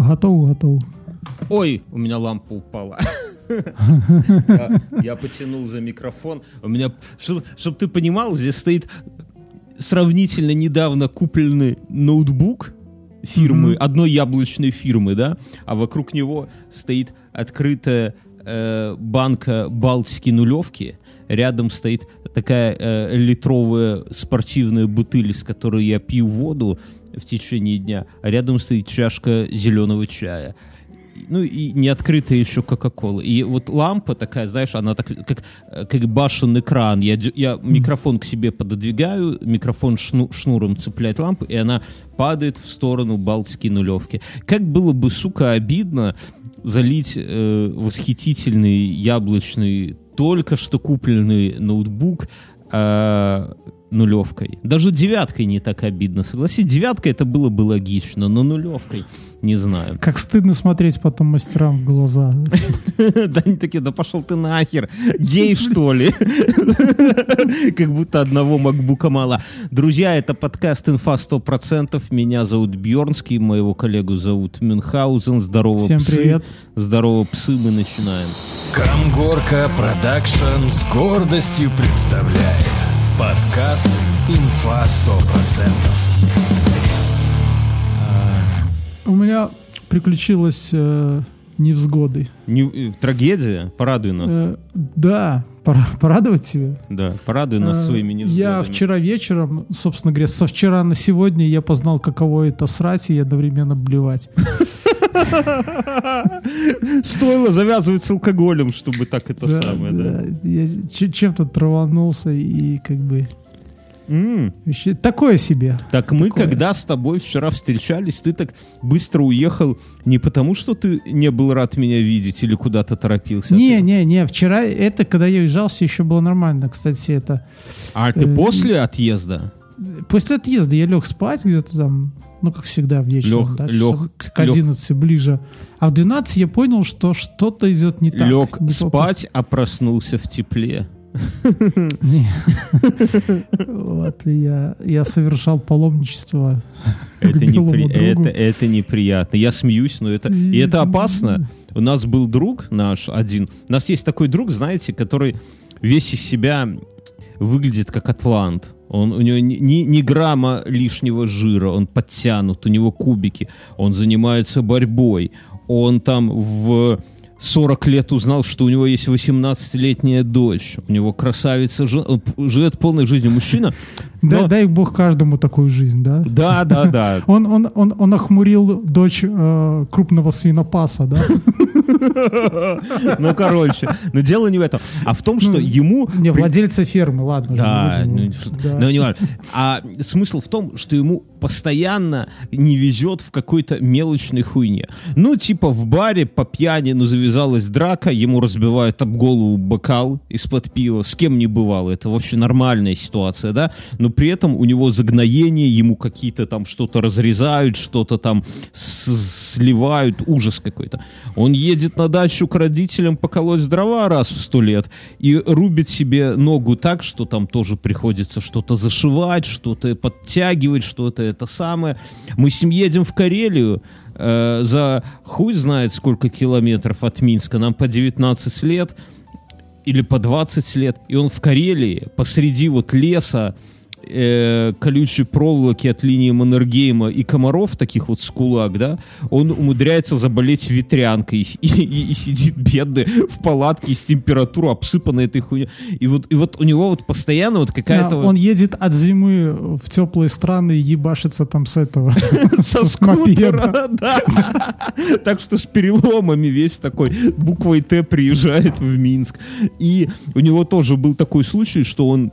Готов, готов. Ой, у меня лампа упала. Я, я потянул за микрофон. У меня, чтобы чтоб ты понимал, здесь стоит сравнительно недавно купленный ноутбук фирмы, одной яблочной фирмы, да, а вокруг него стоит открытая э, банка Балтики нулевки. Рядом стоит такая э, литровая спортивная бутыль, из которой я пью воду в течение дня, а рядом стоит чашка зеленого чая. Ну и не открытая еще Кока-Кола. И вот лампа такая, знаешь, она так как, как башен экран. Я, я микрофон к себе пододвигаю, микрофон шну- шнуром цепляет лампу, и она падает в сторону Балтики нулевки. Как было бы, сука, обидно залить э, восхитительный яблочный, только что купленный ноутбук э, нулевкой. Даже девяткой не так обидно. Согласись, девяткой это было бы логично, но нулевкой не знаю. Как стыдно смотреть потом мастерам в глаза. Да они такие, да пошел ты нахер, гей что ли? Как будто одного макбука мало. Друзья, это подкаст «Инфа 100%». Меня зовут Бьернский, моего коллегу зовут Мюнхгаузен. Здорово, Всем псы. привет. Здорово, псы, мы начинаем. Камгорка Продакшн с гордостью представляет подкаст «Инфа 100%». У меня приключилась э, невзгоды. Не- э, трагедия? Порадуй нас. Э, да, пора- порадовать тебя. Да, порадуй нас Э, своими невзгодами. Я вчера вечером, собственно говоря, со вчера на сегодня я познал, каково это срать и одновременно блевать. Стоило завязывать с алкоголем, чтобы так это Да, самое, да. да. Я чем-то траванулся и как бы... Вообще Такое себе. Так мы, Такое. когда с тобой вчера встречались, ты так быстро уехал не потому, что ты не был рад меня видеть или куда-то торопился. Не, Ты- не, не, вчера это, когда я уезжал, все еще было нормально. Кстати, это А ты э, после отъезда? после отъезда я лег спать где-то там, ну, как всегда, вечером, Лег- да, лег- к лег. 11 ближе. А в 12 я понял, что что-то идет не так. Лег Не спать, а проснулся в тепле. Вот, я, я совершал паломничество. Это, непри- это, это неприятно. Я смеюсь, но это... И это опасно. У нас был друг наш один. У нас есть такой друг, знаете, который весь из себя выглядит как атлант. Он, у него ни, ни- ни грамма лишнего жира, он подтянут, у него кубики, он занимается борьбой, он там в 40 лет узнал, что у него есть 18-летняя дочь, у него красавица, живет полной жизнью мужчина. Да, но- дай бог каждому такую жизнь, да? Да, да, да. Он, он, он, он охмурил дочь э, крупного свинопаса, да? Ну, короче, но дело не в этом, а в том, что ему... Не, владельца фермы, ладно. ну, Да. ну, не важно. А смысл в том, что ему постоянно не везет в какой-то мелочной хуйне. Ну, типа в баре по пьяни, ну, завязалась драка, ему разбивают об голову бокал из-под пива, с кем не бывало. Это вообще нормальная ситуация, да? Но при этом у него загноение, ему какие-то там что-то разрезают, что-то там сливают, ужас какой-то. Он едет на дачу к родителям поколоть дрова раз в сто лет и рубит себе ногу так, что там тоже приходится что-то зашивать, что-то подтягивать, что-то это самое. Мы с ним едем в Карелию, э, за хуй знает сколько километров от Минска, нам по 19 лет или по 20 лет, и он в Карелии посреди вот леса, э, колючей проволоки от линии Маннергейма и комаров, таких вот с кулак, да, он умудряется заболеть ветрянкой и, и- и сидит бедный в палатке с температурой обсыпанной этой хуйней. И вот, и вот у него вот постоянно вот какая-то... Да, вот- Он едет от зимы в теплые страны и ебашится там с этого. со скутера, да. Так что с переломами весь такой буквой Т приезжает в Минск. И у него тоже был такой случай, что он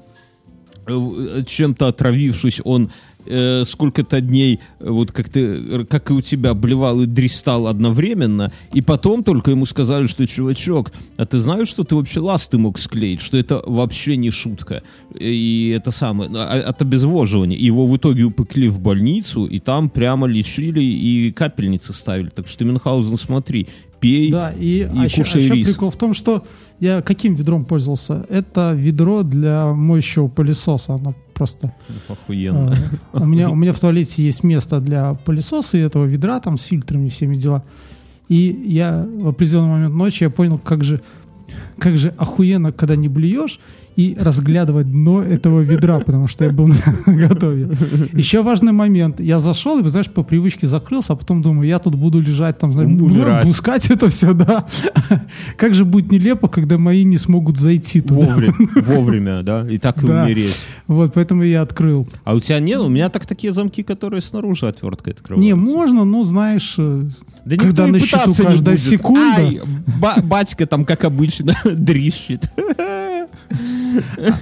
чем-то отравившись, он э, сколько-то дней, э, вот как ты, как и у тебя, блевал и дристал одновременно, и потом только ему сказали, что, чувачок, а ты знаешь, что ты вообще ласты мог склеить, что это вообще не шутка, и это самое, а- от обезвоживания. Его в итоге упекли в больницу, и там прямо лечили и капельницы ставили. Так что, Мюнхгаузен, смотри, пей Да, и, и а еще, кушай рис. прикол в том, что я каким ведром пользовался? Это ведро для моющего пылесоса. Оно просто. Охуенно. А, У меня, у меня в туалете есть место для пылесоса и этого ведра там с фильтрами, всеми дела. И я в определенный момент ночи я понял, как же, как же охуенно, когда не блюешь, и разглядывать дно этого ведра, потому что я был на готове. Еще важный момент. Я зашел и, знаешь, по привычке закрылся, а потом думаю, я тут буду лежать, там, знаешь, Умирать. пускать это все, да. Как же будет нелепо, когда мои не смогут зайти туда. Вовремя, вовремя, да, и так и Да. умереть. Вот, поэтому я открыл. А у тебя нет? У меня так такие замки, которые снаружи отверткой открываются. Не, можно, ну, знаешь, э, Да когда на счету каждая секунда. Ай, ба- батька там, как обычно, дрищет.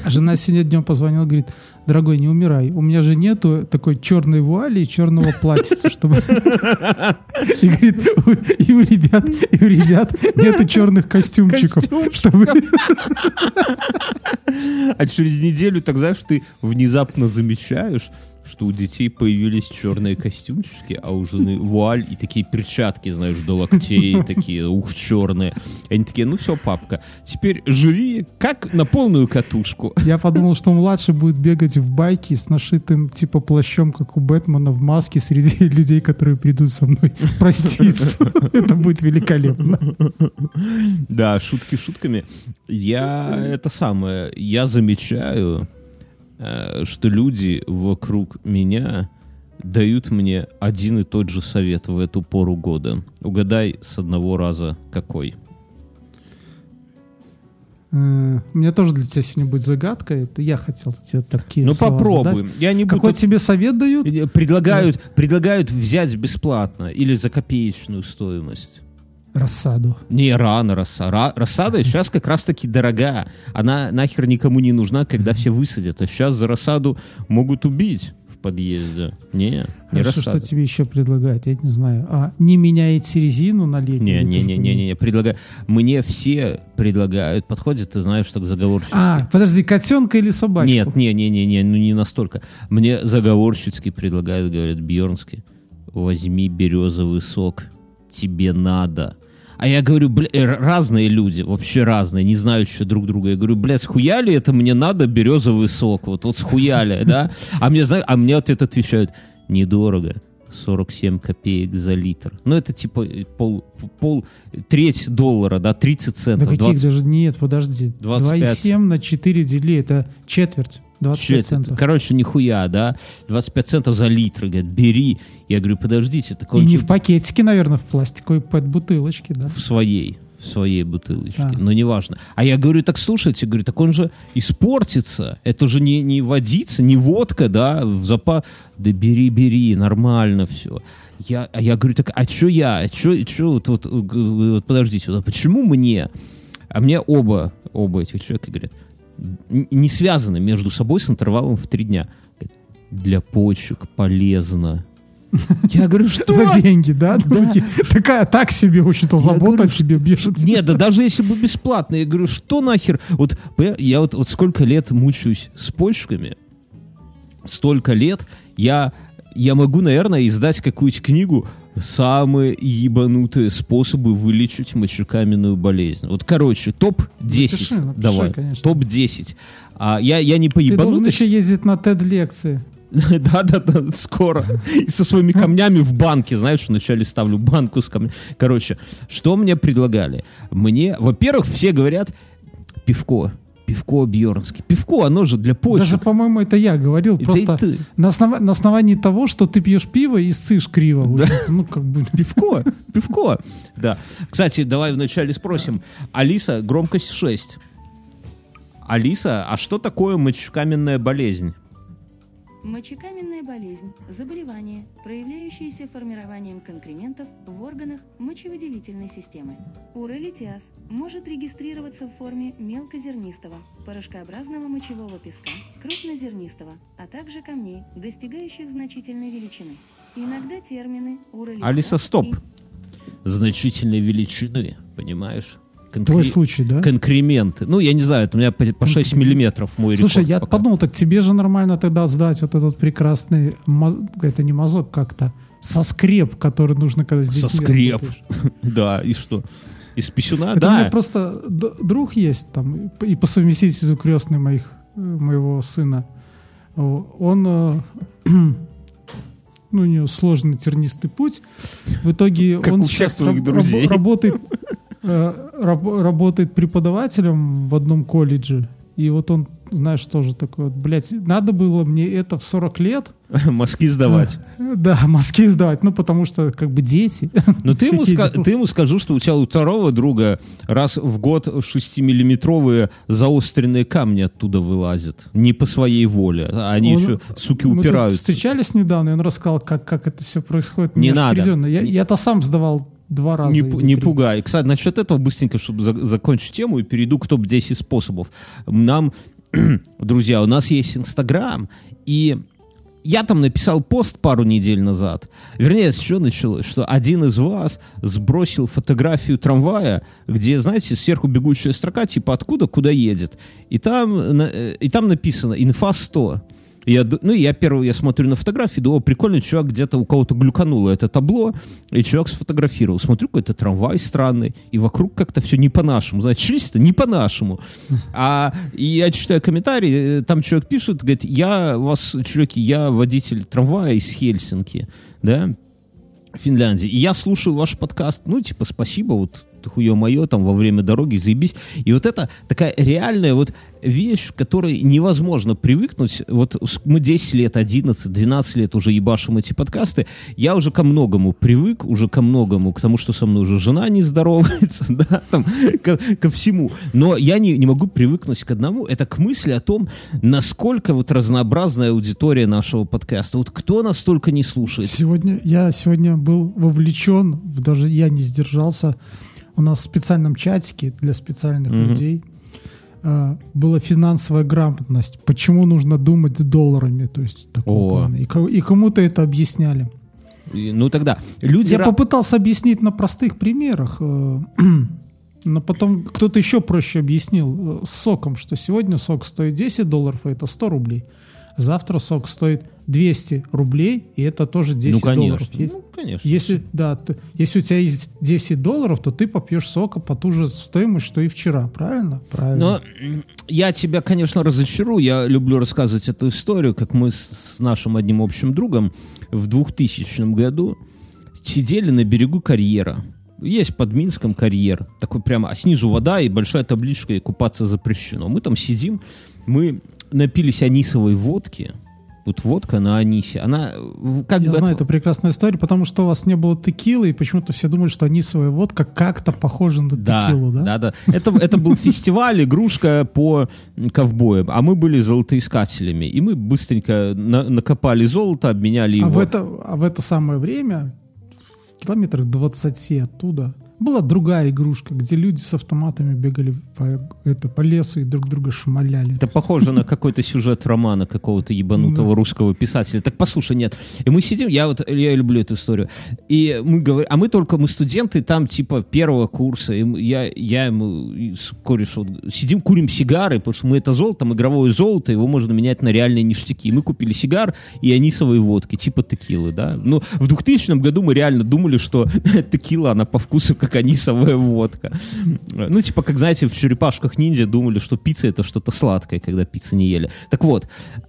А Жена сегодня днем позвонила, говорит, дорогой, не умирай, у меня же нету такой черной вуали и черного платьица, чтобы... И говорит, «У- и у ребят, и у ребят нету черных костюмчиков, чтобы... А через неделю, так знаешь, ты внезапно замечаешь, что у детей появились черные костюмчики, а у жены вуаль и такие перчатки, знаешь, до локтей, такие, ух, черные. Они такие, ну все, папка, теперь живи как на полную катушку. Я подумал, что младший будет бегать в байке с нашитым типа плащом, как у Бэтмена, в маске среди людей, которые придут со мной проститься. Это будет великолепно. Да, шутки шутками. Я это самое, я замечаю, что люди вокруг меня дают мне один и тот же совет в эту пору года. Угадай с одного раза какой. Э, У меня тоже для тебя сегодня будет загадка. Это я хотел тебе такие Ну слова попробуем. задать. Я не буду. Какой тебе совет дают? Э, Предлагают, предлагают взять бесплатно или за копеечную стоимость. Рассаду. Не, рано рассада. Ра- рассада сейчас как раз-таки дорога. Она нахер никому не нужна, когда все высадят. А сейчас за рассаду могут убить в подъезде. Не, не Хорошо, рассада. что тебе еще предлагают? Я не знаю. А, не меняете резину на летнюю? Не, не, не, не, не, не, предлагаю. Мне все предлагают, подходят, ты знаешь, так заговорчески. А, подожди, котенка или собачку? Нет, не, не, не, не, ну не настолько. Мне заговорщицки предлагают, говорят, Бьернский, возьми березовый сок, тебе надо. А я говорю, бля, э, разные люди, вообще разные, не знающие друг друга. Я говорю, бля, схуяли это мне надо березовый сок, вот, вот схуяли, да? А мне, а мне ответ отвечают, недорого, 47 копеек за литр. Ну, это типа э, пол, пол треть доллара, да, 30 Да центов. каких 20 даже нет, подожди. 25. 2,7 на 4 дели, это четверть. 25 Четверть. центов. Короче, нихуя, да? 25 центов за литр, говорят, бери. Я говорю, подождите, так он И не в пакетике, наверное, в пластиковой бутылочке, да? в своей, в своей бутылочке, А. но неважно. А я говорю, так слушайте, говорю, так он же испортится. Это же не, не водица, не водка, да, в запа... Да бери, бери, нормально все. Я, а я говорю, так, а что я? А чё, чё, вот, вот, вот, подождите, вот, а почему мне? А мне оба, оба этих человека говорят, не связаны между собой с интервалом в три дня. Для почек полезно. Я говорю, что? За деньги, да? Такие- Такая, так себе, в общем-то, забота о тебе бежит. Нет, да даже если бы бесплатно, я говорю, что нахер? Вот я вот, вот сколько лет мучаюсь с почками, столько лет я, я могу, наверное, издать какую-нибудь книгу «Самые ебанутые способы вылечить мочекаменную болезнь». Вот, короче, топ-10. Напиши, напиши, Давай, конечно. топ-10. А я, я не по Ты должен еще ездить на TED-лекции. Да-да-да, скоро. И со своими камнями в банке, знаешь, вначале ставлю банку с камнями. Короче, что мне предлагали? Мне, во-первых, все говорят, пивко, пивко Бьернский. Пивко, оно же для почек. Даже, по-моему, это я говорил. И Просто ты. на, основа- на основании того, что ты пьешь пиво и ссышь криво. Да. Вот. Ну, как бы... Пивко, пивко. Да. Кстати, давай вначале спросим. Алиса, громкость 6. Алиса, а что такое мочекаменная болезнь? Мочекаменная болезнь – заболевание, проявляющееся формированием конкрементов в органах мочевыделительной системы. Уролитиаз может регистрироваться в форме мелкозернистого, порошкообразного мочевого песка, крупнозернистого, а также камней, достигающих значительной величины. Иногда термины уролитиаз Алиса, стоп. и Значительной величины, понимаешь? Конкре- Твой случай, да? Конкременты. Ну, я не знаю, это у меня по, по 6 миллиметров мой Слушай, рекорд я пока. подумал, так тебе же нормально тогда сдать вот этот прекрасный, моз- это не мазок как-то, соскреб, который нужно, когда здесь Соскреб. Да, и что? Из писюна? Это у да. меня просто друг есть там, и по- совместительству крестный моих, э, моего сына. Он, э, ну, у него сложный тернистый путь. В итоге Как он у сейчас раб- друзей. раб- работает, раб- работает преподавателем в одном колледже. И вот он, знаешь, тоже такой вот, блядь, надо было мне это в 40 лет, Мазки сдавать. да, мозги сдавать, ну, потому что, как бы, дети. Но ты ему, ска- ты ему скажу, что у тебя у второго друга раз в год 6-миллиметровые заостренные камни оттуда вылазят. Не по своей воле. Они Он- еще, суки, Мы упираются. встречались недавно, и он рассказал, как, как это все происходит. Не надо. Я, я-то сам сдавал два раза. Не, не пугай. Кстати, насчет этого быстренько, чтобы за- закончить тему и перейду к топ-10 способов. Нам, друзья, у нас есть Инстаграм, и я там написал пост пару недель назад. Вернее, с чего началось? Что один из вас сбросил фотографию трамвая, где, знаете, сверху бегущая строка, типа откуда, куда едет. И там, э, и там написано «Инфа 100». Я, ну, я первый, я смотрю на фотографии, думаю, о, прикольно, чувак где-то у кого-то глюкануло это табло, и чувак сфотографировал. Смотрю, какой-то трамвай странный, и вокруг как-то все не по-нашему. Знаете, чисто не по-нашему. А и я читаю комментарии, э, там человек пишет, говорит, я вас, чуваки, я водитель трамвая из Хельсинки, да, Финляндии. И я слушаю ваш подкаст, ну, типа, спасибо, вот хуе мое, там, во время дороги, заебись. И вот это такая реальная вот вещь, к которой невозможно привыкнуть. Вот мы 10 лет, 11, 12 лет уже ебашим эти подкасты. Я уже ко многому привык, уже ко многому, к тому, что со мной уже жена не здоровается, да, там, ко, ко всему. Но я не, не могу привыкнуть к одному. Это к мысли о том, насколько вот разнообразная аудитория нашего подкаста. Вот кто нас только не слушает. Сегодня я сегодня был вовлечен, даже я не сдержался. У нас в специальном чатике для специальных Мгм. людей а, была финансовая грамотность. Почему нужно думать долларами, то есть такого О. плана. И, и кому-то это объясняли. И, Ну тогда люди... Я ра- попытался объяснить на простых примерах, э, но потом кто-то еще проще объяснил э, с соком, что сегодня сок стоит 10 долларов, и это 100 рублей. Завтра сок стоит 200 рублей, и это тоже 10 ну, конечно. долларов. Ну, конечно. Если, да, ты- если у тебя есть 10 долларов, то ты попьешь сока по ту же стоимость, что и вчера, правильно? Правильно. Но я тебя, конечно, разочарую. Я люблю рассказывать эту историю, как мы с с нашим одним общим другом в 2000 году сидели на берегу карьера. Есть под Минском карьер. Такой прямо, а снизу вода и большая табличка, и купаться запрещено. Мы там сидим, мы напились анисовой водки. Вот водка на анисе. Она э, как Я бы... знаю это- эту прекрасную историю, потому что у вас не было текилы, и почему-то все думают, что анисовая водка как-то похожа на Да, текилу, да? да, да. Это, это был фестиваль, игрушка по ковбоям, а мы были золотоискателями. И мы быстренько на- накопали золото, обменяли его. А в, это, а в это самое время, в километрах 20 оттуда, была другая игрушка, где люди с автоматами бегали по, это, по лесу и друг друга шмаляли. Это похоже на какой-то сюжет романа какого-то ебанутого русского писателя. Так послушай, нет. И мы сидим, я вот, я люблю эту историю. И мы говорим, а мы только, мы студенты там типа первого курса. И я, я ему с корешем вот сидим, курим сигары, потому что мы это золото, там игровое золото, его можно менять на реальные ништяки. И мы купили сигар и анисовые водки, типа текилы, да. Ну, в 2000 году мы реально думали, что текила, она по вкусу как анисовая водка. Ну, типа, как, знаете, в черепашках ниндзя думали, что пицца это что-то сладкое, когда пиццы не ели. Так вот,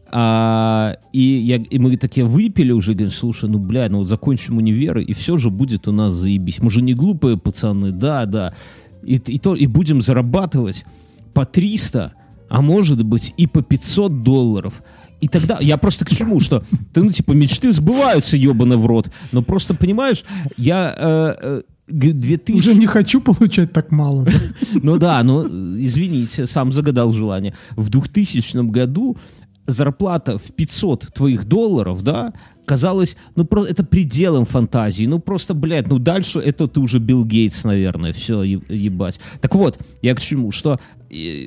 а, и, я, и мы такие выпили уже, говорим, слушай, ну, бля, ну вот закончим универ, и все же будет у нас заебись. Мы же не глупые пацаны, да, да. И, и, то, и будем зарабатывать по 300, а может быть и по 500 долларов. И тогда, я просто к чему, что, ты, ну, типа, мечты сбываются, ебаный в рот, но просто, понимаешь, я э, э, 2000... Уже не хочу получать так мало. Ну да, ну извините, сам загадал желание. В 2000 году зарплата в 500 твоих долларов, да, казалось, ну просто это пределом фантазии. Ну просто, блядь, ну дальше это ты уже Билл Гейтс, наверное, все ебать. Так вот, я к чему, что э,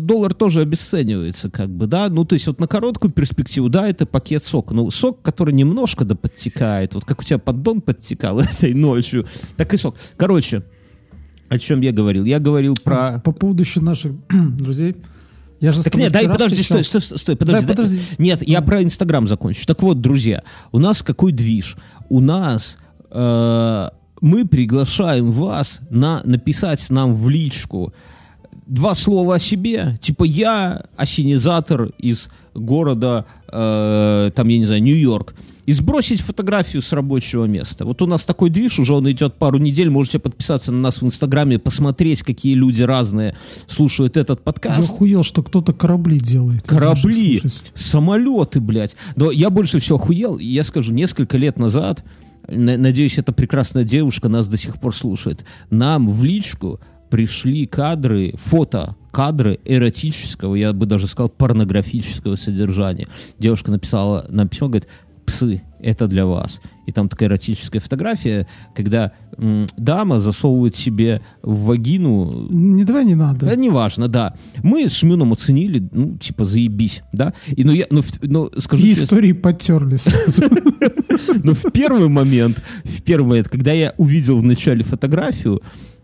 доллар тоже обесценивается, как бы, да, ну то есть вот на короткую перспективу, да, это пакет сока, ну сок, который немножко да подтекает, вот как у тебя поддон подтекал этой ночью, так и сок. Короче, о чем я говорил? Я говорил про... По поводу еще наших друзей. Я же Так нет, дай, подожди, встречал- стой, стой, стой, подожди. Да, дай- подожди. Нет, я про Инстаграм закончу. Так вот, друзья, у нас какой движ? У нас э, мы приглашаем вас на написать нам в личку два слова о себе. Типа я осенизатор из города, э, там, я не знаю, Нью-Йорк. И сбросить фотографию с рабочего места. Вот у нас такой движ, уже он идет пару недель. Можете подписаться на нас в Инстаграме, посмотреть, какие люди разные слушают этот Я подкаст. охуел, что кто-то корабли делает. Корабли, самолеты, блядь. Но я больше всего охуел. Я скажу, несколько лет назад, на- надеюсь, эта прекрасная девушка нас до сих пор слушает, нам в личку пришли кадры, фото, кадры эротического, я бы даже сказал, порнографического содержания. Девушка написала нам письмо, говорит, псы, это для вас. И там такая эротическая фотография, когда м, дама засовывает себе в вагину Не давай не надо. да, неважно, да. Мы с Шмюном оценили, ну, типа, заебись, да. И, ну, я, ну, в- ну, скажу И честно, истории потерли сразу. но в первый момент, в первый момент, когда я увидел в начале фотографию,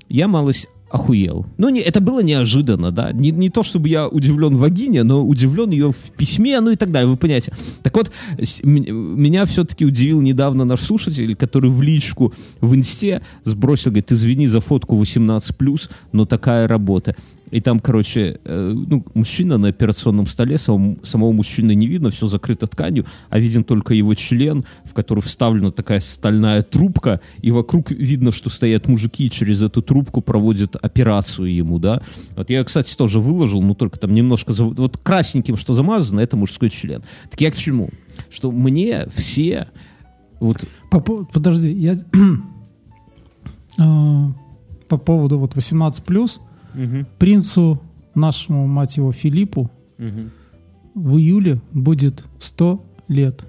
я малость охуел. Ну, не, это было неожиданно, да. Не, не то, чтобы я удивлен вагине, но удивлен ее в письме, ну и так далее, вы понимаете. Так вот, с- меня все-таки удивил недавно наш слушатель, который в личку в инсте сбросил, говорит, извини за фотку 18+, но такая работа. И там, короче, э, ну, мужчина на операционном столе, самого, самого мужчины не видно, все закрыто тканью, а виден только его член, в который вставлена такая стальная трубка, и вокруг видно, что стоят мужики, и через эту трубку проводят операцию ему, да. Вот я, кстати, тоже выложил, но только там немножко... зав- Вот красненьким, что замазано, это мужской член. Так я к чему? Что мне все... Вот По Подожди, я а, по поводу вот 18 плюс принцу нашему мать его Филиппу в июле будет 100 лет.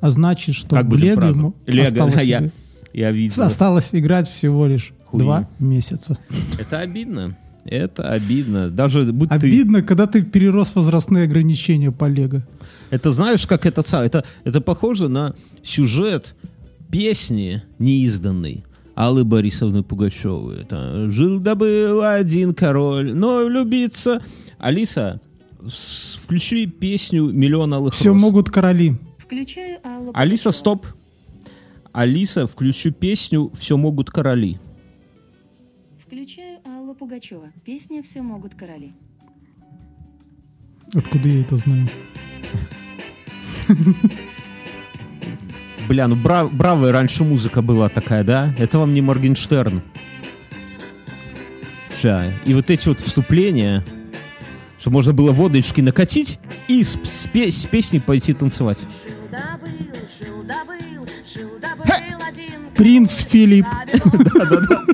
А значит, что как Лего ему Лего, осталось, я, я видел. осталось играть всего лишь Хуйня. два месяца. Это обидно. Это обидно. Даже будь ты... Обидно, когда ты перерос возрастные ограничения по Лего. Это знаешь, как это... Это, это похоже на сюжет песни неизданной Аллы Борисовны Пугачевой. Это «Жил-да был один король, но влюбиться...» Алиса, включи песню «Миллион алых Все роз». могут короли. Включаю Аллу Алиса, стоп. Алиса, включи песню «Все могут короли». Включаю Аллу Пугачева. Песня «Все могут короли». Откуда я это знаю? Бля, ну бра- бравая раньше музыка была такая, да? Это вам не Моргенштерн. Ща. И вот эти вот вступления, что можно было водочки накатить и с, с пе- с песней пойти танцевать. Принц Филипп.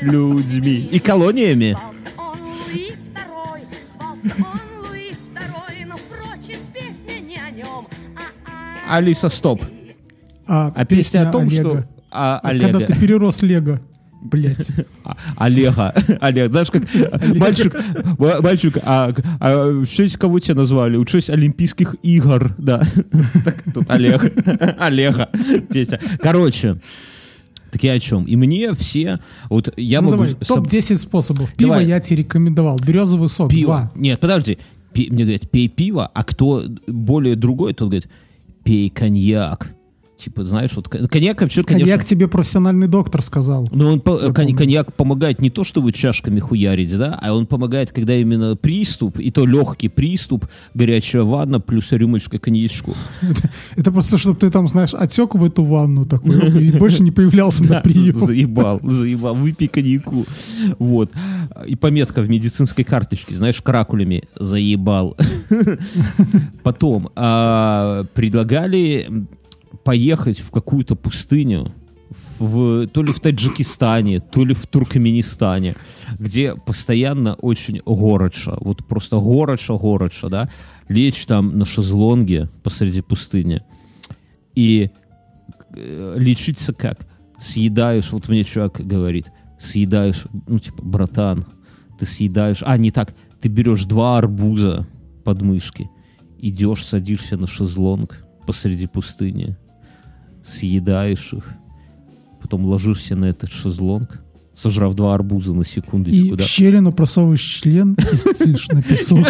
Людьми. И колониями. Алиса, стоп. А, А песня о том, Олега. что... А, Когда Олега. ты перерос Лего. Блять. А, Олега. Олег, знаешь, как мальчик, ма- мальчик, а, а в честь кого тебя назвали? В честь Олимпийских игр, да. Так тут Олег. Олега. Песня. Короче, так я о чем? И мне все, вот я Ну, могу... давай, соб- топ-10 способов. Пиво Давай. я тебе рекомендовал. Березовый сок. пиво. Два. Нет, подожди. Пи- мне говорят, пей пиво, а кто более другой, тот говорит, пей коньяк. Типа, знаешь, вот кон- коньяк вообще, конечно... Коньяк тебе профессиональный доктор сказал. Но он, по- кон- коньяк помогает не то, что вы чашками хуярить, да, а он помогает, когда именно приступ, и то легкий приступ, горячая ванна плюс рюмочка коньячку. Это, это просто, чтобы ты там, знаешь, отек в эту ванну такой, и больше не появлялся на прием. Заебал, заебал, выпей коньяку. Вот. И пометка в медицинской карточке, знаешь, каракулями заебал. Потом а, предлагали поехать в какую-то пустыню, в, то ли в Таджикистане, то ли в Туркменистане, где постоянно очень городша, вот просто городша, городша, да, лечь там на шезлонге посреди пустыни и э, лечиться как? Съедаешь, вот мне чувак говорит, съедаешь, ну, типа, братан, ты съедаешь, а, не так, ты берешь два арбуза под мышки, идешь, садишься на шезлонг посреди пустыни, съедаешь их, потом ложишься на этот шезлонг, сожрав два арбуза на И секундочку, в да. щелину просовываешь член и сцишь на песок.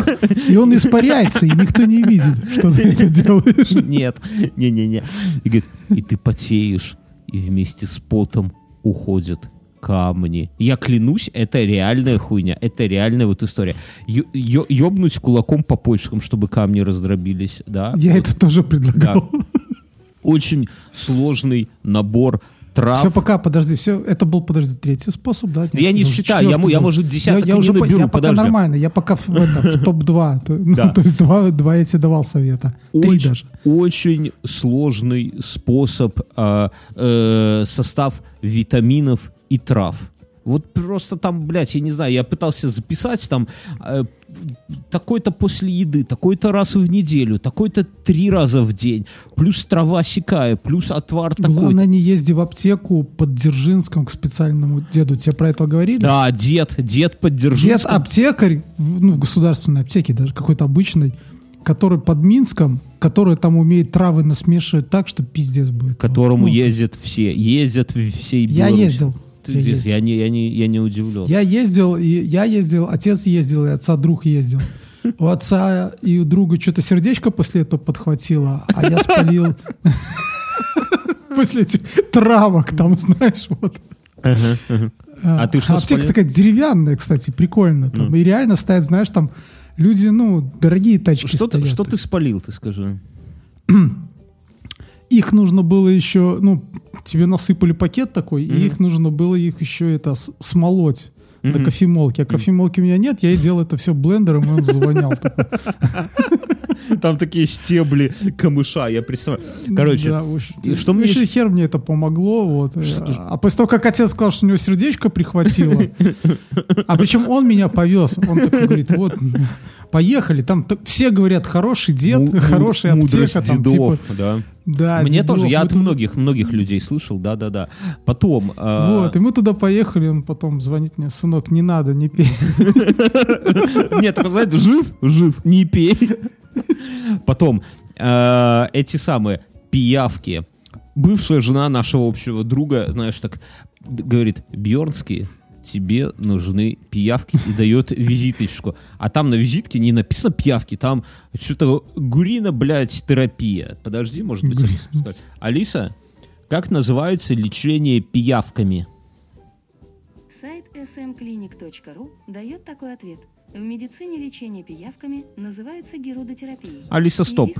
И он испаряется, и никто не видит, что ты это делаешь. Нет, не-не-не. И говорит, и ты потеешь, и вместе с потом уходят камни. Я клянусь, это реальная хуйня. Это реальная вот история. Ёбнуть кулаком по почкам, чтобы камни раздробились, да? Я Вот это тоже предлагал. Очень сложный набор трав. Все, пока, подожди, все, это был, подожди, третий способ, да? Я не считаю, я я, может, десяток я, я уже не наберу, я пока подожди. нормально, я пока в, это, в топ-2. То, ну, Да. то есть два, два я тебе давал совета. Три очень, даже. очень сложный способ, а, э, состав витаминов и трав. Вот просто там, блядь, я не знаю, я пытался записать там э, такой-то после еды, такой-то раз в неделю, такой-то три раза в день, плюс трава сякая, плюс отвар такой. Главное, не езди в аптеку под Дзержинском к специальному деду. Тебе про это говорили? Да, дед, дед поддержал. Дед аптекарь, ну, в государственной аптеке, даже какой-то обычной, который под Минском, который там умеет травы насмешивать так, что пиздец будет. которому Ну, ездят все, ездят в всей Я ездил. Ты Я здесь, ездил. я, не, я, не, я не удивлен. Я ездил, и я ездил, отец ездил, и отца друг ездил. У отца и у друга что-то сердечко после этого подхватило, а я спалил после этих травок, там, знаешь, вот. А ты что Аптека такая деревянная, кстати, прикольно. Там, И реально стоят, знаешь, там люди, ну, дорогие тачки что ты спалил, ты скажи? Их нужно было еще, ну, тебе насыпали пакет такой, и их нужно было их еще это смолоть на кофемолке. А кофемолки у меня нет, я и делал это все блендером, и он звонял. Там такие стебли камыша, я представляю. Короче, Да, и что мне ещё- хер мне это помогло. Вот. А после того, как отец сказал, что у него сердечко прихватило, а причем он меня повез, он такой говорит, вот, поехали, там все говорят, хороший дед, му- хорошая аптека. Там, дедов, типа, да. да, Мне дедов. тоже, я от многих, многих людей слышал, да-да-да. Потом... а, Вот, и мы туда поехали, он потом звонит мне, сынок, не надо, не пей. Нет, знаете, жив, жив, не пей. Потом, э, эти самые пиявки. Бывшая жена нашего общего друга, знаешь, так говорит, Бьернский, тебе нужны пиявки и дает визиточку. А там на визитке не написано пиявки, там что-то гурина, блядь, терапия. Подожди, может быть, Алиса подскажет. Алиса, как называется лечение пиявками? Сайт smclinic.ru дает такой ответ. В медицине лечение пиявками называется герудотерапией. Алиса, стоп.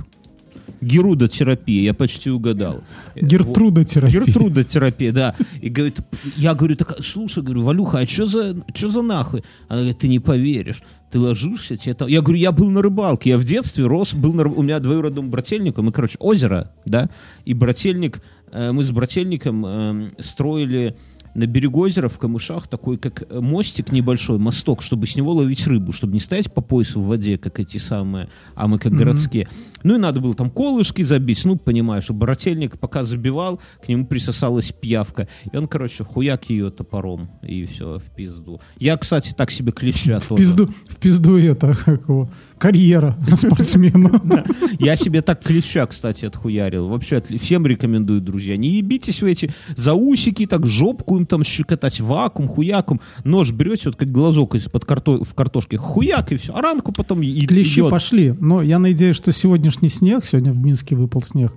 Герудотерапия, я почти угадал. Гертруда терапия. Гертрудотерапия, да. И говорит, я говорю, так, слушай, говорю, Валюха, а что за, что за нахуй? Она говорит, ты не поверишь. Ты ложишься, тебе там... Я говорю, я был на рыбалке, я в детстве рос, был на... У меня двоюродным брательником, мы, короче, озеро, да, и брательник, э, мы с брательником эм, строили на берегу озера в камышах такой, как э, мостик небольшой, мосток, чтобы с него ловить рыбу, чтобы не стоять по поясу в воде, как эти самые, а мы как городские. Ну и надо было там колышки забить, ну, понимаешь, и брательник пока забивал, к нему присосалась пиявка, и он, короче, хуяк ее топором, и все, в пизду. Я, кстати, так себе клеща В пизду, в пизду это, как его, карьера спортсмена. Я себе так клеща, кстати, отхуярил. Вообще, всем рекомендую, друзья. Не ебитесь в эти заусики, так жопку им там щекотать, вакуум, хуякум. Нож берете, вот как глазок из-под карто... в картошке, хуяк и все. А ранку потом и Клещи идет. пошли. Но я надеюсь, что сегодняшний снег, сегодня в Минске выпал снег,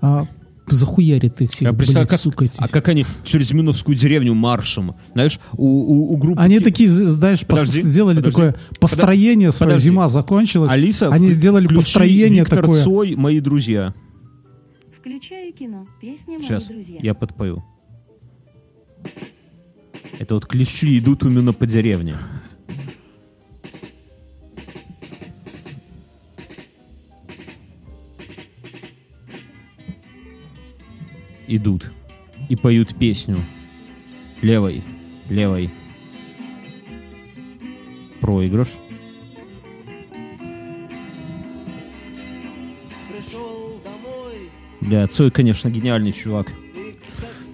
а, захуярит их всех, представляю, блядь, как, сука, эти. а как они через Миновскую деревню маршем, знаешь, у, у, у группы... Они такие, знаешь, пос- Подожди, сделали подожди. такое построение свое, подожди. зима закончилась. Алиса, Они в- сделали построение Виктор такое. Цой, мои друзья. Включаю кино. Песня «Мои Сейчас, друзья». я подпою. Это вот клещи идут именно по деревне. Идут и поют песню. Левой, левой. Проигрыш. Бля, Цой, конечно, гениальный чувак.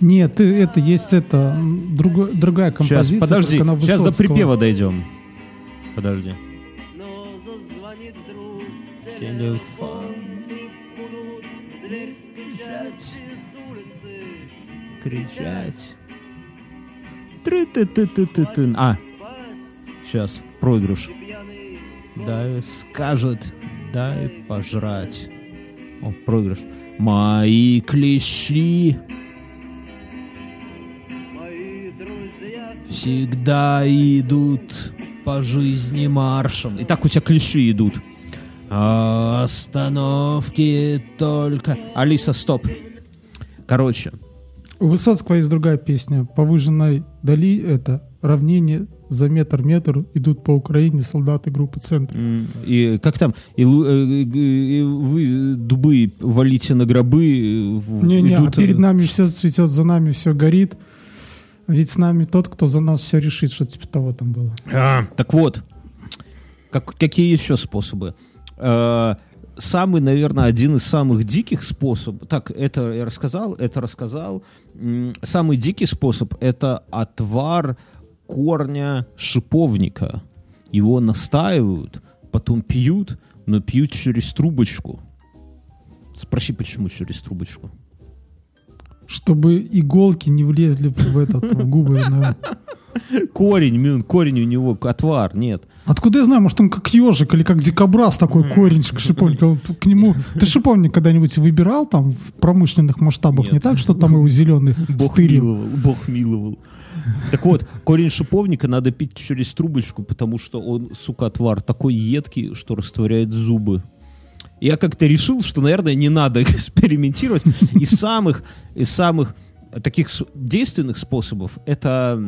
Нет, это есть это м, друго- другая Сейчас, композиция. подожди, только она сейчас до припева дойдем. Подожди. Телефон. Кричать. Тры-ты-ты-ты-ты-ты. А, сейчас, проигрыш. Дай скажет, дай пожрать. О, проигрыш. Мои клещи. всегда идут по жизни маршем. И так у тебя клиши идут. А Остановки только... Алиса, стоп. Короче, У Высоцкого есть другая песня. По выжженной дали это равнение за метр-метр идут по Украине солдаты группы «Центр». и как там, и, лу- э, э, и вы дубы валите на гробы. э, Не-не, а идут, э, перед нами все цветет, за нами все горит. Ведь с нами тот, кто за нас все решит, что типа того там было. Так вот, как- какие еще способы? Э, Самый, наверное, один из самых диких способов. Так, это я рассказал, это рассказал. Самый дикий способ это отвар корня шиповника. Его настаивают, потом пьют, но пьют через трубочку. Спроси, почему через трубочку? Чтобы иголки не влезли в этот в губы. наверное. Корень, Мюн, корень у него, отвар, нет. Откуда я знаю, может он как ежик или как дикобраз такой корень шиповника. Вот К нему ты шиповник когда-нибудь выбирал там в промышленных масштабах? Нет. Не так, что там его зеленый Бог стырил? миловал, Бог миловал. Так вот, корень шиповника надо пить через трубочку, потому что он, сука, отвар такой едкий, что растворяет зубы. Я как-то решил, что, наверное, не надо экспериментировать. Из самых, из самых таких действенных способов это,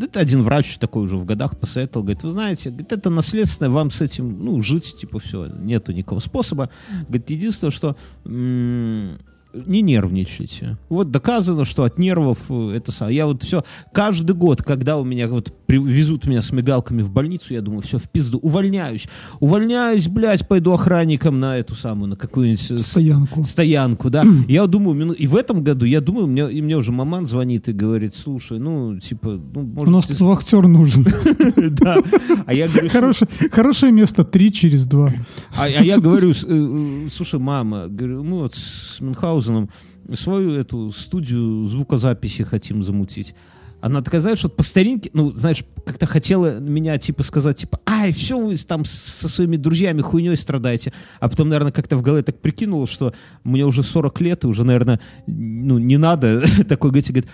это один врач такой уже в годах посоветовал, говорит, вы знаете, говорит, это наследственное, вам с этим, ну, жить, типа, все, нету никакого способа. Говорит, единственное, что м, не нервничайте. Вот доказано, что от нервов э, это самое. Я вот все, каждый год, когда у меня вот везут меня с мигалками в больницу, я думаю, все, в пизду, увольняюсь. Увольняюсь, блядь, пойду охранником на эту самую, на какую-нибудь э, Стоянку. стоянку, да. Я думаю, и в этом году я думаю, мне, и мне уже маман звонит и говорит, слушай, ну, типа, ну, У может, нас ты тут вахтер нужен. да. А я говорю, Хорошее, место три через два. а, а я говорю, э, слушай, мама, говорю, мы вот с Мюнхгаузеном свою эту студию звукозаписи хотим замутить. Она такая, знаешь, вот по старинке, ну, знаешь, как-то хотела меня, типа, сказать, типа, ай, все вы там со своими друзьями хуйней страдаете. А потом, наверное, как-то в голове так прикинула, что мне уже 40 лет, и уже, наверное, ну, не надо такой говорить. Говорит,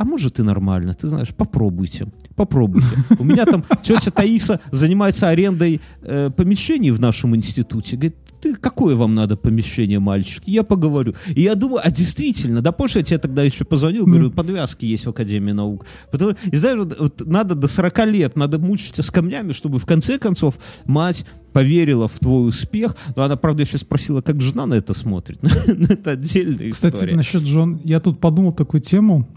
а может и нормально, ты знаешь, попробуйте, попробуйте. У меня там тетя Таиса занимается арендой э, помещений в нашем институте. Говорит, ты какое вам надо помещение, мальчики? Я поговорю. И я думаю, а действительно, да позже я тебе тогда еще позвонил, говорю, подвязки есть в Академии наук. Потому, и знаешь, вот, вот надо до 40 лет, надо мучиться с камнями, чтобы в конце концов мать поверила в твой успех. Но она, правда, еще спросила, как жена на это смотрит. Но это отдельная Кстати, история. насчет Джон, я тут подумал такую тему.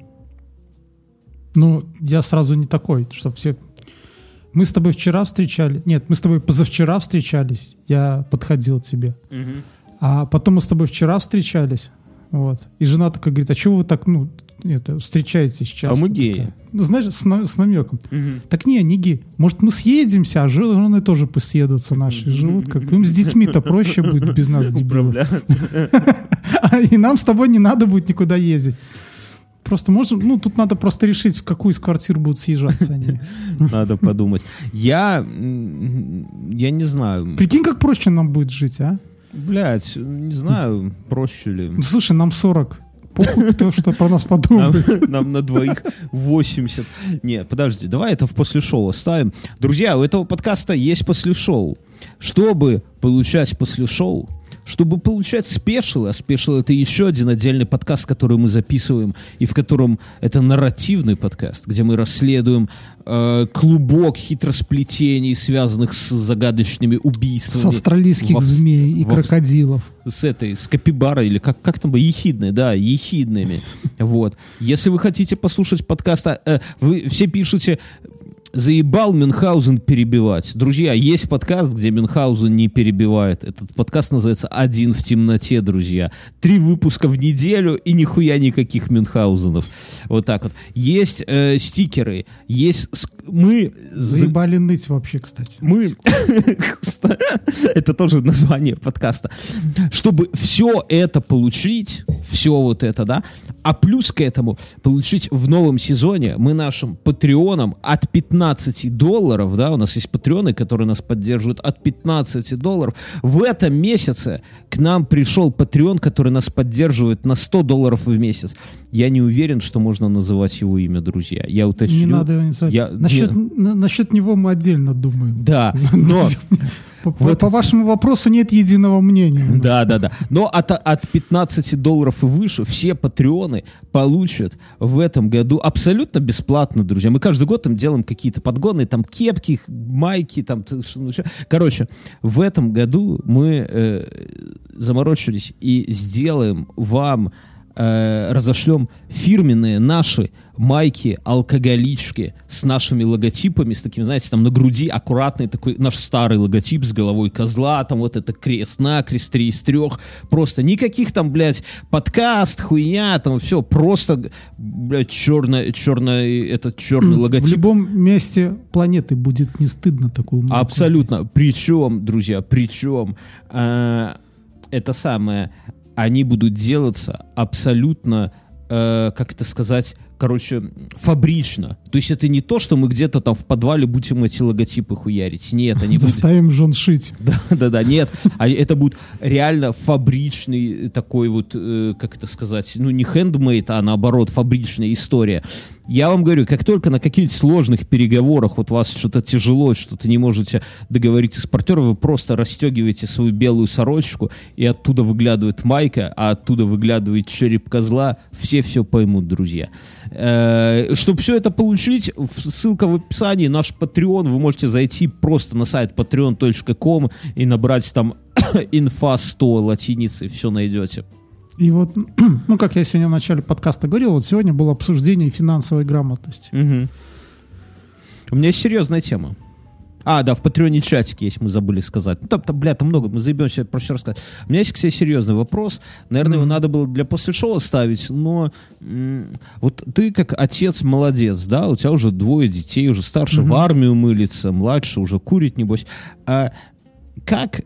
Ну, я сразу не такой, чтобы все... Мы с тобой вчера встречали... Нет, мы с тобой позавчера встречались. Я подходил к тебе. Мгм. А потом мы с тобой вчера встречались. Вот. И жена такая говорит, а чего вы так, ну, это, встречаетесь сейчас? А мы геи. Ну, знаешь, с, на- с намеком. Мгм. Так не, не гей. Может, мы съедемся, а жены тоже пусть съедутся наши. Живут как... Им с детьми-то проще будет без нас, дебилов. А И нам с тобой не надо будет никуда ездить. Просто можем, ну, тут надо просто решить, в какую из квартир будут съезжаться они. Надо подумать. Я, я не знаю. Прикинь, как проще нам будет жить, а? Блять, не знаю, проще ли. Ну, слушай, нам 40. Похуй, кто что про нас Нам, подумает. нам на двоих 80. Не, подожди, давай это в после шоу оставим. Друзья, у этого подкаста есть после шоу. Чтобы получать после шоу, чтобы получать спешилы, а спешил это еще один отдельный подкаст, который мы записываем, и в котором это нарративный подкаст, где мы расследуем э, клубок хитросплетений, связанных с загадочными убийствами. С австралийских в змей и в крокодилов. с этой, с капибарой, или как, как там, ехидной, да, ехидными. Вот. Если вы хотите послушать подкаста, э, вы все пишете, заебал Мюнхгаузен перебивать. Друзья, есть подкаст, где Мюнхгаузен не перебивает. Этот подкаст называется «Один в темноте», друзья. Три выпуска в неделю и нихуя никаких Мюнхгаузенов. Вот так вот. Есть э, стикеры, есть... Мы... за- Заебали ныть вообще, кстати. мы... Это тоже название подкаста. Чтобы все это получить, все вот это, да, а плюс к этому получить в новом сезоне мы нашим патреонам от 15 долларов, да, у нас есть патреоны, которые нас поддерживают от 15 долларов. В этом месяце к нам пришел патреон, который нас поддерживает на 100 долларов в месяц. Я не уверен, что можно называть его имя, друзья. Я уточню. Не надо его называть. Я- насчет, не- на- насчет него мы отдельно думаем. Да, но... По, по- по вашему вопросу нет единого мнения. Да, да, да. Но от, от 15 долларов и выше все патреоны получат в этом году абсолютно бесплатно, друзья. Мы каждый год там делаем какие-то подгоны, там кепки, майки, там... ну. Короче, в этом году мы э, заморочились и сделаем вам, э, разошлем фирменные наши майки алкоголички с нашими логотипами, с таким, знаете, там на груди аккуратный такой наш старый логотип с головой козла, там вот это крест-накрест, три из трех, просто никаких там, блядь, подкаст, хуйня, там все, просто, блядь, черный, черный, этот черный В логотип. любом месте планеты будет не стыдно такую майку. Абсолютно. Причем, друзья, причем э, это самое, они будут делаться абсолютно, э, как это сказать, короче, фабрично. То есть это не то, что мы где-то там в подвале будем эти логотипы хуярить. Нет, они будут... Заставим жен шить. Да, да, да, нет, а это будет реально фабричный такой вот, э, как это сказать, ну не хендмейд, а наоборот фабричная история. Я вам говорю, как только на каких-то сложных переговорах вот вас что-то тяжело, что-то не можете договориться с партнером, вы просто расстегиваете свою белую сорочку, и оттуда выглядывает майка, а оттуда выглядывает череп козла, все все поймут, друзья. Чтобы все это получить, ссылка в описании, наш Patreon, вы можете зайти просто на сайт patreon.com и набрать там инфа 100 латиницей, все найдете. И вот, ну, как я сегодня в начале подкаста говорил, вот сегодня было обсуждение финансовой грамотности. Мгм. У меня есть серьезная тема. А, да, в Патреоне чатик есть, мы забыли сказать. Ну, там, там, бля, там много, мы заебемся про все рассказать. У меня есть к тебе серьезный вопрос. Наверное, его надо было для после шоу ставить, но м, вот ты как отец молодец, да, у тебя уже двое детей, уже старше в армию мылится, младше уже курит, небось. А как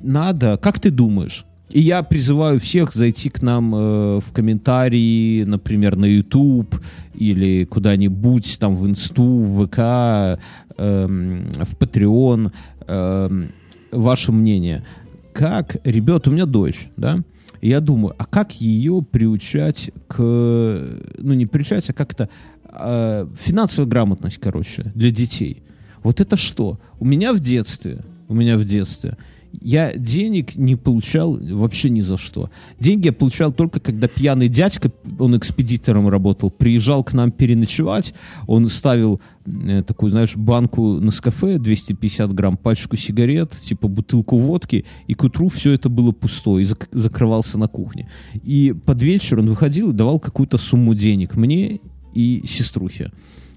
надо, как ты думаешь? И я призываю всех зайти к нам э, в комментарии, например, на YouTube или куда-нибудь там в Инсту, в ВК, эм, в Patreon. эм, ваше мнение. Как, ребят, у меня дочь, да? И я думаю, а как ее приучать к... Ну, не приучать, а как-то... э, финансовая грамотность, короче, для детей. Вот это что? У меня в детстве, у меня в детстве я денег не получал вообще ни за что. Деньги я получал только когда пьяный дядька, он экспедитором работал, приезжал к нам переночевать, он ставил э, такую, знаешь, банку на кафе 250 грамм, пачку сигарет, типа бутылку водки, и к утру все это было пустое, и зак- закрывался на кухне. И под вечер он выходил и давал какую-то сумму денег мне и сеструхе.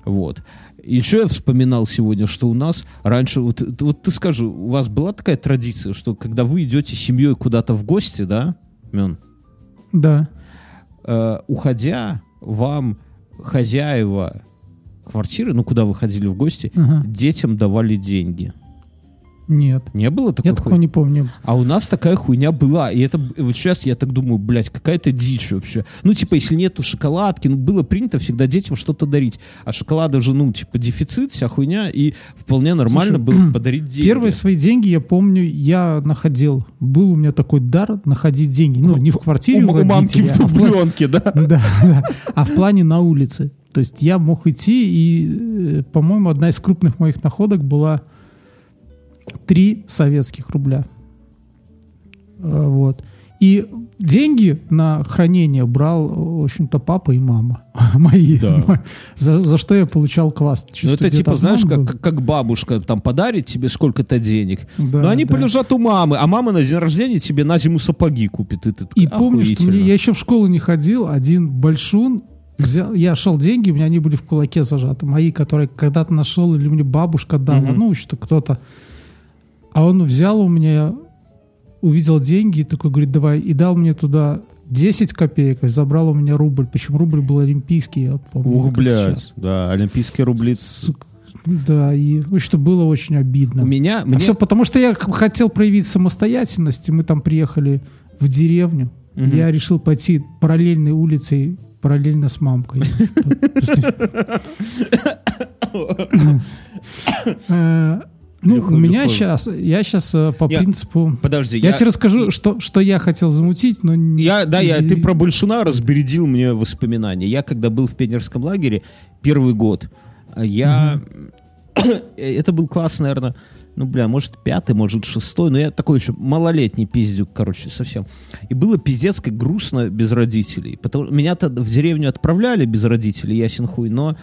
Вот. Еще я вспоминал сегодня, что у нас раньше, вот, вот ты скажи, у вас была такая традиция, что когда вы идете с семьей куда-то в гости, да, Мен, Да. э, уходя, вам хозяева квартиры, ну куда вы ходили в гости, Ага. детям давали деньги. Нет. Не было такой Я такого не помню. А у нас такая хуйня была. И это вот сейчас я так думаю, блядь, какая-то дичь вообще. Ну, типа, если нету шоколадки, ну, было принято всегда детям что-то дарить. А шоколада же, ну, типа, дефицит, вся хуйня, и вполне нормально Слушай, было подарить деньги. Первые свои деньги, я помню, я находил. Был у меня такой дар находить деньги. Ну, не в квартире у, у у мамки в а дубленке, да? Да, да. А в плане на улице. То есть я мог идти, и, э, по-моему, одна из крупных моих находок была 3 советских рубля. Э, Вот. И деньги на хранение брал, в общем-то, папа и мама мои. Да. За, за что я получал квас. Ну, это типа, знаешь, как, как, как бабушка там подарит тебе сколько-то денег. Да, Но они да. полежат у мамы, а мама на день рождения тебе на зиму сапоги купит. И, ты И помню, что мне, я еще в школу не ходил, один большун взял, я шел деньги, у меня они были в кулаке зажаты, мои, которые когда-то нашел, или мне бабушка дала, Мгм. ну, что кто-то. А он взял у меня, увидел деньги и такой говорит, давай, и дал мне туда 10 копеек, и забрал у меня рубль, причем рубль был олимпийский, я помню. Ух, блядь. сейчас. Да, олимпийские рубли. Сука. Да, и в общем, было очень обидно. У меня... А мне- все потому, что я хотел проявить самостоятельность, и мы там приехали в деревню. Мгм. Я решил пойти параллельной улицей, параллельно с мамкой. Э, Ну, у меня легко- сейчас, я сейчас по Я- принципу... Подожди, Я, я, тебе расскажу, что, что я хотел замутить, но... Я, да, я, ты про Большуна разбередил мне воспоминания. Я, когда был в пионерском лагере, первый год, а я... Это был класс, наверное, ну, бля, может, пятый, может, шестой, но я такой еще малолетний пиздюк, короче, совсем. И было пиздец как грустно без родителей. Потому меня-то в деревню отправляли без родителей, ясен хуй, но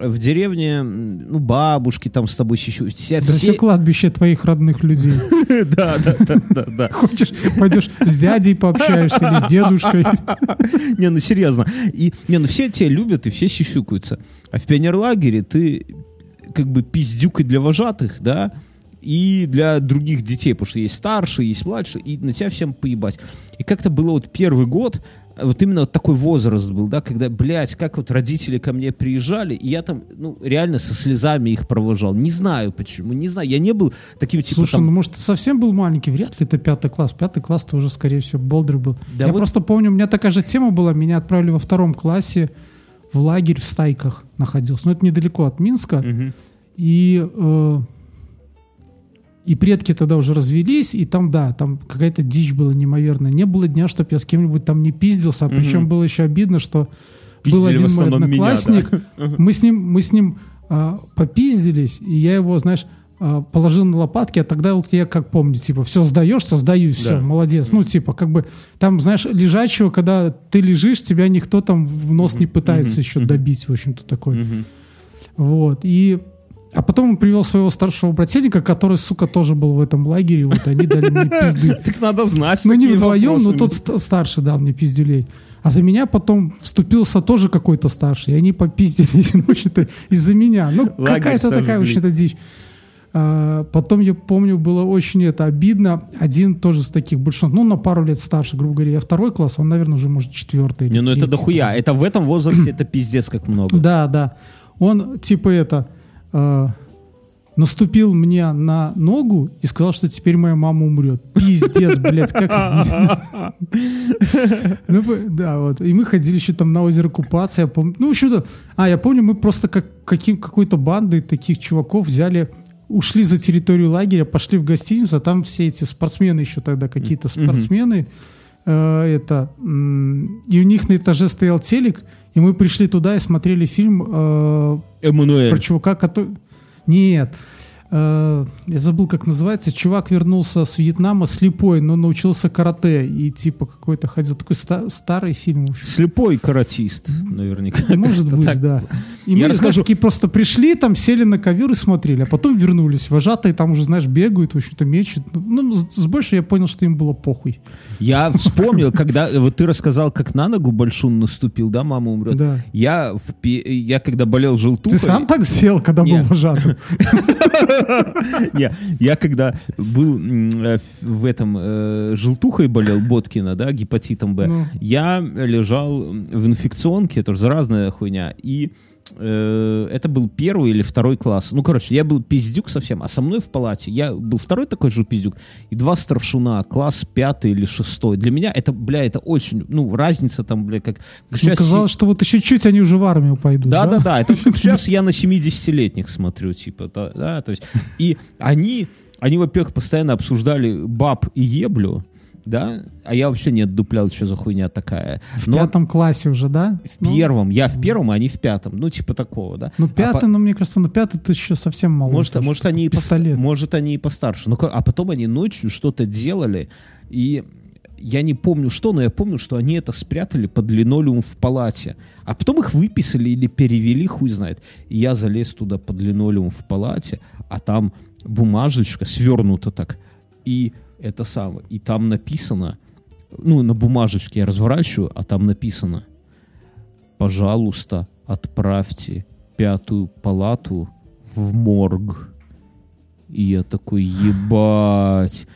в деревне, ну, бабушки там с тобой еще... Все, Да все кладбище твоих родных людей. Да, да, да, да, да. Хочешь, пойдешь с дядей пообщаешься или с дедушкой. Не, ну серьезно. И, не, ну все тебя любят и все сисюкаются. А в пионерлагере ты как бы пиздюк и для вожатых, да, и для других детей, потому что есть старшие, есть младшие, и на тебя всем поебать. И как-то было вот первый год, вот именно вот такой возраст был, да, когда, блядь, как вот родители ко мне приезжали, и я там, ну, реально со слезами их провожал. Не знаю почему, не знаю, я не был таким, типа, Слушай, там, ну может ты совсем был маленький, вряд ли это пятый класс. Пятый класс ты уже, скорее всего, болдер был. Да Я вот- просто помню, у меня такая же тема была, меня отправили во втором классе в лагерь в Стайках находился. Но это недалеко от Минска. Мгм. И, э, и предки тогда уже развелись, и там, да, там какая-то дичь была неимоверная. Не было дня, чтобы я с кем-нибудь там не пиздился, а причем было еще обидно, что был Пиздили в один мой основном меня, да. одноклассник, мы с ним, мы с ним а, попиздились, и я его, знаешь, а, положил на лопатки, а тогда вот я как помню, типа, все, сдаешься, сдаюсь, все, Да. молодец. Ну, типа, как бы, там, знаешь, лежачего, когда ты лежишь, тебя никто там в нос не пытается еще добить, в общем-то, такой. Вот. И а потом он привел своего старшего брательника, который, сука, тоже был в этом лагере. Вот они дали мне пизды. Так надо знать. Ну, не вдвоем, но тот ст- старший дал мне пиздюлей. А за меня потом вступился тоже какой-то старший. И они попиздились, ну, общем-то, из-за меня. Ну, какая-то такая, в общем-то, дичь. А, потом, я помню, было очень это обидно. Один тоже с таких больших, ну, на пару лет старше, грубо говоря. Я второй класс, он, наверное, уже, может, четвертый. Не, ну это дохуя. Это в этом возрасте это пиздец как много. Да, да. Он типа это э, наступил мне на ногу и сказал, что теперь моя мама умрет. Пиздец, блядь, как... Ну, да, вот. И мы ходили еще там на озеро купаться, я помню. Ну, в общем-то, а, я помню, мы просто как каким, какой-то бандой таких чуваков взяли, ушли за территорию лагеря, пошли в гостиницу, а там все эти спортсмены еще тогда, какие-то спортсмены, э, это, и у них на этаже стоял телек, и мы пришли туда и смотрели фильм э, Эммануэль. про чувака, который... Нет. Э, я забыл, как называется. Чувак вернулся с Вьетнама слепой, но научился карате. И типа какой-то ходил. Такой ста- старый фильм. Слепой каратист, наверняка. Может Как-то быть, так. да. И Я мы, знаешь, расскажу. такие просто пришли, там сели на ковер и смотрели, а потом вернулись. Вожатые там уже, знаешь, бегают, в общем-то, мечут. Ну, с, с большей я понял, что им было похуй. Я вспомнил, когда вот ты рассказал, как на ногу большун наступил, да, мама умрет. Да. Я, в я когда болел желтухой... Ты сам так сделал, когда был вожатым? Не, я когда был э, в- этом э, желтухой болел Боткина, да, гепатитом Б, Ну. я лежал в инфекционке, тоже заразная хуйня, и это был первый или второй класс. Ну, короче, я был пиздюк совсем, а со мной в палате я был второй такой же пиздюк, и два старшина, класс пятый или шестой. Для меня это, бля, это очень, ну, разница там, бля, как... Ну, сейчас казалось, что вот еще чуть они уже в армию пойдут. да, да, да. Это сейчас я на 70-летних смотрю, типа, да, то есть. И они, они, во-первых, постоянно обсуждали баб и еблю, да, а я вообще не отдуплял, что за хуйня такая. В Но пятом классе уже, да? в первом, я в первом, а они в пятом, ну, типа такого, да. Ну, А пятый, по- ну, мне кажется, ну, пятый ты еще совсем мало. может, может, они пистолет. может, они и постарше. Ну, а потом они ночью что-то делали, и я не помню что, но я помню, что они это спрятали под линолеум в палате. А потом их выписали или перевели, хуй знает. И я залез туда под линолеум в палате, а там бумажечка свернута так. И это самое. И там написано, ну, на бумажечке я разворачиваю, а там написано, пожалуйста, отправьте пятую палату в морг. И я такой, ебать,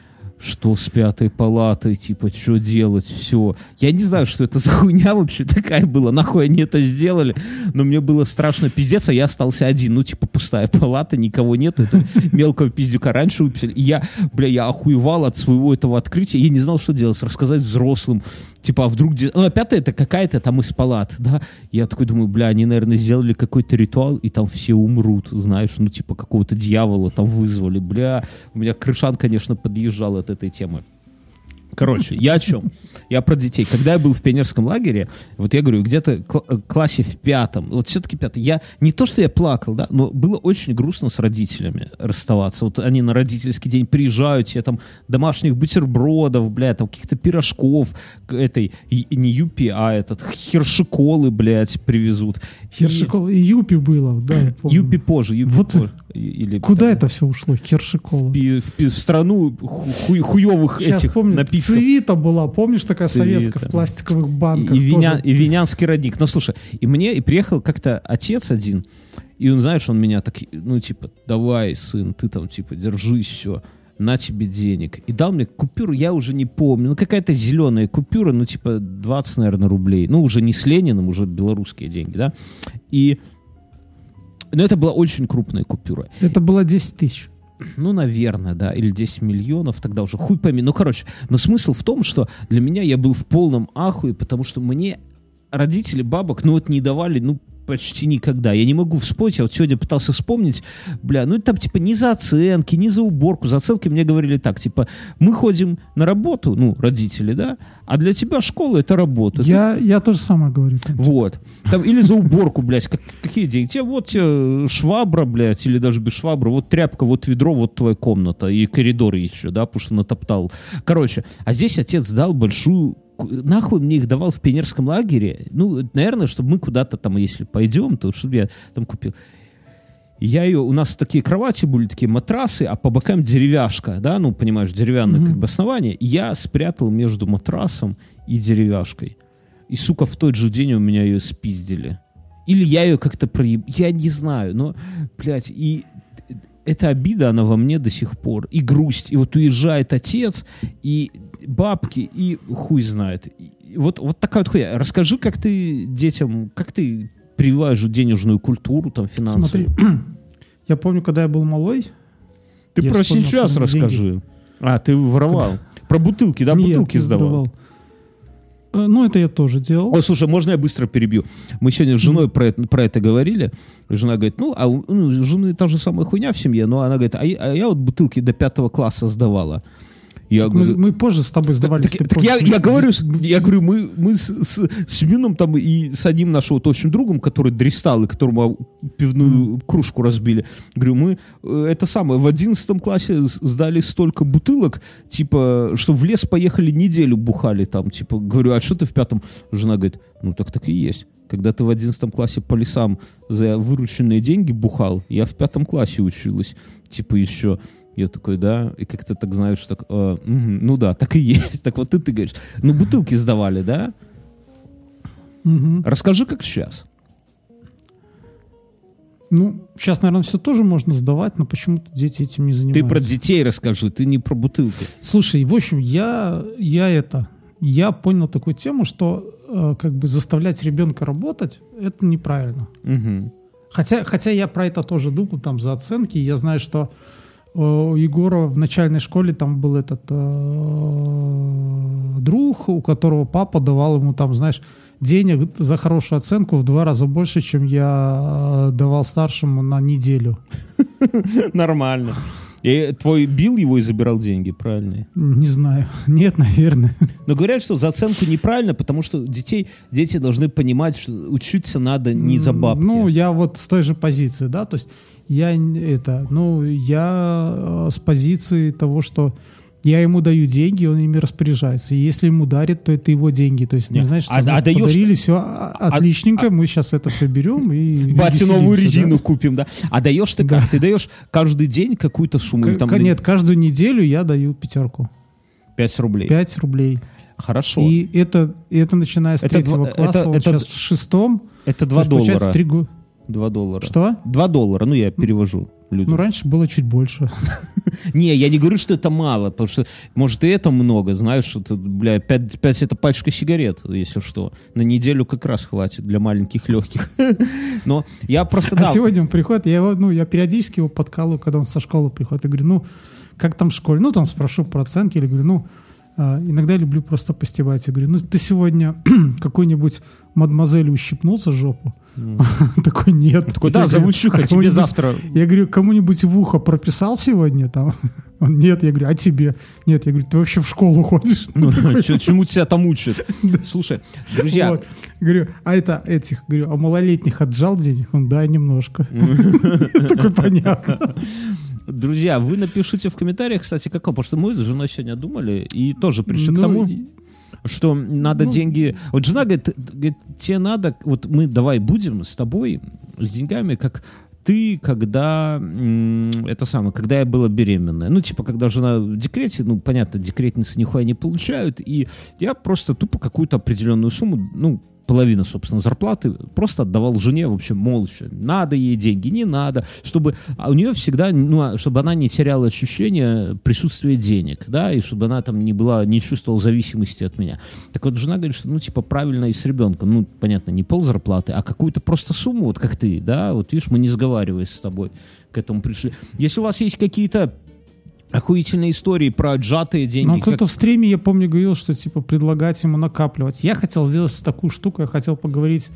что с пятой палатой, типа, что делать, все. Я не знаю, что это за хуйня вообще такая была, нахуй они это сделали, но мне было страшно пиздец, а я остался один, ну, типа, пустая палата, никого нет, это мелкого пиздюка раньше выписали, и я, бля, я охуевал от своего этого открытия, я не знал, что делать, рассказать взрослым, типа, а вдруг... де- Ну, пятая это какая-то там из палат, да? Я такой думаю, бля, они, наверное, сделали какой-то ритуал, и там все умрут, знаешь, ну, типа, какого-то дьявола там вызвали, бля. У меня крышан, конечно, подъезжал от этой темы. Короче, я о чем? Я про детей. Когда я был в пионерском лагере, вот я говорю, где-то кл- э, классе в пятом, вот все-таки пятый, я не то, что я плакал, да, но было очень грустно с родителями расставаться. Вот они на родительский день приезжают, тебе там домашних бутербродов, бля, там каких-то пирожков, этой, не юпи, а этот, хершиколы, блядь, привезут. Хершикова и Юпи было, да, я помню. Юпи позже, юпи Вот позже. И- Или, Куда там, это все ушло? Хершикова. пи- В, пи- в страну ху- хуевых Сейчас этих помню, напитков. Цивита была, помнишь, такая Цивита. советская в пластиковых И, банках. и, виня- тоже. и винянский родник. Но слушай, и мне и приехал как-то отец один, и он, знаешь, он меня так, ну, типа, давай, сын, ты там, типа, держись, все, на тебе денег. И дал мне купюру, я уже не помню, ну, какая-то зеленая купюра, ну, типа, 20, наверное, рублей. Ну, уже не с Лениным, уже белорусские деньги, да. И, ну, это была очень крупная купюра. Это было 10 тысяч. Ну, наверное, да, или 10 миллионов, тогда уже хуй пойми. Ну, короче, но смысл в том, что для меня я был в полном ахуе, потому что мне родители бабок, ну, вот не давали, ну, почти никогда. Я не могу вспомнить, я вот сегодня пытался вспомнить, бля, ну, это там, типа, не за оценки, не за уборку. За оценки мне говорили так, типа, мы ходим на работу, ну, родители, да, а для тебя школа — это работа. Ты Я, я то же самое говорю. там. вот. Там, или за уборку, блядь. Как- какие деньги? Тебе вот тебе швабра, блядь, или даже без швабры. Вот тряпка, вот ведро, вот твоя комната. И коридор еще, да, потому что натоптал. Короче, а здесь отец дал большую... Нахуй мне их давал в пионерском лагере? Ну, наверное, чтобы мы куда-то там, если пойдем, то чтобы я там купил. Я ее, у нас такие кровати были, такие матрасы, а по бокам деревяшка, да, ну, понимаешь, деревянное как бы основание. Я спрятал между матрасом и деревяшкой. И, сука, в тот же день у меня ее спиздили. Или я ее как-то проеб... Я не знаю, но, блядь, и эта обида, она во мне до сих пор. И грусть. И вот уезжает отец, и бабки, и хуй знает. И вот, вот такая вот хуйня. Расскажи, как ты детям, как ты прививаешь денежную культуру, там, финансовую. Смотри, я помню, когда я был малой, Ты про вспомнил, сейчас как деньги. расскажи. А, ты воровал. Про бутылки, да, Нет, бутылки сдавал. Э, Ну, это я тоже делал. Ой, слушай, можно я быстро перебью? Мы сегодня с женой про это, про это говорили. Жена говорит, ну, а у ну, жены та же самая хуйня в семье, но она говорит, а а я вот бутылки до пятого класса сдавала. Я Мы, говорю, мы позже с тобой сдавались. так, так я, я говорю, я говорю, мы, мы с, с, Семеном там и с одним нашим вот общим другом, который дристал, и которому пивную кружку разбили, говорю, мы э, это самое, в одиннадцатом классе сдали столько бутылок, типа, что в лес поехали неделю бухали там, типа, говорю, а что ты в пятом? Жена говорит, ну так так и есть. Когда ты в одиннадцатом классе по лесам за вырученные деньги бухал, я в пятом классе училась, типа еще. Я такой, да, и как ты так знаешь, так, «А, мгм, ну да, так и есть. Так вот ты, ты говоришь, ну бутылки сдавали, да? Мгм. Расскажи, как сейчас. Ну, сейчас, наверное, все тоже можно сдавать, но почему-то дети этим не Ты занимаются. про детей расскажи, ты не про бутылки. Слушай, в общем, я, я это, я понял такую тему, что э, как бы заставлять ребенка работать, это неправильно. Мгм. Хотя, хотя я про это тоже думал, там, за оценки. Я знаю, что э, у Егора в начальной школе там был этот э, друг, у которого папа давал ему там, знаешь, денег за хорошую оценку в два раза больше, чем я э, давал старшему на неделю. Нормально. И твой бил его и забирал деньги, правильно? Не знаю. Нет, наверное. Но говорят, что за оценку неправильно, потому что детей, дети должны понимать, что учиться надо не за бабки. Ну, я вот с той же позиции, да, то есть я это, ну, я э, с позиции того, что я ему даю деньги, он ими распоряжается. И если ему дарит, то это его деньги. То есть, не, Не, знаешь, что а- а значит, даешь- подарили, все отличненько, мы сейчас это все берем и Бате новую веселимся, резину да. купим, да? А даешь ты как? Ты даешь каждый день какую-то сумму? К- там Нет, каждую неделю я даю пятерку. 5 рублей. 5 рублей. Хорошо. И это, это начиная с Это третьего два- класса, это- он это- сейчас в шестом. Это То 2 есть, получается, доллара. три 2 доллара. Что? 2 доллара, ну я перевожу людям. Ну, раньше было чуть больше. Не, я не говорю, что это мало, потому что, может, и это много, знаешь, это, бля, 5, это пачка сигарет, если что. На неделю как раз хватит для маленьких легких. Но я просто, А да, сегодня он приходит, я его, ну, я периодически его подкалываю, когда он со школы приходит. Я говорю, ну, как там в школе? Ну, там спрошу про оценки, или говорю, ну, а, иногда люблю просто постебать. Я говорю, ну, ты сегодня какой-нибудь мадемуазель ущипнулся жопу? Такой, нет. такой, да, Я говорю, зовут Шиха, «А тебе завтра Я говорю, кому-нибудь в ухо прописал сегодня там? Он, нет, я говорю, а тебе? Нет, я говорю, ты вообще в школу ходишь? Ну, чему тебя там учат? Слушай, друзья, Вот. Говорю, а это этих, говорю, а малолетних отжал денег? Он, да, немножко. Такой понятно. друзья, вы напишите в комментариях, кстати, как вам, потому что мы с женой сегодня думали и тоже пришли к Ну, тому, что надо Ну- деньги... Вот жена говорит, говорит, тебе надо... Вот мы давай будем с тобой с деньгами, как ты, когда это самое, когда я была беременная. Ну, типа, когда жена в декрете, ну, понятно, декретницы нихуя не получают, и я просто тупо какую-то определенную сумму, ну, половина, собственно, зарплаты просто отдавал жене, в общем, молча. Надо ей деньги, не надо, чтобы а у нее всегда, ну, а чтобы она не теряла ощущение присутствия денег, да, и чтобы она там не была, не чувствовала зависимости от меня. Так вот, жена говорит, что, ну, типа, правильно и с ребенком, ну, понятно, не пол зарплаты, а какую-то просто сумму, вот как ты, да, вот видишь, мы не сговариваясь с тобой к этому пришли. Если у вас есть какие-то охуительные истории про отжатые деньги, Ну, как- кто-то в стриме, я помню, говорил, что, типа, предлагать ему накапливать. Я хотел сделать такую штуку, я хотел поговорить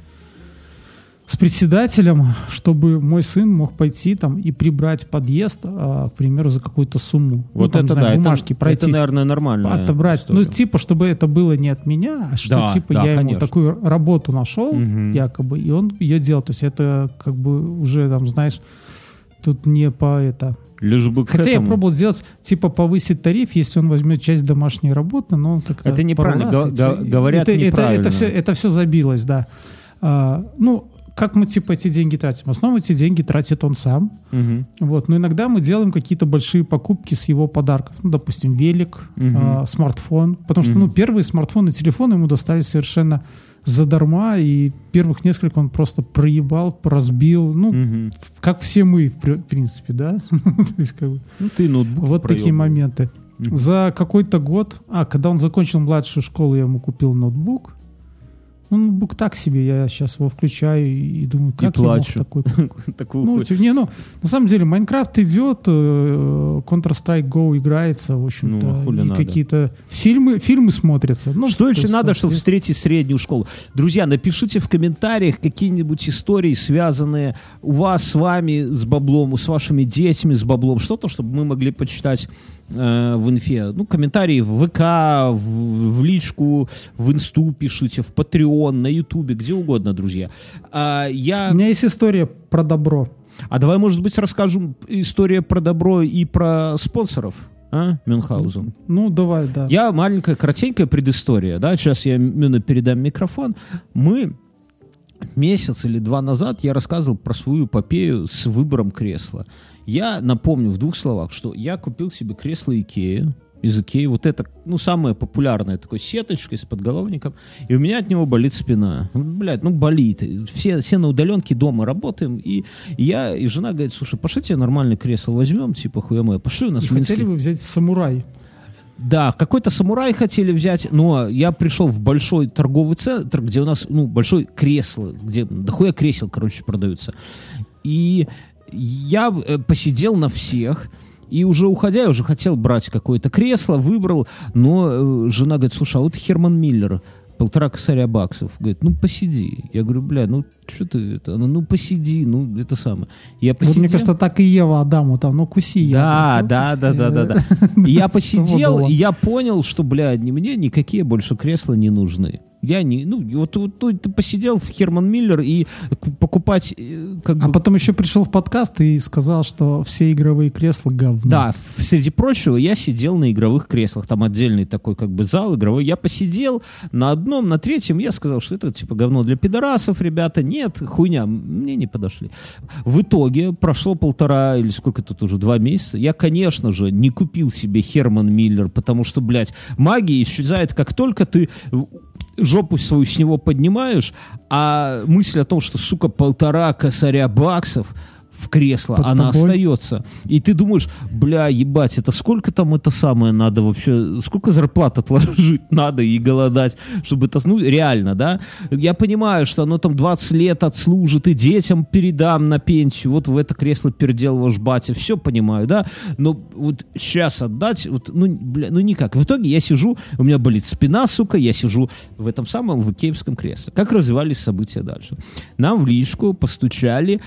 с председателем, чтобы мой сын мог пойти там и прибрать подъезд, а, к примеру, за какую-то сумму. Ну, вот там, это знаю, да, это- бумажки это, пройтись. наверное, нормально. отобрать. Ну, типа, чтобы это было не от меня, а что, Да, типа, да, я конечно. ему такую работу нашел, Мгм. якобы, и он ее делал. То есть это, как бы, уже, там, знаешь, тут не по это... Лишь бы Хотя я этому. пробовал сделать, типа, повысить тариф, если он возьмет часть домашней работы, но он как-то... Это неправильно. раз, всё. го- говорят это, это- неправильно. Это, все, это все забилось, да. А, ну, как мы, типа, эти деньги тратим? В основном эти деньги тратит он сам. Мгм. Вот. Но иногда мы делаем какие-то большие покупки с его подарков. Ну, допустим, велик, Мгм. а, смартфон. Потому что, ну, первые смартфоны, телефоны ему достались совершенно задарма, и первых несколько он просто проебал, разбил, ну, в- как все мы, в при- в принципе, да? Есть, как бы, Ну, ты ноутбук вот такие проебывал. моменты. Мгм. За какой-то год, а, когда он закончил младшую школу, я ему купил ноутбук. Ну, ноутбук так себе, я сейчас его включаю и, и думаю, как я мог плачу. такой Такую ну, типа, не, ну, на самом деле, Майнкрафт идет, э, Counter-Strike Go играется, в общем-то, Ну, хули и какие-то фильмы, фильмы смотрятся. Ну, Что то еще надо, чтобы встретить среднюю школу? Друзья, напишите в комментариях какие-нибудь истории, связанные у вас с вами, с баблом, с вашими детьми, с баблом. Что-то, чтобы мы могли почитать э, в инфе. Ну, комментарии в ВК, в, в личку, в инсту пишите, в Patreon, на Ютубе, где угодно, друзья. А, я... У меня есть история про добро. А давай, может быть, расскажем историю про добро и про спонсоров, а, Мюнхгаузен? Ну, давай, да. Я маленькая, кратенькая предыстория, да, сейчас я Мюна передам микрофон. Мы месяц или два назад я рассказывал про свою эпопею с выбором кресла. Я напомню в двух словах, что я купил себе кресло Икеи, из Икеи, вот это, ну, самое популярное, такой сеточкой с подголовником, и у меня от него болит спина. Блядь, ну, болит. Все, все на удаленке дома работаем, и я, и жена говорит, слушай, пошли тебе нормальное кресло возьмем, типа, хуя моя, пошли у нас И Минске». хотели бы взять самурай. Да, какой-то самурай хотели взять, но я пришел в большой торговый центр, где у нас, ну, большое кресло, где дохуя кресел, короче, продаются. И я э, посидел на всех, и уже уходя, я уже хотел брать какое-то кресло, выбрал, но э, жена говорит, слушай, а вот Херман Миллер, полтора косаря баксов. Говорит, ну посиди. Я говорю, бля, ну что ты это? Она, ну посиди, ну это самое. Я Вот посидел. мне кажется, так и Ева Адаму там, ну куси Да, яблоко, да, да, куси. да, да, да. И я посидел, и я понял, что, бля, мне никакие больше кресла не нужны. Я не, ну, вот, вот, вот ты посидел в Херман Миллер и покупать, э, как А бы, потом еще пришел в подкаст и сказал, что все игровые кресла говно. да, среди прочего, я сидел на игровых креслах, там отдельный такой как бы зал игровой. Я посидел на одном, на третьем, я сказал, что это типа говно для пидорасов, ребята. Нет, хуйня, мне не подошли. В итоге прошло полтора или сколько тут уже, два месяца. Я, конечно же, не купил себе Херман Миллер, потому что, блядь, магия исчезает, как только ты жопу свою с него поднимаешь, а мысль о том, что, сука, полтора косаря баксов в кресло, Под она тобой. остается. И ты думаешь, бля, ебать, это сколько там это самое надо вообще, сколько зарплат отложить надо и голодать, чтобы это, ну, реально, да? Я понимаю, что оно там 20 лет отслужит, и детям передам на пенсию, вот в это кресло передел ваш батя, все понимаю, да? Но вот сейчас отдать, вот, ну, бля, ну никак. В итоге я сижу, у меня болит спина, сука, я сижу в этом самом в икеевском кресле. Как развивались события дальше? Нам в личку постучали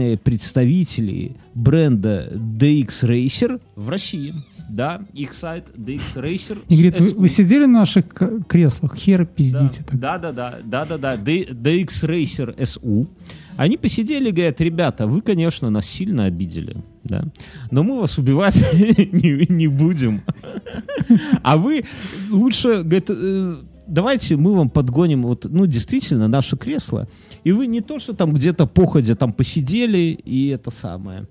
официальные представители бренда DX Racer в России. Да, их сайт DX Racer. И говорит, вы, вы сидели на наших креслах, хер пиздите. Да, да, да, да, да, да, D- DX Racer SU. Они посидели, говорят, ребята, вы, конечно, нас сильно обидели, да, но мы вас убивать не, не будем. А вы лучше, говорит, э, давайте мы вам подгоним, вот, ну, действительно, наше кресло, и вы не то, что там где-то походя там посидели, и это самое,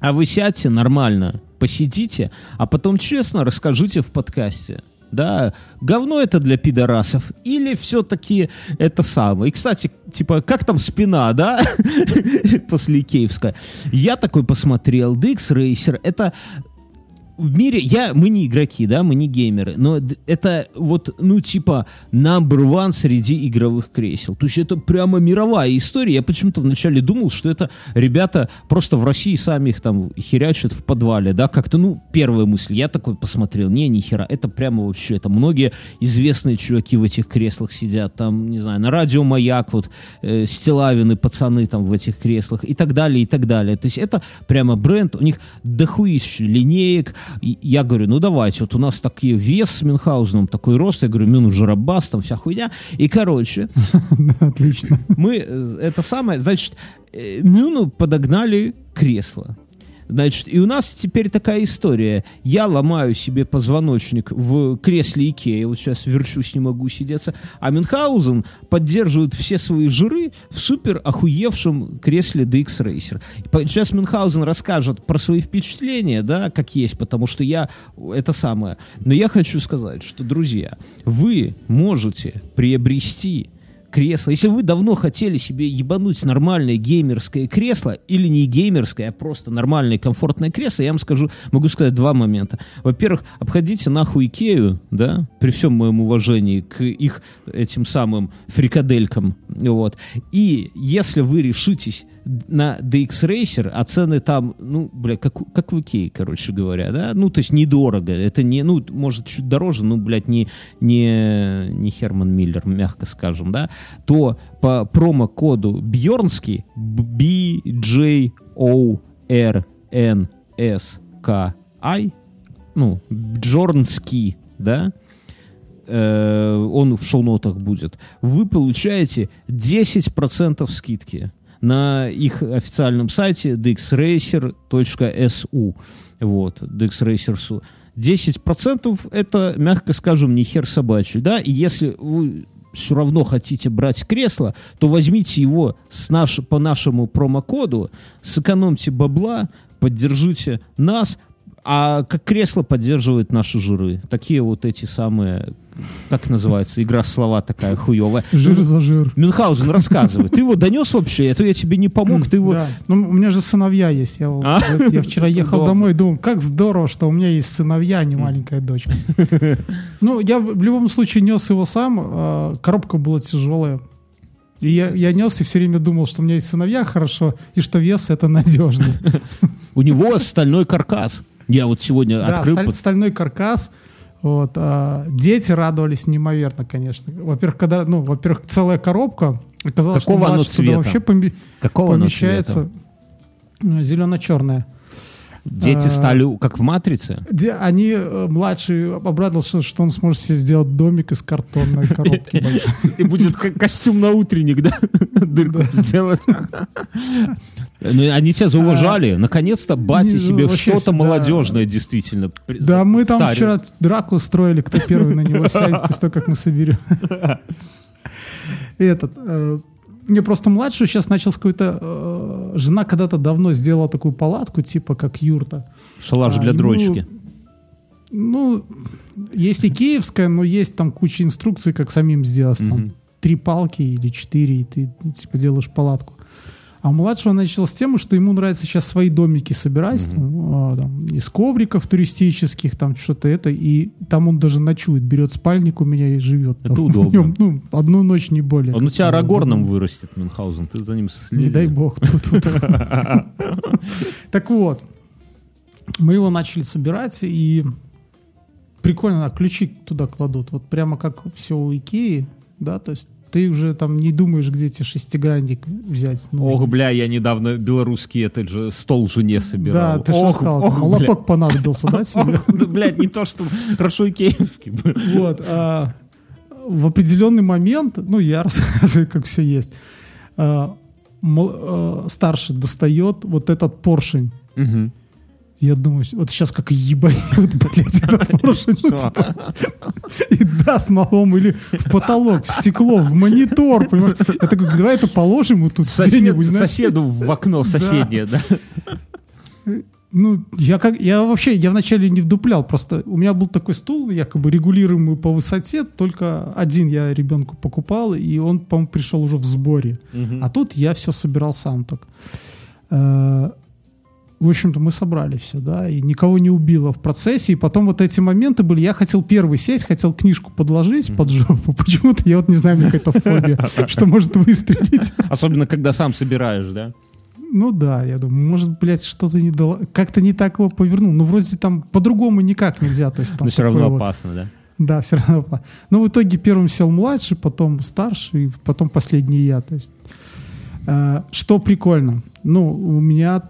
а вы сядьте нормально, посидите, а потом честно расскажите в подкасте. Да, говно это для пидорасов или все-таки это самое. И, кстати, типа, как там спина, да, после Икеевска. Я такой посмотрел, DX Racer, это в мире, я, мы не игроки, да, мы не геймеры, но это вот, ну, типа, number one среди игровых кресел. То есть это прямо мировая история. Я почему-то вначале думал, что это ребята просто в России сами их там херячат в подвале, да, как-то, ну, первая мысль. Я такой посмотрел, не, ни хера, это прямо вообще, это многие известные чуваки в этих креслах сидят, там, не знаю, на радио Маяк, вот, э, Стилавины, пацаны там в этих креслах и так далее, и так далее. То есть это прямо бренд, у них дохуище линеек. И я говорю, ну давайте, вот у нас такие вес с Мюнхгаузеном, такой рост, я говорю, Мюн Жарабас, там вся хуйня. И, короче, отлично. мы, э, это самое, значит, э, Мюну подогнали кресло. Значит, и у нас теперь такая история. Я ломаю себе позвоночник в кресле Икея, вот сейчас верчусь, не могу сидеться, а Мюнхгаузен поддерживает все свои жиры в супер охуевшем кресле DX Racer. Сейчас Мюнхгаузен расскажет про свои впечатления, да, как есть, потому что я это самое. Но я хочу сказать, что, друзья, вы можете приобрести кресло. Если вы давно хотели себе ебануть нормальное геймерское кресло, или не геймерское, а просто нормальное комфортное кресло, я вам скажу, могу сказать два момента. Во-первых, обходите нахуй Икею, да, при всем моем уважении к их этим самым фрикаделькам, вот. И если вы решитесь на DX Racer, а цены там, ну, бля, как, как в Икее, короче говоря, да, ну, то есть недорого, это не, ну, может, чуть дороже, ну, блядь, не, не, не Херман Миллер, мягко скажем, да, то по промокоду Бьернский, B-J-O-R-N-S-K-I, ну, Бджорнский, да, э, он в шоу-нотах будет, вы получаете 10% скидки на их официальном сайте dxracer.su. Вот, dxracer.su. 10% это, мягко скажем, не хер собачий, да, и если вы все равно хотите брать кресло, то возьмите его с наш, по нашему промокоду, сэкономьте бабла, поддержите нас, а как кресло поддерживает наши жиры. Такие вот эти самые, как называется, игра слова такая хуевая. Жир за жир. Мюнхгаузен, рассказывай. Ты его донес вообще? А то я тебе не помог, ты его... Да. Ну, у меня же сыновья есть. Я, А? я вчера ехал Удобно. домой и думал, как здорово, что у меня есть сыновья, а не маленькая дочь. Ну, я в любом случае нес его сам. а, Коробка была тяжелая. И я, я нес и все время думал, что у меня есть сыновья хорошо, и что вес это надежно. У него стальной каркас. Я вот сегодня Да, открыл... под- стальной каркас. Вот, а, дети радовались неимоверно, конечно. Во-первых, когда, ну, во-первых, целая коробка. Оказалось, Какого что оно цвета? вообще поме- Какого помещается зелено-черная. Дети а, стали как в «Матрице». Где они, э, младший, обрадовался, что он сможет себе сделать домик из картонной коробки большой. И будет ко- костюм на утренник, да? Дырку сделать. Ну, Они тебя зауважали. Наконец-то батя себе ну, вообще что-то молодежное действительно Да, мы там вчера драку устроили, кто первый на него сядет, после того, как мы соберем. Этот. Мне просто младшую сейчас начал с какой-то... э, Жена когда-то давно сделала такую палатку, типа как юрта. Шалаш А, для ему- дрочки. Ну, есть и киевская, но есть там куча инструкций, как самим сделать. Там три палки или четыре, и ты типа делаешь палатку. А младшего начал с тем, что ему нравится сейчас свои домики собирать, там, а, там, из ковриков туристических, там что-то это, и там он даже ночует, берет спальник у меня и живет. Это там. удобно. Нем, ну, одну ночь не более. Он у тебя удобно. вырастет, Мюнхгаузен, ты за ним Не следи. дай бог. Так вот, мы его начали собирать, и прикольно, а ключи туда кладут. Вот прямо как все у Икеи, да, то есть ты уже там не думаешь, где тебе шестигранник взять. Ну, Ох, бля, я недавно белорусский этот же стол жене собирал. да, ты что сказал? ох, Там бля. Молоток понадобился, да, тебе? Да, блядь, не то, что хорошо и киевский был. Вот. а, в определенный момент, ну, я рассказываю, как все есть, а, мол- а, старший достает вот этот поршень. Я думаю, вот сейчас как ебанет, блядь, этот поршень ну, типа, и даст малому или в потолок, в стекло, в монитор, понимаешь? Я такой, давай это положим вот тут Сосед- где-нибудь, знаешь. соседу в окно соседнее, да. Ну, я как, я вообще, я вначале не вдуплял, просто у меня был такой стул, якобы регулируемый по высоте, только один я ребенку покупал, и он, по-моему, пришел уже в сборе. А тут я все собирал сам так. В общем-то, мы собрали все, да, и никого не убило в процессе. И потом вот эти моменты были. Я хотел первый сесть, хотел книжку подложить под жопу. Почему-то я вот не знаю, меня какая-то фобия, что может выстрелить. Особенно, когда сам собираешь, да? Ну да, я думаю, может, блядь, что-то не дало. Как-то не так его повернул. Ну, вроде там по-другому никак нельзя. То есть, там Но все равно вот- опасно, да? Да, все равно. опа- Но в итоге первым сел младший, потом старший, потом последний я. То есть, э, что прикольно. Ну, у меня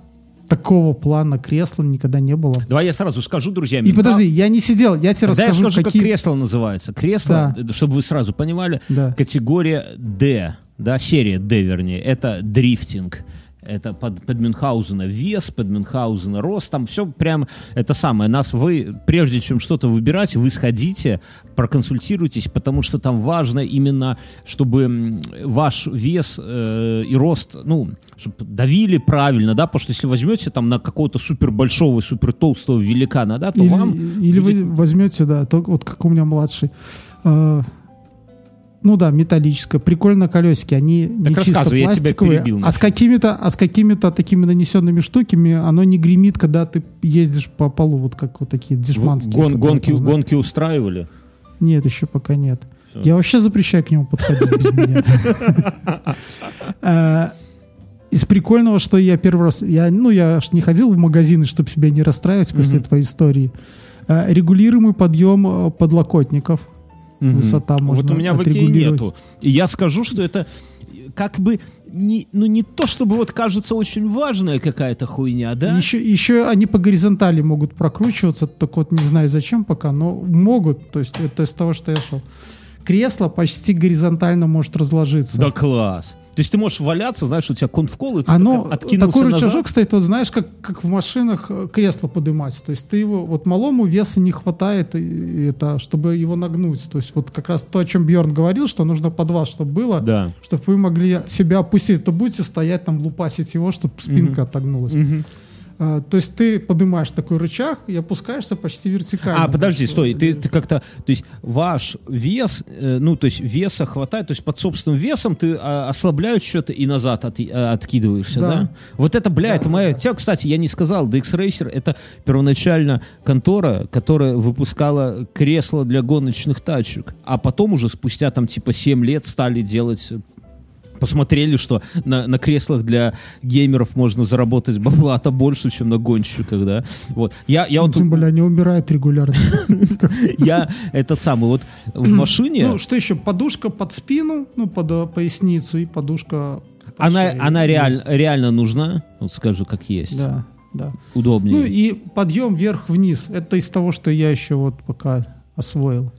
такого плана кресла никогда не было. Давай я сразу скажу, друзья. И подожди, я не сидел, я тебе я расскажу, скажу, какие... как кресло называется. Кресло, чтобы вы сразу понимали, Да. категория D, да, серия D, вернее, это дрифтинг. Это под, под Мюнхгаузена вес, под Мюнхгаузена рост, там все прям это самое. Нас вы, прежде чем что-то выбирать, вы сходите, проконсультируйтесь, потому что там важно именно, чтобы ваш вес э, и рост, ну, чтобы давили правильно, да, потому что если возьмете там на какого-то супер большого, супер толстого великана, да, то Или, вам или будет- вы возьмете, да, то, вот как у меня младший. э, ну да, металлическое, прикольно колесики, они не чисто пластиковые, перебил а с какими-то, а с какими-то такими нанесенными штуками оно не гремит, когда ты ездишь по полу, вот как вот такие дешманские. Гон- гонки, там, гонки устраивали? Нет, еще пока нет. Всё. Я вообще запрещаю к нему подходить без меня. Э, Из прикольного, что я первый раз, я, ну, я ж не ходил в магазины, чтобы себя не расстраивать после твоей истории. Э, Регулируемый подъем э, подлокотников. Мгм. Высота можно Вот у меня в Икее нету. И я скажу, что это э, как бы не, ну не то, чтобы вот кажется очень важная какая-то хуйня, да? Еще, еще они по горизонтали могут прокручиваться, только вот не знаю зачем пока, но могут. То есть это из того, что я шел. Кресло почти горизонтально может разложиться. Да класс. То есть ты можешь валяться, знаешь, у тебя конфкол, и ты Оно, так откинулся такой назад. рычажок стоит, вот знаешь, как, как в машинах э, кресло поднимать. То есть ты его, вот малому веса не хватает, и- это, чтобы его нагнуть. То есть вот как раз то, о чем Бьорн говорил, что нужно под вас, чтобы было, Да. чтобы вы могли себя опустить. То будете стоять там, лупасить его, чтобы спинка отогнулась. А, то есть ты поднимаешь такой рычаг и опускаешься почти вертикально. А, подожди, стой, ты, ты как-то, то есть ваш вес, э, ну, то есть веса хватает, то есть под собственным весом ты а, ослабляешь что-то и назад от- а, откидываешься, да. Да. Вот это, бля, это моя... Тебя, кстати, я не сказал, DX Racer это первоначально контора, которая выпускала кресло для гоночных тачек, а потом уже спустя там типа 7 лет стали делать посмотрели, что на, на креслах для геймеров можно заработать бабла-то больше, чем на гонщиках, да. Вот. Я, я Ну, вот Тем более они умирают регулярно. я этот самый вот в машине, Ну, что еще? Подушка под спину, ну, под э, поясницу и подушка под она, она реаль- Есть. реально нужна, вот скажу, как есть, Да, да. удобнее. Ну и подъем вверх-вниз. Это из того, что я еще вот пока освоил.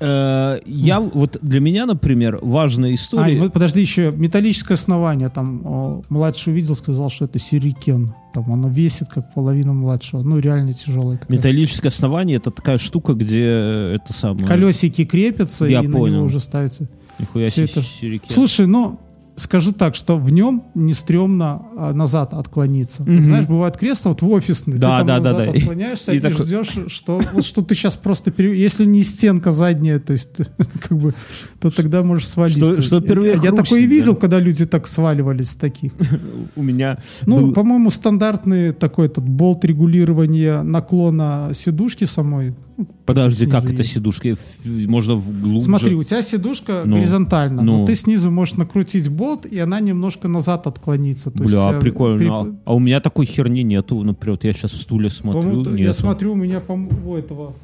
Э, я вот для меня, например, важная А, история. вот подожди, еще металлическое основание. Там младший увидел, сказал, что это сюрикен. Там оно весит как половину младшего. Ну, реально тяжелое. такое. Металлическое основание это такая штука, где это самое. Колесики крепятся, Я и на понял. него уже ставится. Нихуя себе это- сюрикен. Слушай, ну, скажу так, что в нем не стрёмно а, назад отклониться. Вот Мгм. знаешь, бывает кресло вот в офисный, Да, ты там да, да, назад да. отклоняешься И и, такой- ждешь, что, вот, что ты сейчас просто, пере- если не стенка задняя, то есть как бы, то тогда можешь свалиться. Что- что впервые Я такое и видел, да. когда люди так сваливались таких. У меня Ну, был- по-моему, стандартный такой этот болт регулирования наклона сидушки самой. Подожди, как это есть. сидушка? Можно вглубже. Смотри, у тебя сидушка Ну, горизонтально, ну. но ты снизу можешь накрутить болт, и она немножко назад отклонится. То есть Бля, тебя прикольно. при- А- А у меня такой херни нету. Например, вот я сейчас в стуле смотрю. По-моему, т- я нету. смотрю, у меня, по-моему, у этого...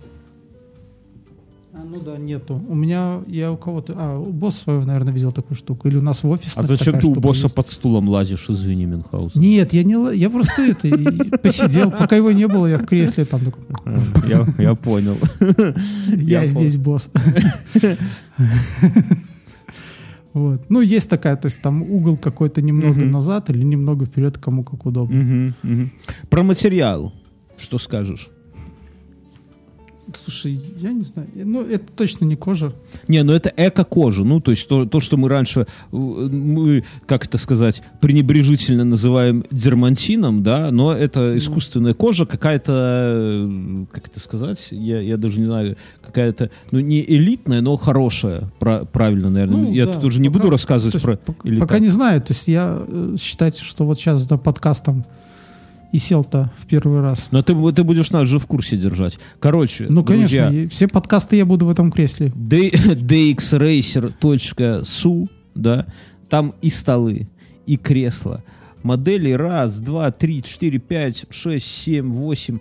А, ну да, нету. У меня, я у кого-то... А, у босса своего, наверное, видел такую штуку. Или у нас в офисе А зачем ты у босса под стулом лазишь, извини, Мюнхгаузен? Нет, я не... ла- Я просто это... посидел. Пока его не было, я в кресле там такой... А, Я, я понял. Я, здесь босс. Вот. Ну, есть такая, то есть там угол какой-то немного назад или немного вперед, кому как удобно. Про материал. Что скажешь? Слушай, я не знаю. Ну, это точно не кожа. Не, ну это эко-кожа. Ну, то есть то, то, что мы раньше, э, мы, как это сказать, пренебрежительно называем дермантином, да, но это искусственная кожа, какая-то, э, как это сказать, я, я даже не знаю, какая-то, ну, не элитная, но хорошая, пра- правильно, наверное. Ну, я да, тут уже не пока- буду рассказывать есть про пока, элитар. пока не знаю. То есть я э, считайте, что вот сейчас за подкастом и сел-то в первый раз. Но ты, ты будешь нас же в курсе держать. Короче, Ну, конечно, все подкасты я буду в этом кресле. D- dxracer.su, да, там и столы, и кресла. Моделей раз, два, три, четыре, пять, шесть, семь, восемь,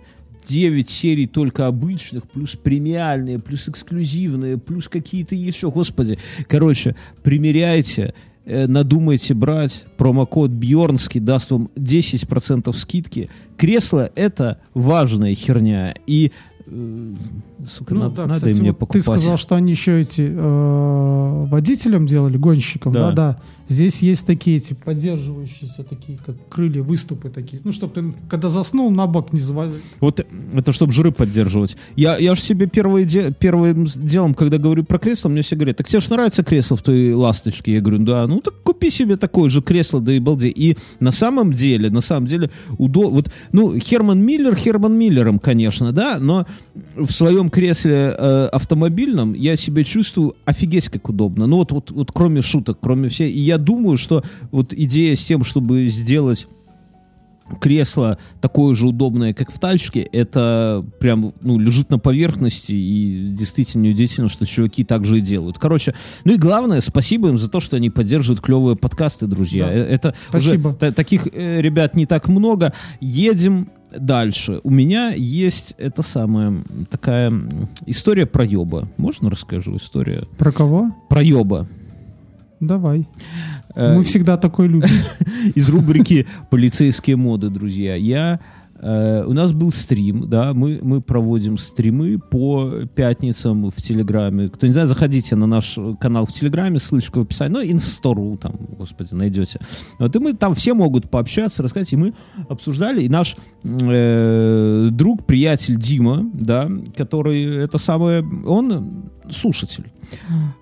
девять серий только обычных, плюс премиальные, плюс эксклюзивные, плюс какие-то еще, господи. Короче, примеряйте, э, надумайте брать, промокод Бьорнский даст вам 10% скидки. Кресло — это важная херня, и э, сука, Ну, надо, да, надо кстати, мне покупать. Ты сказал, что они еще эти э, водителям делали, гонщикам, Да. да. да, Здесь есть такие эти поддерживающиеся такие, как крылья, выступы такие. Ну, чтобы ты, когда заснул, на бок не завалил. Вот это чтобы жиры поддерживать. Я, я же себе первое де- первым делом, когда говорю про кресло, мне все говорят, так тебе же нравится кресло в той ласточке? Я говорю, да, ну так купи себе такое же кресло, да и балдей. И на самом деле, на самом деле, удо... вот, ну, Херман Миллер Херман Миллером, конечно, да, но в своем кресле э, автомобильном я себя чувствую офигеть как удобно. Ну вот, вот, вот кроме шуток, кроме всей. И я думаю, что вот идея с тем, чтобы сделать кресло такое же удобное, как в тачке, это прям, ну, лежит на поверхности, и действительно неудивительно, что чуваки так же и делают. Короче, ну и главное, спасибо им за то, что они поддерживают клевые подкасты, друзья. Да. Э, Это Спасибо. уже та- таких э, ребят не так много. Едем дальше. У меня есть это самая такая история про ёба. Можно расскажу историю Про кого? про ёба? Давай. Э, Мы всегда такой любим. из рубрики «Полицейские моды», друзья. Я, э, у нас был стрим, да, мы, мы проводим стримы по пятницам в Телеграме. Кто не знает, заходите на наш канал в Телеграме, ссылочка в описании, ну, инфстору там, господи, найдете. Вот, и мы там все могут пообщаться, рассказать, и мы обсуждали, и наш э, друг, приятель Дима, да, который, это самое, он слушатель.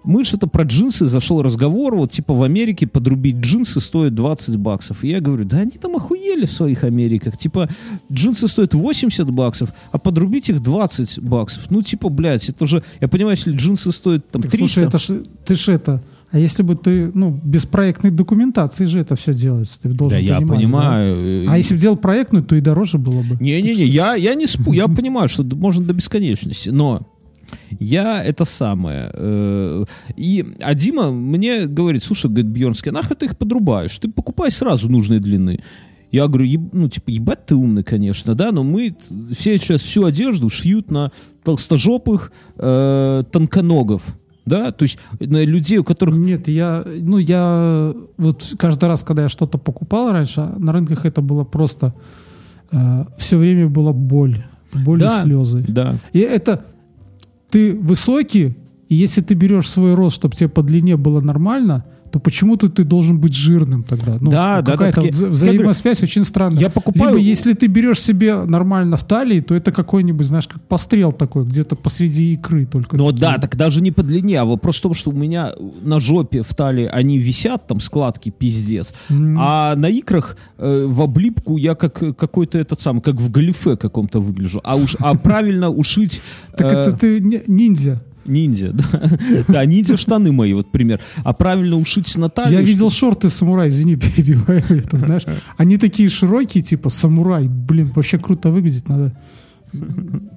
Мы что-то про джинсы зашел разговор, вот типа в Америке подрубить джинсы стоит 20 баксов. И я говорю, да они там охуели в своих Америках. Типа джинсы стоят 80 баксов, а подрубить их 20 баксов. Ну типа, блядь, это же, я понимаю, если джинсы стоят там Так, 300... слушай, это ж, ты ж это... А если бы ты, ну, без проектной документации же это все делается, ты должен да, я понимать, понимаю. да? А если бы делал проектную, то и дороже было бы. Не-не-не, я, я не спу, я понимаю, что можно до бесконечности, но я это самое. э, и, а Дима мне говорит, слушай, говорит, Бьернский, нахуй ты их подрубаешь? Ты покупай сразу нужной длины. Я говорю, «Еб- ну, типа, ебать ты умный, конечно, да, но мы все сейчас всю одежду шьют на толстожопых э, тонконогов, да, то есть на людей, у которых Нет, я, ну, я вот каждый раз, когда я что-то покупал раньше, на рынках это было просто все время была боль, боль Да. и слезы. Да. И это ты высокий, и если ты берешь свой рост, чтобы тебе по длине было нормально, то почему-то ты должен быть жирным тогда. Ну, Да, да, да, какая-то такие- вза- я взаимосвязь очень странная. я покупаю- Либо если ты берешь себе нормально в талии, то это какой-нибудь, знаешь, как пострел такой, где-то посреди икры только. Ну да, так даже не по длине, а вопрос в том, что у меня на жопе в талии они висят, там складки пиздец, а на икрах э, в облипку я как э, какой-то этот сам, как в галифе каком-то выгляжу. А уж, а правильно ушить Так э, это ты ниндзя. Ниндзя, да, да, ниндзя штаны мои, вот пример. А правильно ушить на талию. Я видел шорты самурай, извини, перебиваю это, знаешь. Они такие широкие, типа самурай. Блин, вообще круто выглядит, надо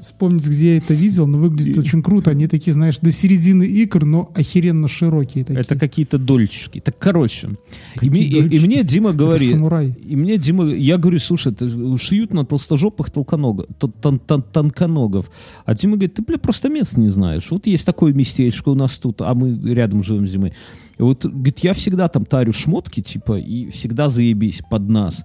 вспомнить, где я это видел, но выглядит очень круто. Они такие, знаешь, до середины икр, но охеренно широкие такие. Это какие-то дольчики. Так, короче, и, и- и мне Дима говорит, самурай. и мне Дима, я говорю, слушай, шьют на толстожопых толконогов, тон- тон- тонконогов. А Дима говорит, ты, бля, просто мест не знаешь. Вот есть такое местечко у нас тут, а мы рядом живем с Димой. И вот, говорит, я всегда там тарю шмотки, типа, и всегда заебись под нас.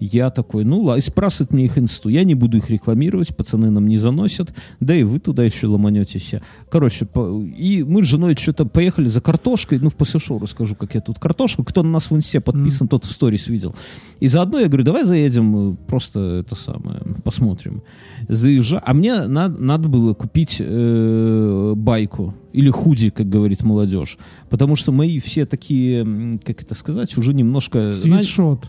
Я такой, ну ладно, и спрашивает мне их инсту. Я не буду их рекламировать, пацаны нам не заносят, да и вы туда еще ломанете все. Короче, по- и мы с женой что-то поехали за картошкой, ну в после шоу расскажу, как я тут картошку. Кто на нас в инсте подписан, тот в сторис видел. И заодно я говорю, давай заедем, э, просто это самое, посмотрим. Заезжа... А мне надо, надо было купить э, байку или худи, как говорит молодежь. Потому что мои все такие, как это сказать, уже немножко... Свитшот.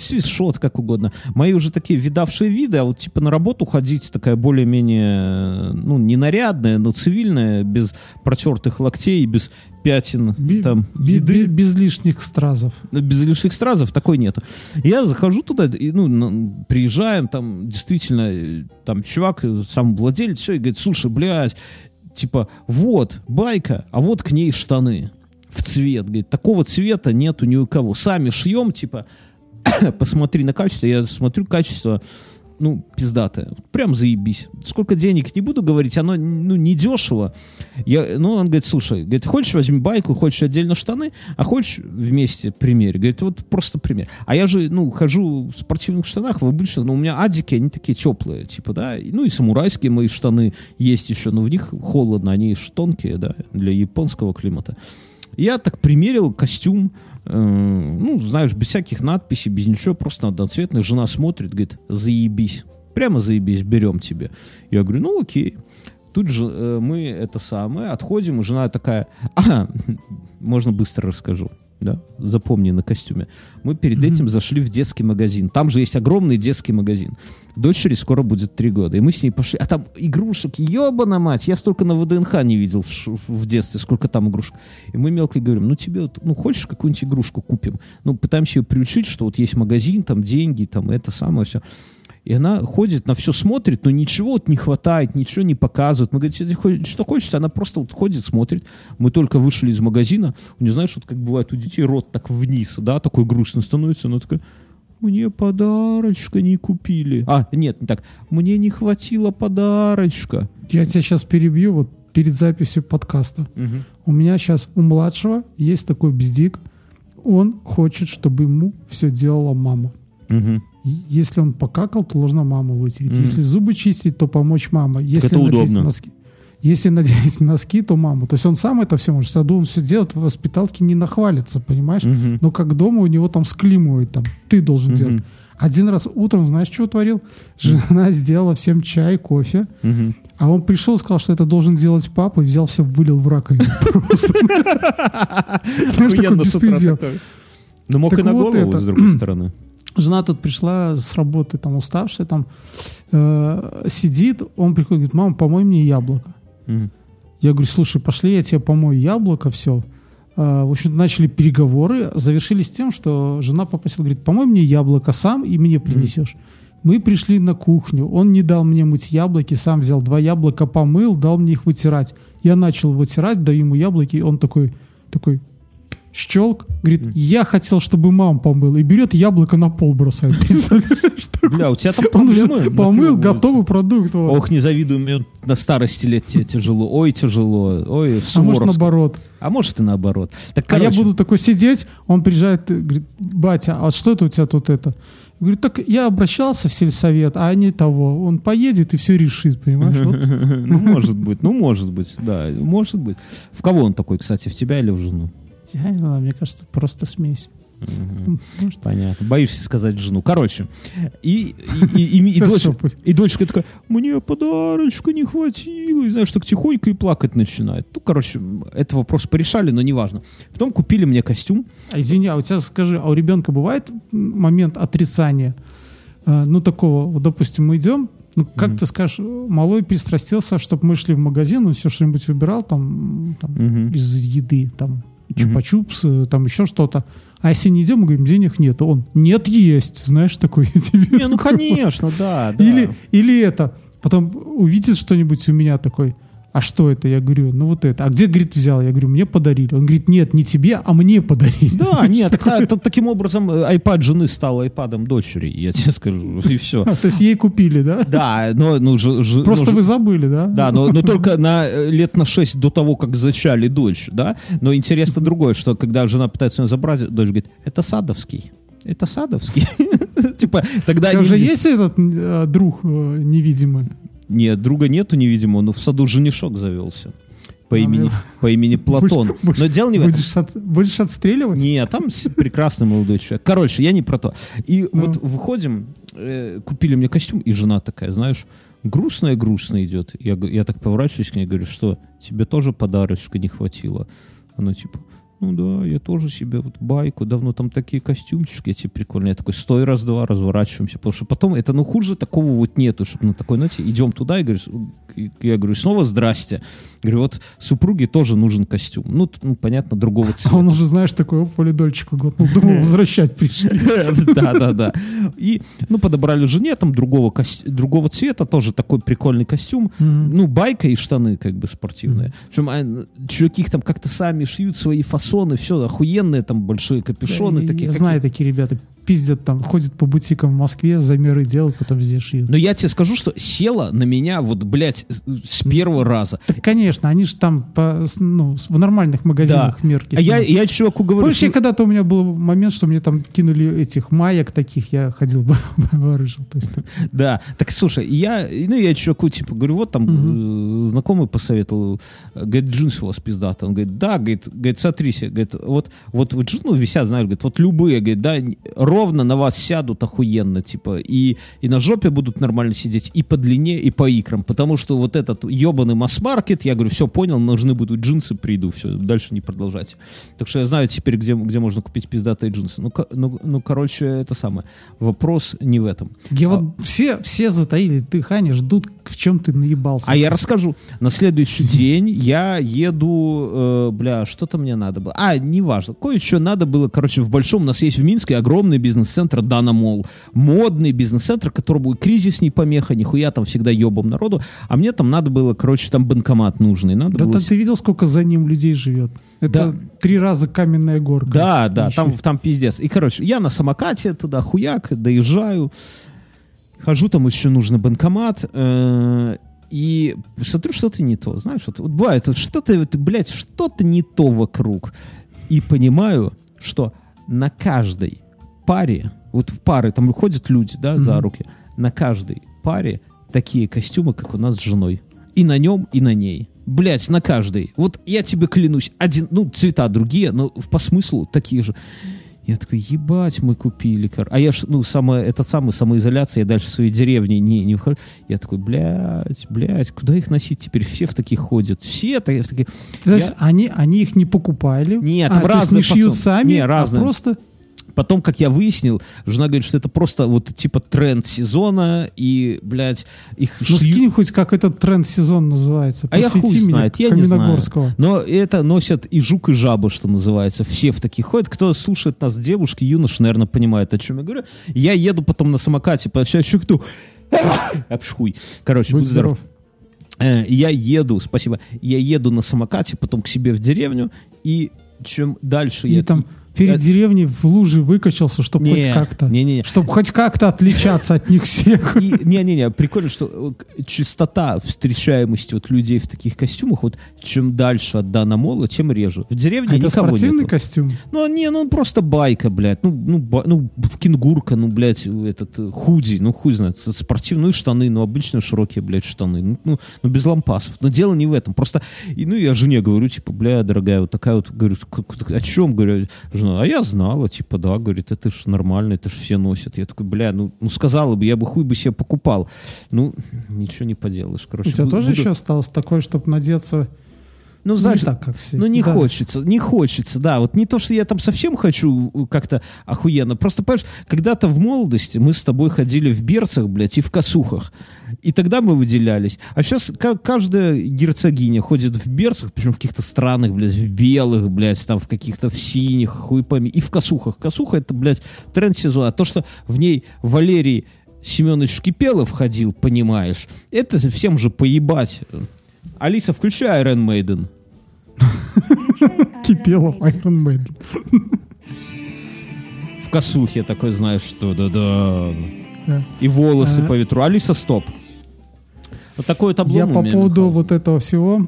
Свитшот, как угодно. Мои уже такие видавшие виды, а вот типа на работу ходить такая более-менее, ну, не нарядная, но цивильная, без протертых локтей, без пятен, Би- там, би- еды, би- без лишних стразов. без лишних стразов, такой нету. Я захожу туда, и, ну, приезжаем, там действительно, э, там чувак, э, сам владелец, все, и говорит, слушай, блядь, типа, вот, байка, а вот к ней штаны в цвет. Говорит, такого цвета нету ни у кого. Сами шьем, типа, посмотри на качество. Я смотрю качество, ну, пиздатое. Прям заебись. Сколько денег, не буду говорить, оно, ну, не дешево. Я, ну, он говорит, слушай, говорит, хочешь возьми байку, хочешь отдельно штаны, а хочешь вместе примерь. Говорит, вот просто пример. А я же, ну, хожу в спортивных штанах, в обычных, но у меня адики, они такие теплые, типа, да, ну, и самурайские мои штаны есть еще, но в них холодно, они тонкие, да, для японского климата. Я так примерил костюм, ну, знаешь, без всяких надписей, без ничего, просто одноцветный. Жена смотрит, говорит, заебись. Прямо заебись, берем тебе. Я говорю, ну окей. Тут же э, мы это самое, отходим, и жена такая, а, можно быстро расскажу. Да, запомни на костюме. Мы перед этим зашли в детский магазин. Там же есть огромный детский магазин. Дочери скоро будет три года. И мы с ней пошли. А там игрушек, ебана мать. Я столько на ВДНХ не видел в, ш- в детстве, сколько там игрушек. И мы мелко говорим, ну тебе, вот, ну хочешь какую-нибудь игрушку купим? Ну пытаемся ее приучить, что вот есть магазин, там деньги, там это самое все. И она ходит, на все смотрит, но ничего вот не хватает, ничего не показывает. Мы говорим, «Тебе хо- что хочется? Она просто вот ходит, смотрит. Мы только вышли из магазина. У нее, знаешь, вот как бывает у детей, рот так вниз, да, такой грустный становится. Она такая, мне подарочка не купили. А, нет, не так. Мне не хватило подарочка. Я тебя сейчас перебью вот перед записью подкаста. У меня сейчас у младшего есть такой бздик. Он хочет, чтобы ему все делала мама. Мгм. И Если он покакал, то должна мама вытереть. Мгм. Если зубы чистить, то помочь мама. Если это надеть удобно. носки, если надеть носки, то мама. То есть он сам это все может. В саду он все делает, в воспиталке не нахвалится, понимаешь? Мгм. Но как дома у него там склимывает, там, ты должен делать. Один раз утром, знаешь, что творил? Жена сделала всем чай, кофе, Мгм. а он пришел, сказал, что это должен делать папа, и взял все, вылил в раковину. Просто. Знаешь, такой беспредел. Ну, мог и на голову, с другой стороны. Жена тут пришла с работы, там, уставшая, там, э, сидит, он приходит, говорит, мама, помой мне яблоко. Мгм. Я говорю, слушай, пошли, я тебе помою яблоко, все. В общем, начали переговоры, завершились тем, что жена попросила, говорит, помой мне яблоко сам и мне принесешь. Мы пришли на кухню, он не дал мне мыть яблоки, сам взял два яблока, помыл, дал мне их вытирать. Я начал вытирать, даю ему яблоки, и он такой, такой, щелк, говорит, я хотел, чтобы мам помыл, и берет яблоко на пол бросает. Бля, у тебя там проблемы помыл, готовый продукт. Ох, не завидую, мне на старости лет тебе тяжело. Ой, тяжело. Ой, а может наоборот. А может и наоборот. Так, А я буду такой сидеть, он приезжает, говорит, батя, а что это у тебя тут это? Говорю, так я обращался в сельсовет, а они того. Он поедет и все решит, понимаешь? Ну, может быть, ну, может быть, да, может быть. В кого он такой, кстати, в тебя или в жену? Знаю, мне кажется, просто смесь. Понятно. Боишься сказать жену. Короче, и, и, и, и, пусть. и дочка такая, мне подарочка не хватило. И знаешь, так тихонько и плакать начинает. Ну, короче, это вопрос порешали, но неважно. Потом купили мне костюм. А извини, а у тебя скажи, а у ребенка бывает момент отрицания? Э, ну, такого, вот, допустим, мы идем, ну, как ты скажешь, малой пристрастился, чтобы мы шли в магазин, он все что-нибудь выбирал там, там, Мгм. из еды, там, чупа-чупс, э, там еще что-то. А если не идем, мы говорим, денег нет. Он, нет, есть. Знаешь, такой. Не, ну, конечно, да, да. Или, или это. Потом увидит что-нибудь у меня такой, а что это? Я говорю, ну вот это. А где, говорит, взял? Я говорю, мне подарили. Он говорит, нет, не тебе, а мне подарили. Да, Знаешь, нет, так, та- та- таким образом э, iPad жены стал iPadом дочери, я тебе скажу, и все. А, То есть ей купили, да? Да, но, ну, ж- ж- Просто ну, ж- вы забыли, да? Да, но, но только на э, лет на 6 до того, как зачали дочь, да. Но интересно другое, что когда жена пытается ее забрать, дочь говорит, это садовский. Это садовский. Типа, тогда У тебя уже есть этот э, друг э, невидимый? Нет, друга нету невидимого, но в саду женишок завелся. По А, имени, мне- по имени Платон. Будешь- Но дело не в этом. Будешь, от- будешь отстреливать? Нет, там с- прекрасный молодой человек. Короче, я не про то. И Ну. вот выходим, э, купили мне костюм, и жена такая, знаешь, грустная-грустная идет. Я, я так поворачиваюсь к ней говорю, что тебе тоже подарочка не хватило? Она типа, ну да, я тоже себе вот байку, давно там такие костюмчики эти прикольные. Я такой, стой раз-два, разворачиваемся. Потому что потом, это ну хуже такого вот нету, чтобы на такой ноте идем туда и говорю, я говорю, снова здрасте. Говорю, вот супруге тоже нужен костюм. Ну, ну, понятно, другого А цвета. он уже, знаешь, такой, полидольчику глотнул. Думал, возвращать пришли. Да, да, да. И, ну, подобрали жене там другого, другого цвета, тоже такой прикольный костюм. Ну, байка и штаны как бы спортивные. Причем а, чуваки их там как-то сами шьют свои фасоны, все охуенные, там большие капюшоны. Я такие, я какие- знаю такие ребята. Пиздят там, ходят по бутикам в Москве, замеры делают, потом везде шьют. Но я тебе скажу, что села на меня вот, блядь, с- первого раза. Так, конечно, они же там по, ну, в нормальных магазинах мерки. А я, я чуваку говорю, Помнишь, что- когда-то у меня был момент, что мне там кинули этих маек таких, я ходил, вооружил. Да, так слушай, я, ну, я чуваку, типа, говорю, вот там э, знакомый посоветовал, говорит, джинсы у вас пиздатые. Он говорит, да, говорит, говорит смотрите, говорит, вот, вот, вот ну, висят, знаешь, говорит, вот любые, говорит, да, ровно на вас сядут охуенно, типа, и, и на жопе будут нормально сидеть, и по длине, и по икрам, потому что вот этот ебаный масс-маркет, я говорю, все, понял, нужны будут джинсы, приду, все, дальше не продолжать. Так что я знаю теперь, где, где можно купить пиздатые джинсы. Ну, ну, ну, короче, это самое. Вопрос не в этом. я вот все, все затаили дыхание, ждут, в чем ты наебался. А я расскажу. На следующий день я еду, э, бля, что-то мне надо было. А, неважно. Кое-что надо было, короче, в большом, у нас есть в Минске огромный бизнес-центр Дана Мол. Модный бизнес-центр, которому и кризис не помеха, нихуя там всегда ебом народу. А мне там надо было, короче, там банкомат нужный. Надо Да было... там ты видел, сколько за ним людей живет? Это Да. три раза каменная горка. Да, да, Еще. там, там пиздец. И, короче, я на самокате туда хуяк, доезжаю. Хожу, там еще нужно банкомат. э, и смотрю, что-то не то. Знаешь, вот, вот бывает, вот что-то, блядь, что-то не то вокруг. И понимаю, что на каждой паре, вот в пары там ходят люди, да, за руки, на каждой паре такие костюмы, как у нас с женой. И на нем, и на ней. Блять, на каждой. Вот я тебе клянусь, один, ну, цвета другие, но по смыслу такие же. Я такой, ебать, мы купили. кор-». А я ж, ну, самое, этот самый самоизоляция, я дальше в своей деревне не, не выхожу. Я такой, блядь, блядь, куда их носить теперь? Все в таких ходят. Все та- в таких. То есть Я- они, они их не покупали? Нет, а, там разные не шьют сами, Не, а разные. просто... Потом, как я выяснил, жена говорит, что это просто вот типа тренд сезона, и, блядь, их Ну шьют- скинь хоть, как этот тренд-сезон называется. А я хуй меня, знает, я не знаю. Но это носят и жук, и жаба, что называется. Все в таких ходят. Кто слушает нас, девушки, юноши, наверное, понимает, о чем я говорю. Я еду потом на самокате, получаю щеку, обшхуй. Короче, Будь будь здоров. здоров. Э, Я еду, спасибо, я еду на самокате, потом к себе в деревню, и чем дальше И я... там перед э, деревней в луже выкачался, чтобы Не, хоть как-то... не-не-не. Чтобы хоть как-то отличаться от них всех. Не-не-не, прикольно, что э, частота встречаемости вот людей в таких костюмах, вот чем дальше от Дана Мола, тем реже. В деревне А это никого спортивный нету. костюм? Ну, не, ну просто байка, блядь. Ну, ну, ба- ну, кенгурка, ну, блядь, этот э, худи, ну, хуй знает, спортивные штаны, ну, обычные широкие, блядь, штаны. Ну, ну, ну, без лампасов. Но дело не в этом. Просто, и, ну, я жене говорю, типа, бля, дорогая, вот такая вот, говорю, «Как- о чем, говорю, жена, а я знала, типа, да, говорит, это ж нормально, это ж все носят. Я такой, бля, ну, ну сказала бы, я бы хуй бы себе покупал. Ну, ничего не поделаешь, короче. У тебя бу- тоже буду- еще осталось такое, чтобы надеться ну, не знаешь, так, как все? ну, не Да. хочется, не хочется, да. Вот не то, что я там совсем хочу как-то охуенно. Просто, понимаешь, когда-то в молодости мы с тобой ходили в берцах, блядь, и в косухах. И тогда мы выделялись. А сейчас каждая герцогиня ходит в берцах, причем в каких-то странных, блядь, в белых, блядь, там в каких-то в синих, хуй пойми, и в косухах. Косуха это, блядь, тренд сезона. А то, что в ней Валерий Семенович Шкипелов ходил, понимаешь, это всем же поебать. Алиса, включай Iron Maiden. Кипелов Iron Maiden. В косухе такой, знаешь, что да-да. Да. И волосы А. по ветру. Алиса, стоп. Вот такой вот облом Я по поводу вот этого всего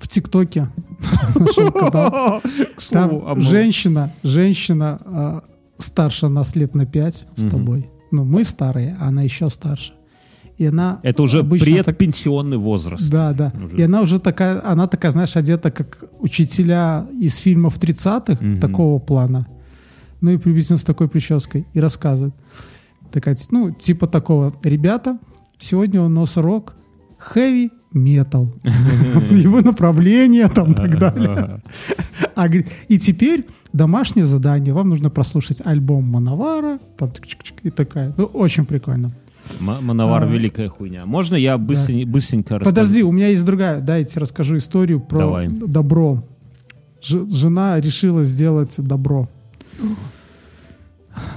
в ТикТоке Там женщина, женщина а, старше нас лет на 5 с тобой. Ну, мы старые, а она еще старше. И она Это уже обычно так- предпенсионный возраст. Да, да. Уже. И она уже такая, она такая, знаешь, одета как учителя из фильмов 30-х, Мгм. такого плана. Ну и приблизительно с такой прической. И рассказывает. Такая, ну, типа такого. Ребята, сегодня у нас рок heavy metal. Его направление там и так далее. А, и теперь домашнее задание. Вам нужно прослушать альбом Мановара. Там и такая. Ну, очень прикольно. Мановар А. великая хуйня. Можно я быстренько, быстренько расскажу? Подожди, у меня есть другая. Дайте расскажу историю про Давай. добро. Ж- жена решила сделать добро.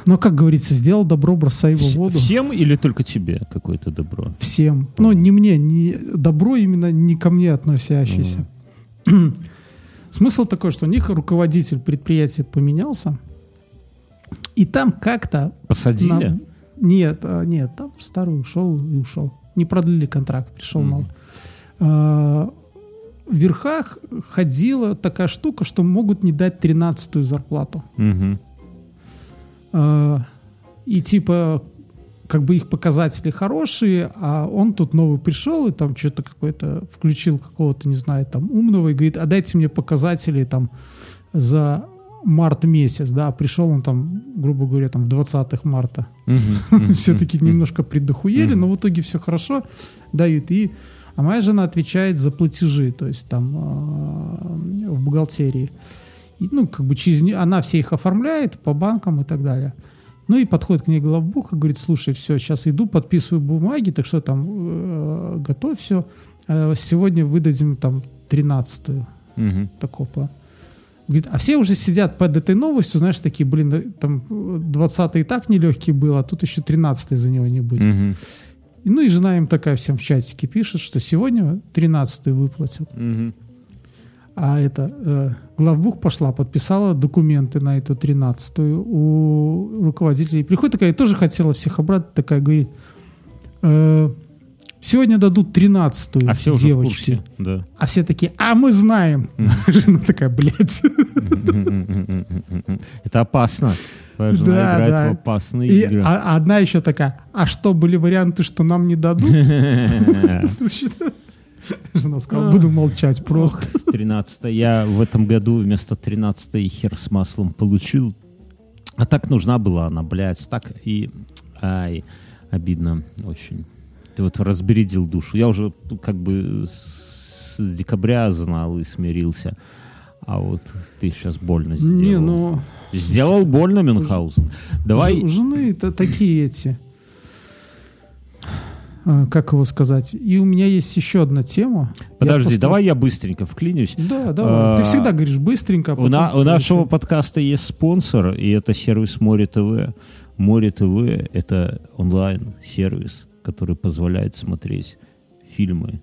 Но, как говорится, сделал добро, бросай его в воду. Всем или только тебе какое-то добро? Всем. Ну, не мне, не добро именно не ко мне относящееся. Смысл такой, что у них руководитель предприятия поменялся, и там как-то... Посадили? на- Нет, а, нет, там старый ушел и ушел. Не продлили контракт, пришел Мгм. новый. А, В верхах ходила такая штука, что могут не дать 13-ю зарплату. Мгм. А, И типа, как бы их показатели хорошие, а он тут новый пришел и там что-то какой-то включил какого-то, не знаю, там умного и говорит, а дайте мне показатели там за март месяц, да, пришел он там, грубо говоря, там в 20 марта. Все-таки немножко придохуели, Мгм. но в итоге все хорошо дают. И, а моя жена отвечает за платежи, то есть там а, в бухгалтерии. И, ну, как бы через не- она все их оформляет по банкам и так далее. Ну и подходит к ней главбух и говорит, слушай, все, сейчас иду, подписываю бумаги, так что там э, готовь все. сегодня выдадим там 13-ю Мгм. такого. Говорит, а все уже сидят под этой новостью, знаешь, такие, блин, да, там 20 и так нелегкий был, а тут еще 13 за него не будет. И, ну и жена им такая всем в чатике пишет, что сегодня 13 выплатят. Мгм. А это э, главбух пошла, подписала документы на эту 13 у руководителей. Приходит такая, тоже хотела всех обратно, такая говорит, э, сегодня дадут 13 А все уже в курсе. Да. А все такие, а мы знаем. Жена такая, блядь. Это опасно. Твоя жена Да, играет да. в опасные И, игры. а, одна еще такая, а что, были варианты, что нам не дадут? Жена сказала, буду молчать просто. 13 Я в этом году вместо 13 хер с маслом получил. А так нужна была она, блядь. Так и... Ай, обидно очень. Ты вот разбередил душу. Я уже ну, как бы с, с декабря знал и смирился. А вот ты сейчас больно сделал. Не, ну, Сделал больно, Мюнхгаузен. Давай... ж- жены это такие эти, а, как его сказать. И у меня есть еще одна тема. Я Подожди, просто- давай я быстренько вклинюсь. Да. Ты А, всегда говоришь быстренько. а У, на- у нашего подкаста есть спонсор, и это сервис Море ТВ. Море ТВ — это онлайн-сервис, который позволяет смотреть фильмы,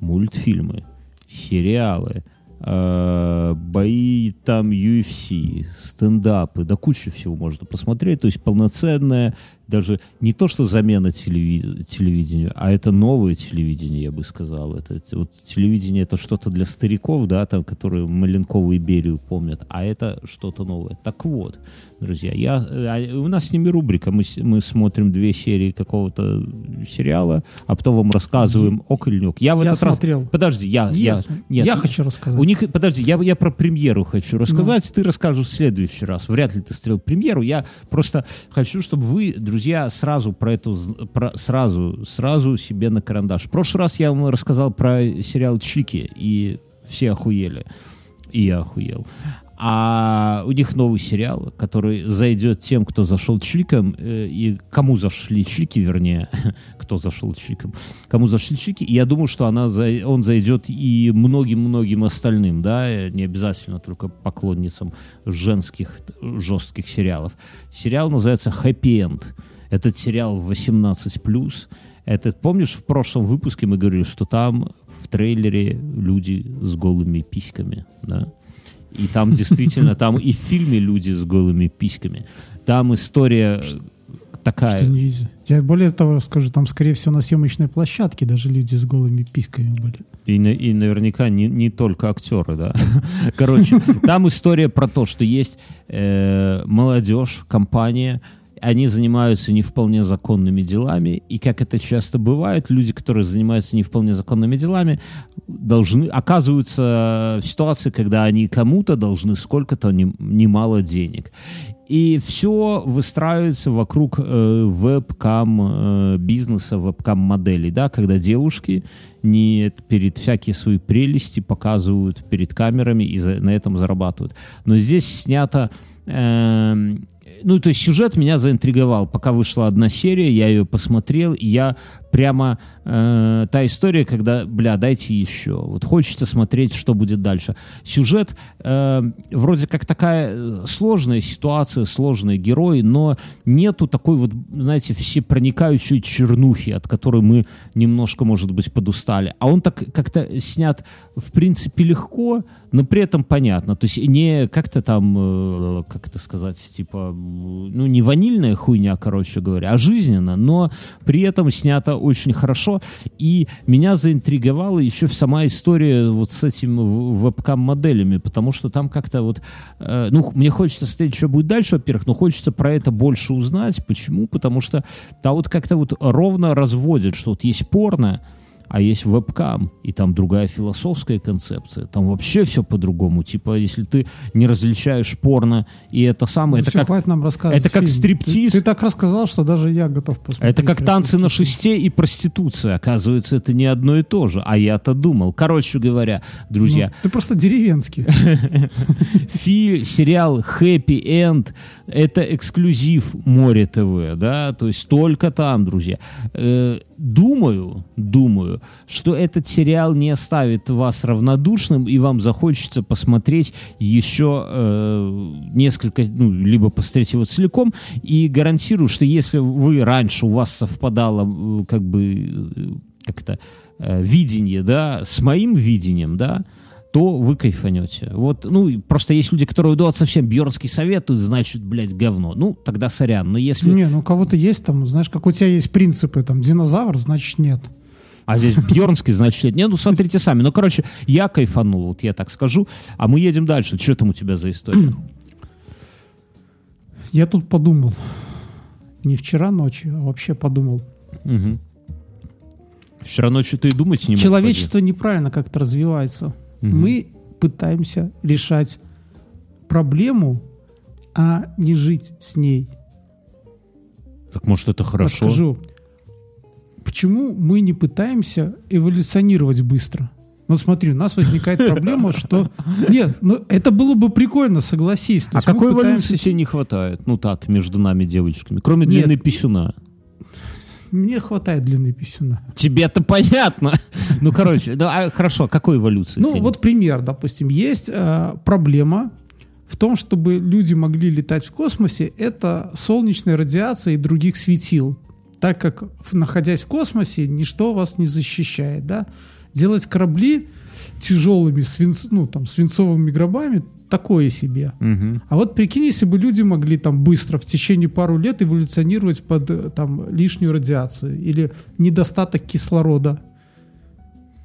мультфильмы, сериалы, э, бои там UFC, стендапы, да куча всего можно посмотреть. То есть полноценная, даже не то, что замена телеви- телевидению, а это новое телевидение, я бы сказал. Это, вот телевидение это что-то для стариков, да, там, которые Маленкову и Берию помнят, а это что-то новое. Так вот, друзья, я, а у нас с ними рубрика, мы, мы смотрим две серии какого-то сериала, а потом вам рассказываем не ок. Я в Я этот раз... смотрел. Подожди, я... я, Ясно. нет, я хочу рассказать. у них, подожди, я, я про премьеру хочу рассказать, ты расскажешь в следующий раз. Вряд ли ты смотрел премьеру. Я просто хочу, чтобы вы, друзья, сразу про эту, про, сразу, сразу себе на карандаш. В прошлый раз я вам рассказал про сериал Чики, и все охуели. И я охуел. А у них новый сериал, который зайдет тем, кто зашел чиком, э, и кому зашли чики, вернее, кто зашел чиком, кому зашли чики, и я думаю, что она, он зайдет и многим-многим остальным, да, э, не обязательно только поклонницам женских жестких сериалов. Сериал называется «Happy End». Этот сериал 18+. Этот, помнишь, в прошлом выпуске мы говорили, что там в трейлере люди с голыми письками, да? И там действительно, там и в фильме люди с голыми письками. Там история э, такая... Что не видел. Я более того скажу, там, скорее всего, на съемочной площадке даже люди с голыми письками были. И, и наверняка не, не только актеры, да. Короче, там история про то, что есть э, молодежь, компания, они занимаются не вполне законными делами, и как это часто бывает, люди, которые занимаются не вполне законными делами, должны оказываются в ситуации, когда они кому-то должны сколько-то нем- немало денег. И все выстраивается вокруг э, вебкам э, бизнеса, вебкам моделей, да, когда девушки не перед всякие свои прелести показывают перед камерами и за- на этом зарабатывают. Но здесь снято эм, ну, то есть сюжет меня заинтриговал. Пока вышла одна серия, я ее посмотрел, и я прямо э, та история, когда, бля, дайте еще. Вот хочется смотреть, что будет дальше. Сюжет э, вроде как такая э, сложная ситуация, сложные герои, но нету такой вот, знаете, всепроникающей чернухи, от которой мы немножко, может быть, подустали. А он так как-то снят, в принципе, легко, но при этом понятно. То есть не как-то там, э, как это сказать, типа, ну, не ванильная хуйня, короче говоря, а жизненно, но при этом снято очень хорошо. И меня заинтриговала еще сама история вот с этим в- вебкам-моделями, потому что там как-то вот, э, ну, мне хочется смотреть, что будет дальше, во-первых, но хочется про это больше узнать. Почему? Потому что там вот как-то вот ровно разводят, что вот есть порно, а есть вебкам, и там другая философская концепция. Там вообще все по-другому. Типа, если ты не различаешь порно, и это самое... это Все, как, хватит нам рассказывать. это как фильм. стриптиз. Ты, ты так рассказал, что даже я готов посмотреть. это как танцы на шесте и проституция. Оказывается, это не одно и то же. А я-то думал. Короче говоря, фильм. друзья, Ну, ты просто деревенский. Фи- сериал Happy End это эксклюзив Море ТВ, да, то есть только там, друзья. Э, думаю, думаю, что этот сериал не оставит вас равнодушным и вам захочется посмотреть еще э, несколько, ну, либо посмотреть его целиком. И гарантирую, что если вы раньше у вас совпадало э, как бы э, как-то э, видение, да, с моим видением, да, то вы кайфанете. Вот, ну, просто есть люди, которые идут совсем Бьернский советуют, значит, блядь, говно. Ну, тогда сорян. Но если... Не, ну у кого-то есть там, знаешь, как у тебя есть принципы, там, динозавр, значит нет. А здесь Бьернский, значит, нет. Не, ну, смотрите сами. Ну, короче, я кайфанул, вот я так скажу. А мы едем дальше. Что там у тебя за история? Я тут подумал, не вчера ночью, а вообще подумал. Мгм. Вчера ночью ты и думать не мог. Человечество неправильно как-то развивается. Мгм. Мы пытаемся решать проблему, а не жить с ней. Так, может, это хорошо? Расскажу. Почему мы не пытаемся эволюционировать быстро? Ну смотри, у нас возникает проблема, что... Нет, ну это было бы прикольно, согласись. То А какой пытаемся- эволюции тебе не хватает? Ну так, между нами девочками. Кроме Нет. длины писюна. Мне хватает длины писюна. Тебе-то понятно. Ну, короче, да, а, хорошо, какой эволюции? Ну вот пример, допустим, есть э, проблема в том, чтобы люди могли летать в космосе, это солнечная радиация и других светил, так как находясь в космосе, ничто вас не защищает, да. делать корабли тяжелыми, свинц, ну, там, свинцовыми гробами, такое себе. Мгм. А вот прикинь, если бы люди могли там быстро в течение пару лет эволюционировать под э, там лишнюю радиацию или недостаток кислорода.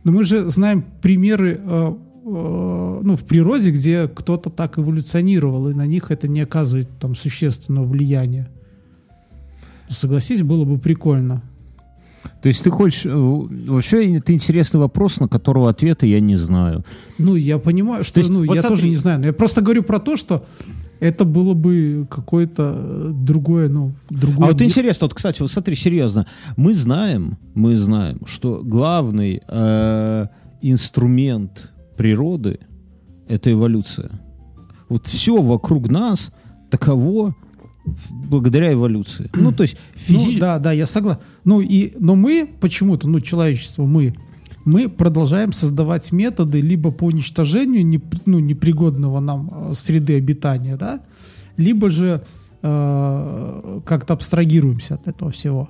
Но мы же знаем примеры э, э, ну, в природе, где кто-то так эволюционировал, и на них это не оказывает там существенного влияния. Согласись, было бы прикольно. То есть ты хочешь... э, Вообще, это интересный вопрос, на которого ответа я не знаю. Ну, я понимаю, что То есть, ну, вот я смотри- тоже не знаю. Но я просто говорю про то, что это было бы какое-то другое, ну, другое. А вот интересно, вот, кстати, вот смотри, серьезно. Мы знаем, мы знаем, что главный э, инструмент природы — это эволюция. Вот все вокруг нас таково благодаря эволюции. Ну, то есть физи... Ну, да, да, я согласен. Ну и, но мы почему-то, ну человечество, мы, мы продолжаем создавать методы либо по уничтожению непри- ну, непригодного нам э, среды обитания, да, либо же э, как-то абстрагируемся от этого всего.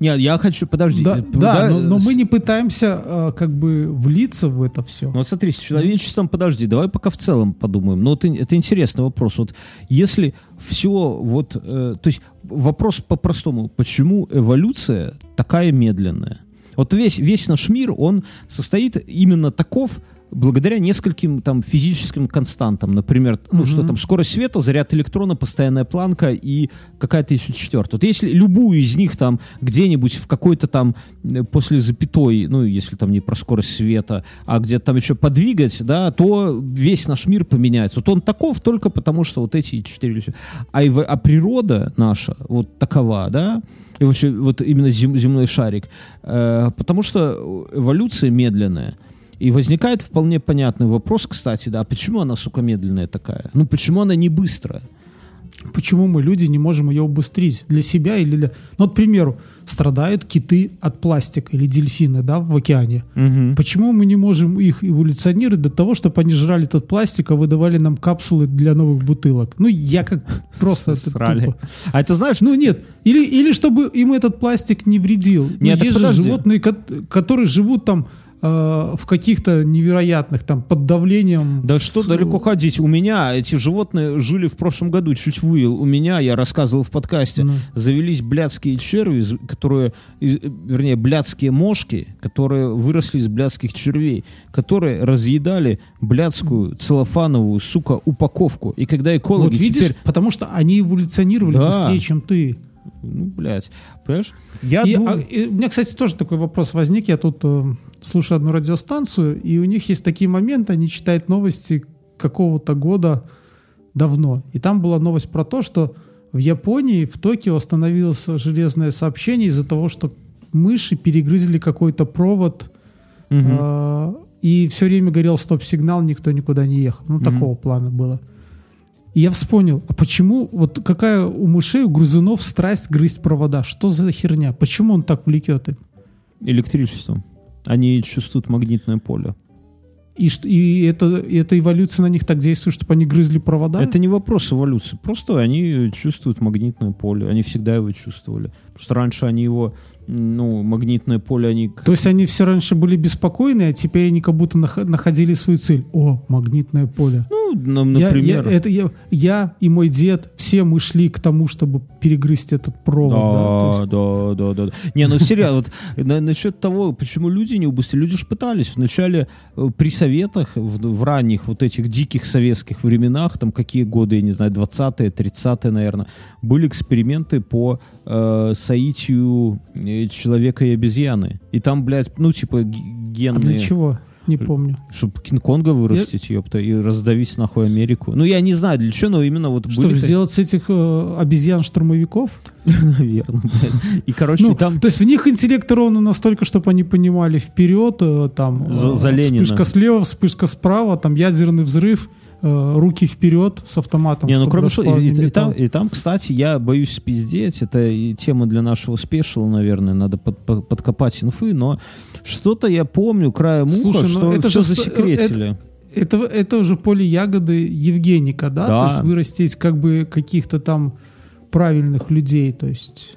Нет, я хочу... Подожди. да, э, да, но, но с- мы не пытаемся э, как бы влиться в это все. Ну вот смотри, с человечеством, подожди, давай пока в целом подумаем. Ну, это, это интересный вопрос. Вот если все вот... э, то есть вопрос по-простому. Почему эволюция такая медленная? Вот весь, весь наш мир, он состоит именно таков, благодаря нескольким там физическим константам. Например, ну что там, скорость света, заряд электрона, постоянная планка и какая-то еще четвертая. Вот если любую из них там где-нибудь в какой-то там э, после запятой, ну если там не про скорость света, а где-то там еще подвигать, да, то весь наш мир поменяется. Вот он таков только потому, что вот эти четыре. А, эво- а природа наша вот такова, да, и вообще вот именно зем- земной шарик, э, потому что эволюция медленная. И возникает вполне понятный вопрос, кстати, да, а почему она, сука, медленная такая? Ну, почему она не быстрая? Почему мы, люди, не можем ее убыстрить для себя или для... Ну, вот, к примеру, страдают киты от пластика или дельфины, да, в океане. Почему мы не можем их эволюционировать до того, чтобы они жрали этот пластик, а выдавали нам капсулы для новых бутылок? Ну, я как просто... Срали. тупо. А это знаешь, Ну нет, или, или чтобы им этот пластик не вредил. Ну, Нет, так есть же подожди. животные, кот- которые живут там в каких-то невероятных, там, под давлением. Да что С- далеко ходить? У меня эти животные жили в прошлом году, чуть вывел. У меня, я рассказывал в подкасте, Ну. завелись блядские черви, которые, э, вернее, блядские мошки, которые выросли из блядских червей, которые разъедали блядскую целлофановую, сука, упаковку. И когда экологи Вот видишь, теперь... потому что они эволюционировали Да. быстрее, чем ты. Ну, блядь, понимаешь? Я И, думаю- а, и у меня, кстати, тоже такой вопрос возник. Я тут э, слушаю одну радиостанцию, и у них есть такие моменты, они читают новости какого-то года давно. И там была новость про то, что в Японии, в Токио остановилось железное сообщение из-за того, что мыши перегрызли какой-то провод, Мгм. э, и все время горел стоп-сигнал, никто никуда не ехал. Ну, такого плана было. И я вспомнил, а почему, вот какая у мышей, у грызунов страсть грызть провода? Что за херня? Почему он так влекет их? Электричеством. Они чувствуют магнитное поле. И, что- и это, и эта эволюция на них так действует, чтобы они грызли провода? Это не вопрос эволюции. Просто они чувствуют магнитное поле. Они всегда его чувствовали. Просто раньше они его, ну, магнитное поле, они... То есть они все раньше были беспокойны, а теперь они как будто нах- находили свою цель. О, магнитное поле. Ну, нам, Я- например... Я, это, я, я и мой дед, все мы шли к тому, чтобы перегрызть этот провод. да, то есть- Да, да, да, да. Не, ну серьезно, вот на- насчет того, почему люди не убыстрили, люди же пытались. Вначале э, при советах, в, в ранних вот этих диких советских временах, там какие годы, я не знаю, 20-е, 30-е, наверное, были эксперименты по э, соитию человека и обезьяны. И там, блядь, ну, типа г- А генные... для чего? Не помню. Чтобы Кинг-Конга вырастить, ёпта, и раздавить нахуй Америку. Ну, я не знаю, для чего, но именно вот Чтобы были... сделать с этих э, обезьян-штурмовиков? Наверное, блядь. И, короче, Ну, там... То есть в них интеллект ровно настолько, чтобы они понимали вперед, э, там За- э, за Ленина. вспышка слева, вспышка справа, там ядерный взрыв, руки вперед с автоматом. Не, ну кроме что, и, и- и там, и там, кстати, я боюсь спиздеть, это и тема для нашего спешила, наверное, надо под- под- подкопать инфы, но что-то я помню краем уха, Слушай, ну что это все же ст- засекретили. Это, это уже поле ягоды Евгеника, да? Да. То есть вырастить как бы каких-то там правильных людей, то есть...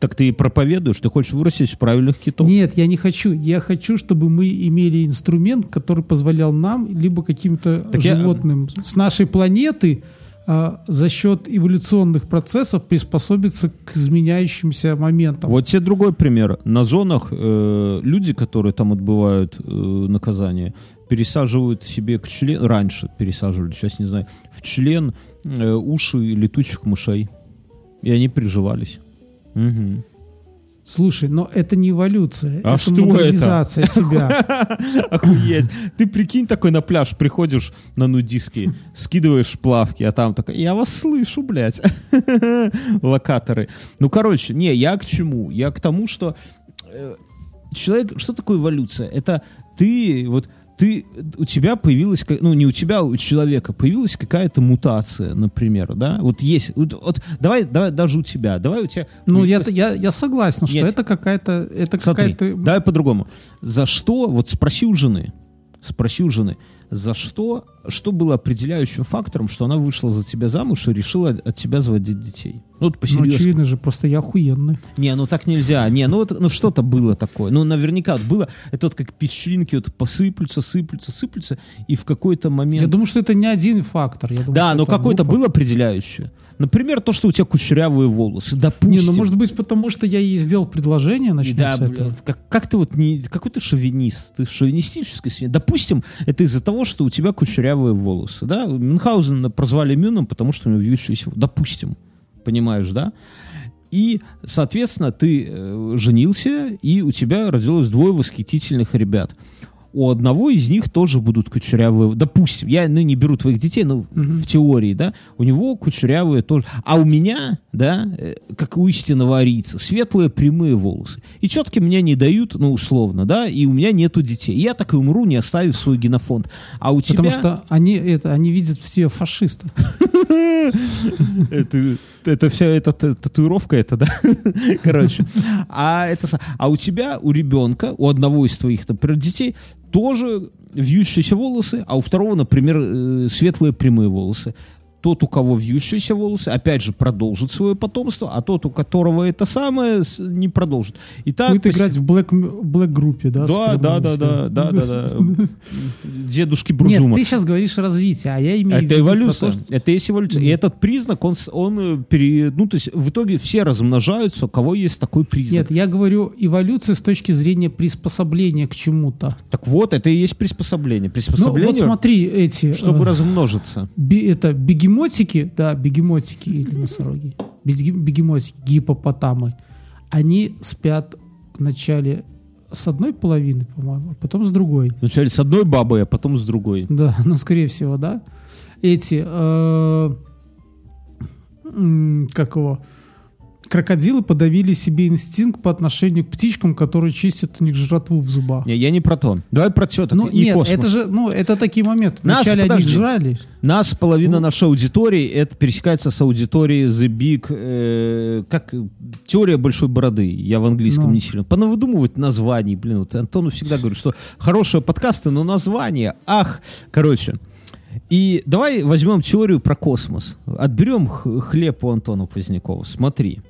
Так ты и проповедуешь, ты хочешь вырастить правильных китов. Нет, я не хочу. Я хочу, чтобы мы имели инструмент, который позволял нам, либо каким-то Так я- животным с нашей планеты а, за счет эволюционных процессов приспособиться к изменяющимся моментам. Вот тебе другой пример. На зонах э, люди, которые там отбывают э, наказание, пересаживают себе к член, раньше пересаживали, сейчас не знаю, в член э, уши летучих мышей. И они приживались. Мгм. Слушай, но это не эволюция, А это что это? модернизация себя. Охуеть. Ты прикинь, такой на пляж приходишь на нудистский, скидываешь плавки, а там такой, я вас слышу, блядь. Локаторы. Ну, короче, не, я к чему? Я к тому, что э, человек, что такое эволюция? Это ты, вот, ты, у тебя появилась, ну, не у тебя, а у человека появилась какая-то мутация, например, да? Вот есть, вот, вот давай, давай, даже у тебя, давай у тебя... Ну, я, я, я согласен, что Нет. это какая-то... Это какая-то... давай по-другому. За что, вот спроси у жены, спроси у жены, за что, что было определяющим фактором, что она вышла за тебя замуж и решила от тебя заводить детей? Ну, вот Ну, посерьезно. очевидно же, просто я охуенный. Не, ну так нельзя. Не, ну вот ну, что-то было такое. Ну, наверняка вот было. Это вот как песчинки вот посыплются, сыплются, сыплются, и в какой-то момент... Я думаю, что это не один фактор. Я думаю, да, но группа. было определяющее. Например, то, что у тебя кучерявые волосы. Допустим. Не, ну может быть потому, что я ей сделал предложение, начнем Да, с этого. как, как ты вот не... Какой ты шовинист? Ты шовинистический. Допустим, это из-за того, что у тебя кучерявые волосы, да? Мюнхгаузена прозвали Мюном, потому что у него вьющиеся... Допустим. Понимаешь, да? И, соответственно, ты э, женился, и у тебя родилось двое восхитительных ребят. У одного из них тоже будут кучерявые... Допустим, я ну, не беру твоих детей, но в теории, да, у него кучерявые тоже... А у меня, да, э, как у истинного арийца, светлые прямые волосы. И четко меня не дают, ну, условно, да, и у меня нету детей. И я так и умру, не оставив свой генофонд. А у Потому тебя... что они, это, они видят все фашисты. Это, вся эта татуировка, это, да? Короче. А, это, а у тебя, у ребенка, у одного из твоих, например, детей, тоже вьющиеся волосы, а у второго, например, э, светлые прямые волосы. Тот, у кого вьющиеся волосы, опять же, продолжит свое потомство, а тот, у которого это самое, не продолжит. И так Будет пос- играть в Black, Black группе, да? Да, да, да, да, да, да, да. Дедушки Нет, Бружума. ты сейчас говоришь развитие, а я имею в Это виду про эволюция. то, что- Это есть эволюция. И этот признак, он, он э, пере- ну, то есть в итоге все размножаются, у кого есть такой признак. Нет, я говорю эволюция с точки зрения приспособления к чему-то. Так вот, это и есть приспособление. Ну, Приспособление, вот смотри, эти... чтобы э, размножиться. би- это бегемотики, да, бегемотики или носороги, бегемотики, гипопотамы, они спят вначале с одной половины, по-моему, а потом с другой. Вначале с одной бабой, а потом с другой. Да, ну, скорее всего, да. Эти, э, как его, крокодилы подавили себе инстинкт по отношению к птичкам, которые чистят у них жратву в зубах. Не, я не про то. Давай про теток Ну, и нет, космос. это же, ну, это такие моменты. Нас, Вначале они их подожди. жрали. Нас половина Ну. нашей аудитории это пересекается с аудиторией The Big, э, как теория большой бороды. Я в английском Ну. не сильно. Понавыдумывать названий, блин. Вот Антону всегда говорю, что хорошие подкасты, но названия, ах, короче. И давай возьмем теорию про космос. Отберем хлеб у Антона Позднякова. Смотри.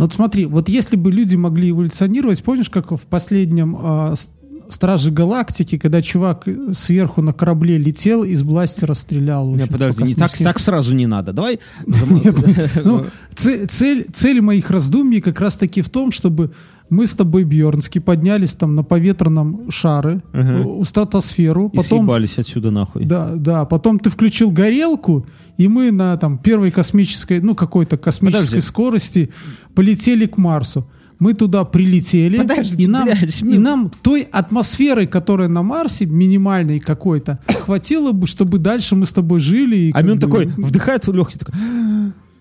Ну, вот смотри, вот если бы люди могли эволюционировать, помнишь, как в последнем а, с- Страже Галактики, когда чувак э, сверху на корабле летел, из бластера стрелял. Не, подожди, по не, так, так сразу не надо. Давай. Ну, це- цель, цель моих раздумий как раз таки в том, чтобы мы с тобой, Бьернский, поднялись там на поветренном шаре, Ага. э, у стратосферу, И потом... съебались отсюда нахуй. Да, да, потом ты включил горелку, и мы на там первой космической, ну какой-то космической Подожди. скорости полетели к Марсу. Мы туда прилетели, Подожди, и, нам, блядь, и нам той атмосферы, которая на Марсе, минимальной какой-то, хватило бы, чтобы дальше мы с тобой жили. и А бы- такой вдыхает легкий, такой,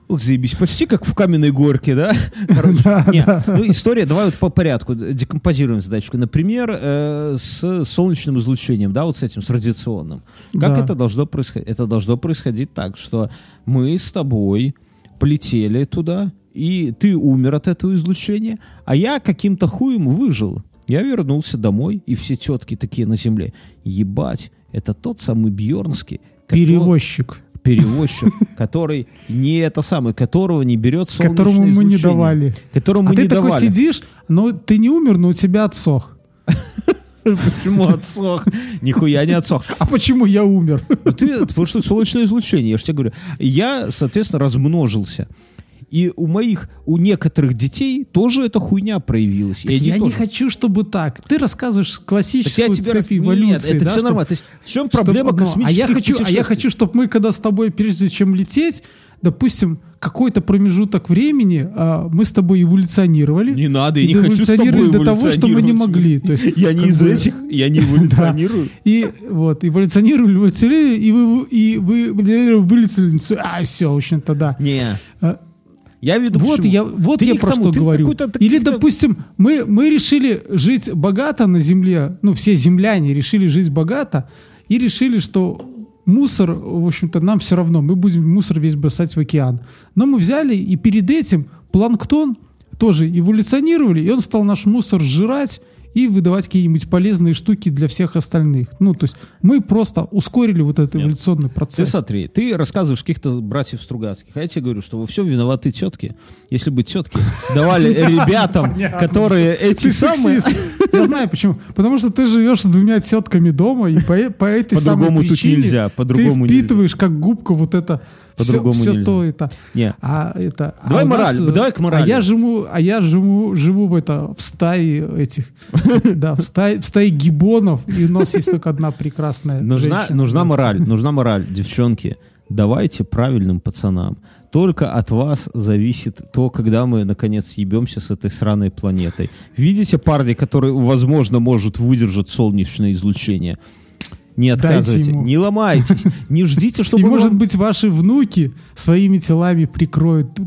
ух, заебись, почти как в каменной горке, да? Короче, не, ну, история, давай вот по порядку, декомпозируем задачку. Например, э, с солнечным излучением, да, вот с этим, с радиационным. Как Да. это должно происходить? Это должно происходить так, что мы с тобой полетели туда, и ты умер от этого излучения, а я каким-то хуем выжил. Я вернулся домой, и все тетки такие на земле. Ебать, это тот самый Бьернский, Перевозчик. Перевозчик, который не это самое, которого не берет солнечное Которому мы не давали. Которому а мы ты не такой давали. сидишь, но ты не умер, но у тебя отсох. Почему отсох? Нихуя не отсох. А почему я умер? Ну, Ты, потому что солнечное излучение, я же тебе говорю. Я, соответственно, размножился. И у моих, у некоторых детей тоже эта хуйня проявилась. И они я не тоже. хочу, чтобы так. Ты рассказываешь Так классическую я тебе цепь Нет, эволюции. это да, все нормально. То есть в чем проблема ну, космических а я хочу, а я хочу, чтобы мы, когда с тобой, прежде чем лететь, допустим, какой-то промежуток времени а, мы с тобой эволюционировали. Не надо, я не хочу с тобой эволюционировали до того, что мы не могли. То есть, Я не из бы- этих, я не эволюционирую. И вот, эволюционировали, эволюционировали, и вы, и вы а, все, в общем-то, да. Не. Я веду Вот я, вот Ты я про тому, что говорю. Или, допустим, мы, мы решили жить богато на Земле, ну, все земляне решили жить богато, и решили, что мусор, в общем-то, нам все равно, мы будем мусор весь бросать в океан. Но мы взяли и перед этим планктон тоже эволюционировали, и он стал наш мусор сжирать и выдавать какие-нибудь полезные штуки для всех остальных. Ну, то есть мы просто ускорили вот этот Нет. эволюционный Ты процесс. смотри, ты рассказываешь каких-то братьев Стругацких, а я тебе говорю, что во всем виноваты тетки. Если бы тетки давали ребятам, которые эти Ты самые... Я знаю почему. Потому что ты живешь с двумя тетками дома, и по, этой самой причине ты впитываешь как губка вот это все, По-другому нельзя. то это. Не. А это. а Давай у мораль, нас, э, давай к морали. А я живу, а я живу, живу в это в стае этих, да, в стае, в стае гибонов, и у нас есть только одна прекрасная Нужна, нужна мораль, нужна мораль, девчонки. Давайте правильным пацанам. Только от вас зависит то, когда мы, наконец, съебемся с этой сраной планетой. Видите парни, который, возможно, может выдержать солнечное излучение? Не отказывайте, не ломайтесь, не ждите, чтобы И может быть ваши внуки своими телами прикроют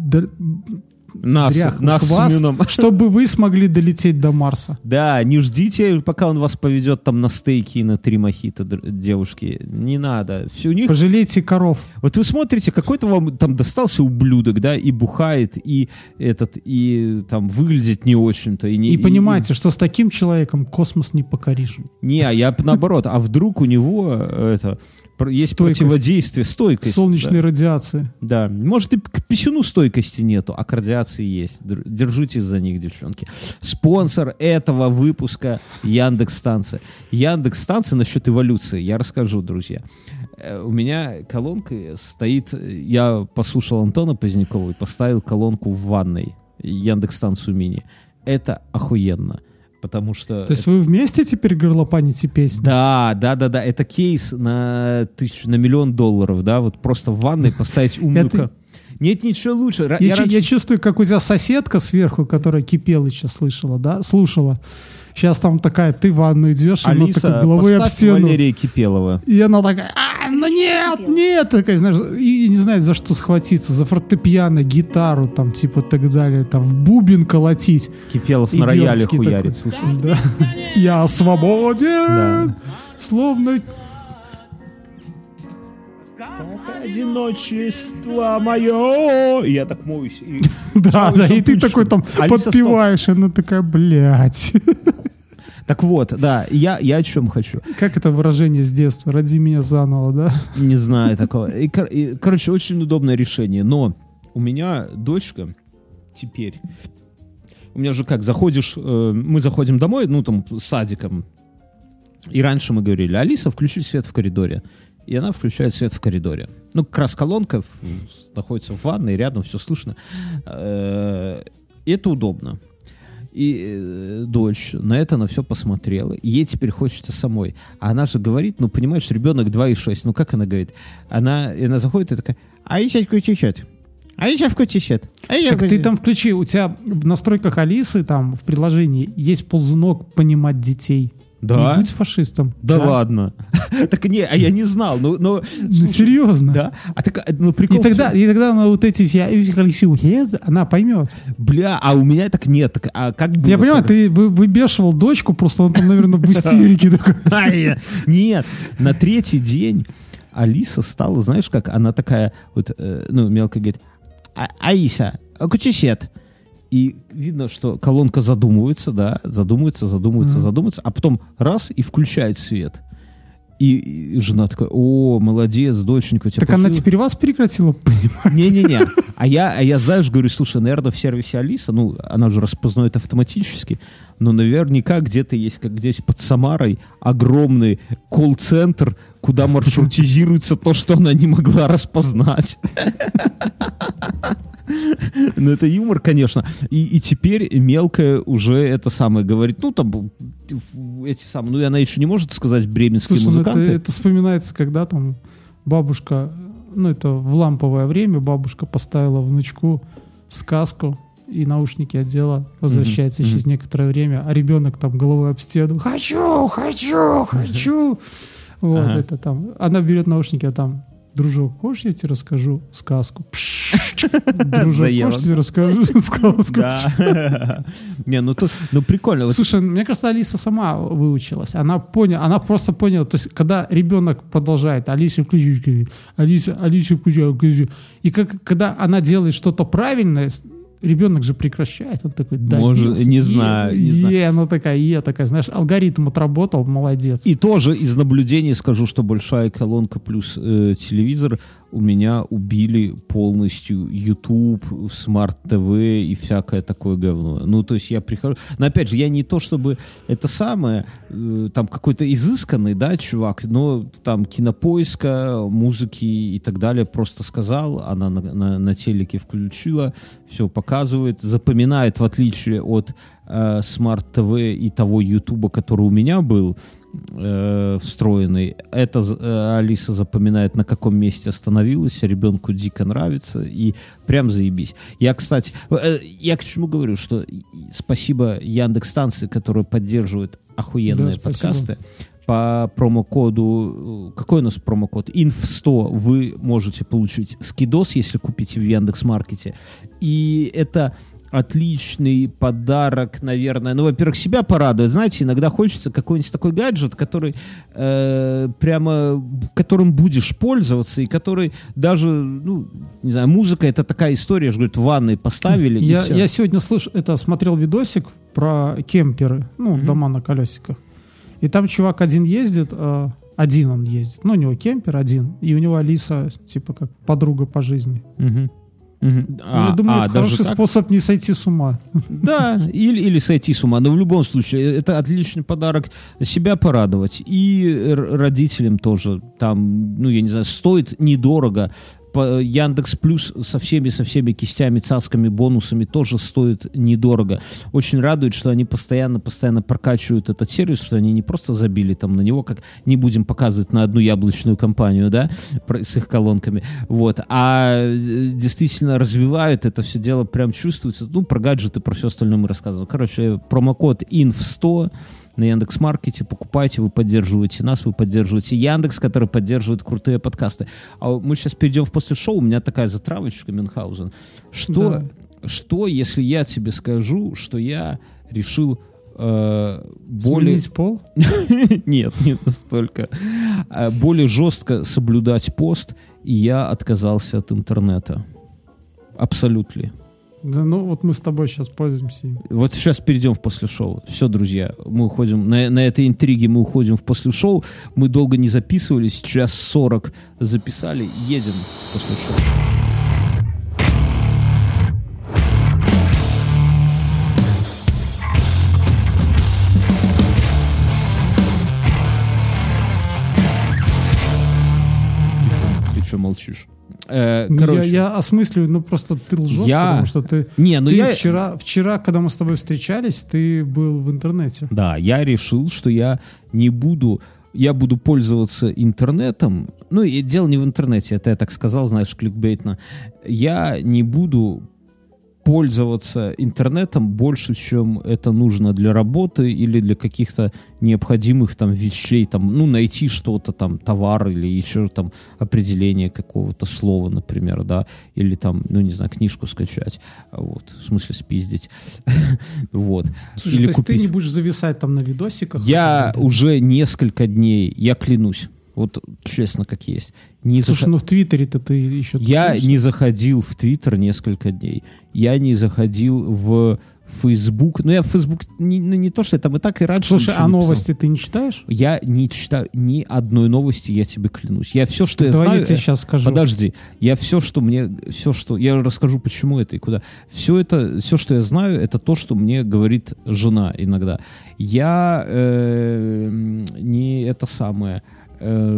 нас, дряхлых нас с вас, Мюном. чтобы вы смогли долететь до Марса. Да, не ждите, пока он вас поведет там на стейки и на три мохито, девушки. Не надо. Все, у них Пожалейте коров. Вот вы смотрите, какой-то вам там достался ублюдок, да, и бухает, и этот, и там выглядит не очень-то. И, не, И понимаете, что с таким человеком космос не покоришь. Не, а я наоборот, а вдруг у него э, это есть Стойкость. противодействие, стойкость. Солнечной да. радиации. Да, может и к писюну стойкости нету, а к радиации есть. Держитесь за них, девчонки. Спонсор этого выпуска Яндекс Станция. Яндекс Станция насчет эволюции. Я расскажу, друзья. Э, У меня колонка стоит. э, Я послушал Антона Позднякова и поставил колонку в ванной. Яндекс Станцию мини. Это охуенно. Потому что... То есть вы вместе теперь горлопаните песни? Да, да, да, да. Это кейс на тысячу, на миллион долларов, да. Вот просто в ванной поставить умную. Это- Нет ничего лучше. Я, я чу- раньше- я чувствую, как у тебя соседка сверху, которая Кипелыча слышала, да, слушала. Сейчас там такая, ты в ванну идешь, и она Алиса, такой головой об стену. Валерия Кипелова. И она такая, а, ну нет, нет, такая, знаешь, и не знает, за что схватиться, за фортепиано, гитару, там, типа, так далее, там, в бубен колотить. Кипелов И на рояле хуярит, такой, слушай. Да. Я свободен, Да. словно... Одиночество мое. И я так моюсь. и- Да, да, и ты такой там Алиса, подпеваешь, и она такая, блядь. Так вот, да, я, я о чем хочу. Как это выражение с детства? Роди меня заново, да? Не знаю такого. И, кор- и, короче, очень удобное решение. Но у меня дочка теперь... У меня же как, заходишь... э, мы заходим домой, ну, там, с садиком. И раньше мы говорили, Алиса, включи свет в коридоре. И она включает свет в коридоре. Ну, как раз колонка находится в ванной, рядом все слышно. Э, это удобно. И э, дочь на это на все посмотрела. И ей теперь хочется самой. А она же говорит, ну, понимаешь, ребенок 2,6. Ну, как она говорит? Она, и она заходит и такая, а я включи свет. А я включи свет. А я Так ты включи». там включи, у тебя в настройках Алисы там в приложении есть ползунок понимать детей. Да? Не будь фашистом. Да, ладно. так не, а я не знал. Ну, ну, Ну, серьезно. Да? А так, ну, прикол И тогда, и тогда она вот эти все, она поймет. Бля, а у меня так нет. Так, а как было, Я понимаю, ты вы- выбешивал дочку, просто он там, наверное, в истерике такой. Ай, Нет, на третий день Алиса стала, знаешь как, она такая, вот, э, ну, мелко говорит, «А- Аиса, включи свет. И видно, что колонка задумывается, да, задумывается, задумывается, задумывается, а потом раз и включает свет. И, и жена такая, о, молодец, доченька, у тебя Так она получилось». теперь вас прекратила понимать? Не-не-не. А я, а я, знаешь, говорю, слушай, наверное, в сервисе Алиса, ну, она же распознает автоматически, но наверняка где-то есть, как здесь под Самарой, огромный колл-центр, куда маршрутизируется то, что она не могла распознать. Ну, это юмор, конечно. И, и теперь мелкая уже это самое говорит. Ну, там эти самые... Ну, и она еще не может сказать бременские Слушай, ну это, музыканты. это вспоминается, когда там бабушка, ну это в ламповое время бабушка поставила внучку сказку и наушники одела, возвращается Мгм, через некоторое время, а ребенок там головой об стену «Хочу, хочу, хочу!» Вот Ага. это там. Она берет наушники, а там «Дружок, хочешь, я тебе расскажу сказку?» «Дружок, хочешь, я тебе расскажу сказку?» Да. Не, ну тут, ну прикольно. Слушай, мне кажется, Алиса сама выучилась. Она поняла, она просто поняла. То есть, когда ребенок продолжает, Алиса, включи, Алиса, Алиса, включи, включи». И как, когда она делает что-то правильное, ребенок же прекращает. Он такой, да, Может, не знаю, не знаю. Е, она такая, е, такая, знаешь, алгоритм отработал, молодец. И тоже из наблюдений скажу, что большая колонка плюс э, телевизор у меня убили полностью YouTube, Smart TV и всякое такое говно. Ну, то есть я прихожу... Но опять же, я не то, чтобы это самое, э, там какой-то изысканный, да, чувак, но там кинопоиска, музыки и так далее просто сказал, она на, на- на телеке включила, все показывает, запоминает, в отличие от э, Smart TV и того Ютуба, который у меня был, э, встроенный. Это э, Алиса запоминает, на каком месте остановилась, ребенку дико нравится, и прям заебись. Я, кстати, э, я к чему говорю, что спасибо Яндекс станции, которые поддерживают охуенные Да, спасибо. подкасты. По промокоду, э, какой у нас промокод? Inf100 вы можете получить скидос, если купите в Яндекс.Маркете. И это отличный подарок, наверное. Ну, во-первых, себя порадует. Знаете, иногда хочется какой-нибудь такой гаджет, который э, прямо которым будешь пользоваться и который даже, ну, не знаю, музыка это такая история, же говорят, в ванной поставили. Я, я сегодня слышу, это смотрел видосик про кемперы, ну, Мгм. дома на колесиках. И там чувак один ездит, э, один он ездит. Ну, у него кемпер один, и у него Алиса, типа, как подруга по жизни. Мгм. Ну, А, я думаю, а, это хороший так? способ не сойти с ума. Да, или, или сойти с ума. Но в любом случае, это отличный подарок себя порадовать. И родителям тоже. Там, ну, я не знаю, стоит недорого. Яндекс Плюс со всеми, со всеми кистями, цасками, бонусами тоже стоит недорого. Очень радует, что они постоянно, постоянно прокачивают этот сервис, что они не просто забили там на него, как не будем показывать на одну яблочную компанию, да, с их колонками, вот, а э, действительно развивают это все дело, прям чувствуется, ну, про гаджеты, про все остальное мы рассказываем. Короче, промокод INF100 на Яндекс.Маркете, покупайте, вы поддерживаете нас, вы поддерживаете Яндекс, который поддерживает крутые подкасты. А мы сейчас перейдем в после шоу, у меня такая затравочка, Мюнхгаузен. Что, что, если я тебе скажу, что я решил э, более... Сменить пол? Нет, не настолько. А, Более жестко соблюдать пост, и я отказался от интернета. Абсолютно. Да, ну, вот мы с тобой сейчас пользуемся. Вот сейчас перейдем в после шоу. Все, друзья, мы уходим на, на этой интриге, мы уходим в после шоу. Мы долго не записывались, час 40 записали, едем после шоу. Ты что молчишь? Э, Ну, короче, я, я осмысливаю, ну просто ты лжешь, Я- потому что ты, не, ну ты я вчера, вчера, когда мы с тобой встречались, ты был в интернете. Да, я решил, что я не буду, я буду пользоваться интернетом. Ну, и дело не в интернете, это я так сказал, знаешь, кликбейтно. Я не буду пользоваться интернетом больше, чем это нужно для работы или для каких-то необходимых там вещей, там, ну, найти что-то там, товар или еще там определение какого-то слова, например, да, или там, ну, не знаю, книжку скачать, вот, в смысле спиздить, вот. Слушай, то есть ты не будешь зависать там на видосиках? Я уже несколько дней, я клянусь, вот честно как есть, не Слушай, заха- ну в Твиттере-то ты еще... я не заходил в Твиттер несколько дней, я не заходил в Facebook. Ну, я в Facebook, не, ну, не то, что я там и так и раньше Слушай, а писал. новости ты не читаешь? Я не читаю ни одной новости, я тебе клянусь. Я все, что я Давай знаю... я тебе сейчас скажу. Подожди, я все, что мне, все, что, я расскажу, почему это и куда. Все это, все, что я знаю, это то, что мне говорит жена иногда. Я э, не это самое, э,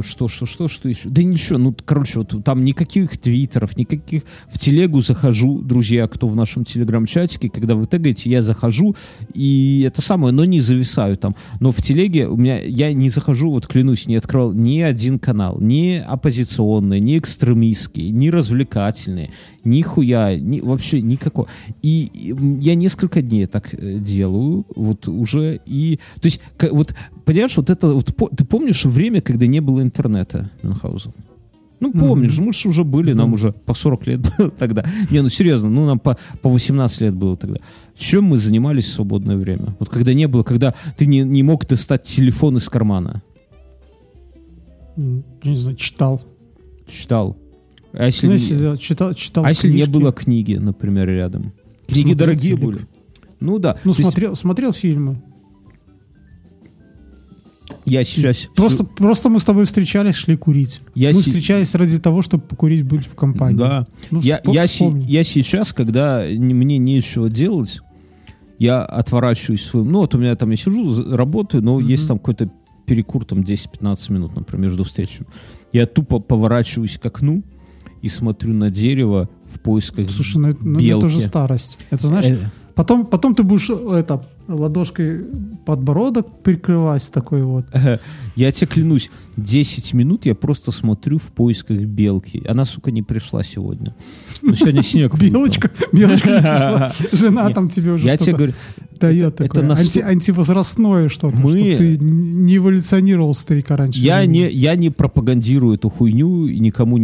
что, что, что, что еще? Да ничего, ну, короче, вот там никаких твиттеров, никаких... В телегу захожу, друзья, кто в нашем телеграм-чатике, когда вы тегаете, я захожу, и это самое, но не зависаю там. Но в телеге у меня, я не захожу, вот клянусь, не открывал ни один канал, ни оппозиционный, ни экстремистский, ни развлекательный, ни хуя, ни, вообще никакого. И, я несколько дней так э, делаю, вот уже, и... То есть, вот, понимаешь, вот это... Вот, ты помнишь время, когда не было интернета, Мюнхгаузен? Ну, помнишь, мы же уже были, нам уже по 40 лет было тогда. Не, ну серьезно, ну нам по, по 18 лет было тогда. Чем мы занимались в свободное время? Вот когда не было, когда ты не, не мог достать телефон из кармана. Не знаю, читал. Читал. А если, Ну, если читал, читал а если не было книги, например, рядом? Книги Смотрел дорогие телек. были. Ну да. Ну, То есть смотрел, смотрел фильмы. Я сейчас... Просто, просто мы с тобой встречались, шли курить. Я мы си- встречались ради того, чтобы покурить быть в компании. Да. Ну, я, я, вспомни. я сейчас, когда не- мне нечего делать, я отворачиваюсь своим... Ну, вот у меня там я сижу, работаю, но есть там какой-то перекур, там 10-15 минут, например, между встречами. Я тупо поворачиваюсь к окну и смотрю на дерево в поисках Слушай, ну, это- ну, это белки. уже старость. Это знаешь, Э, потом, потом ты будешь это ладошкой подбородок прикрывать такой вот. Э, Я тебе клянусь, 10 минут я просто смотрю в поисках белки. Она, сука, не пришла сегодня. Ну, сегодня снег. Белочка, белочка не пришла. Жена там тебе уже Я тебе говорю, дает это такое. анти- антивозрастное что-то, Мы- ты не эволюционировал старика раньше. я не, я не пропагандирую эту хуйню и никому не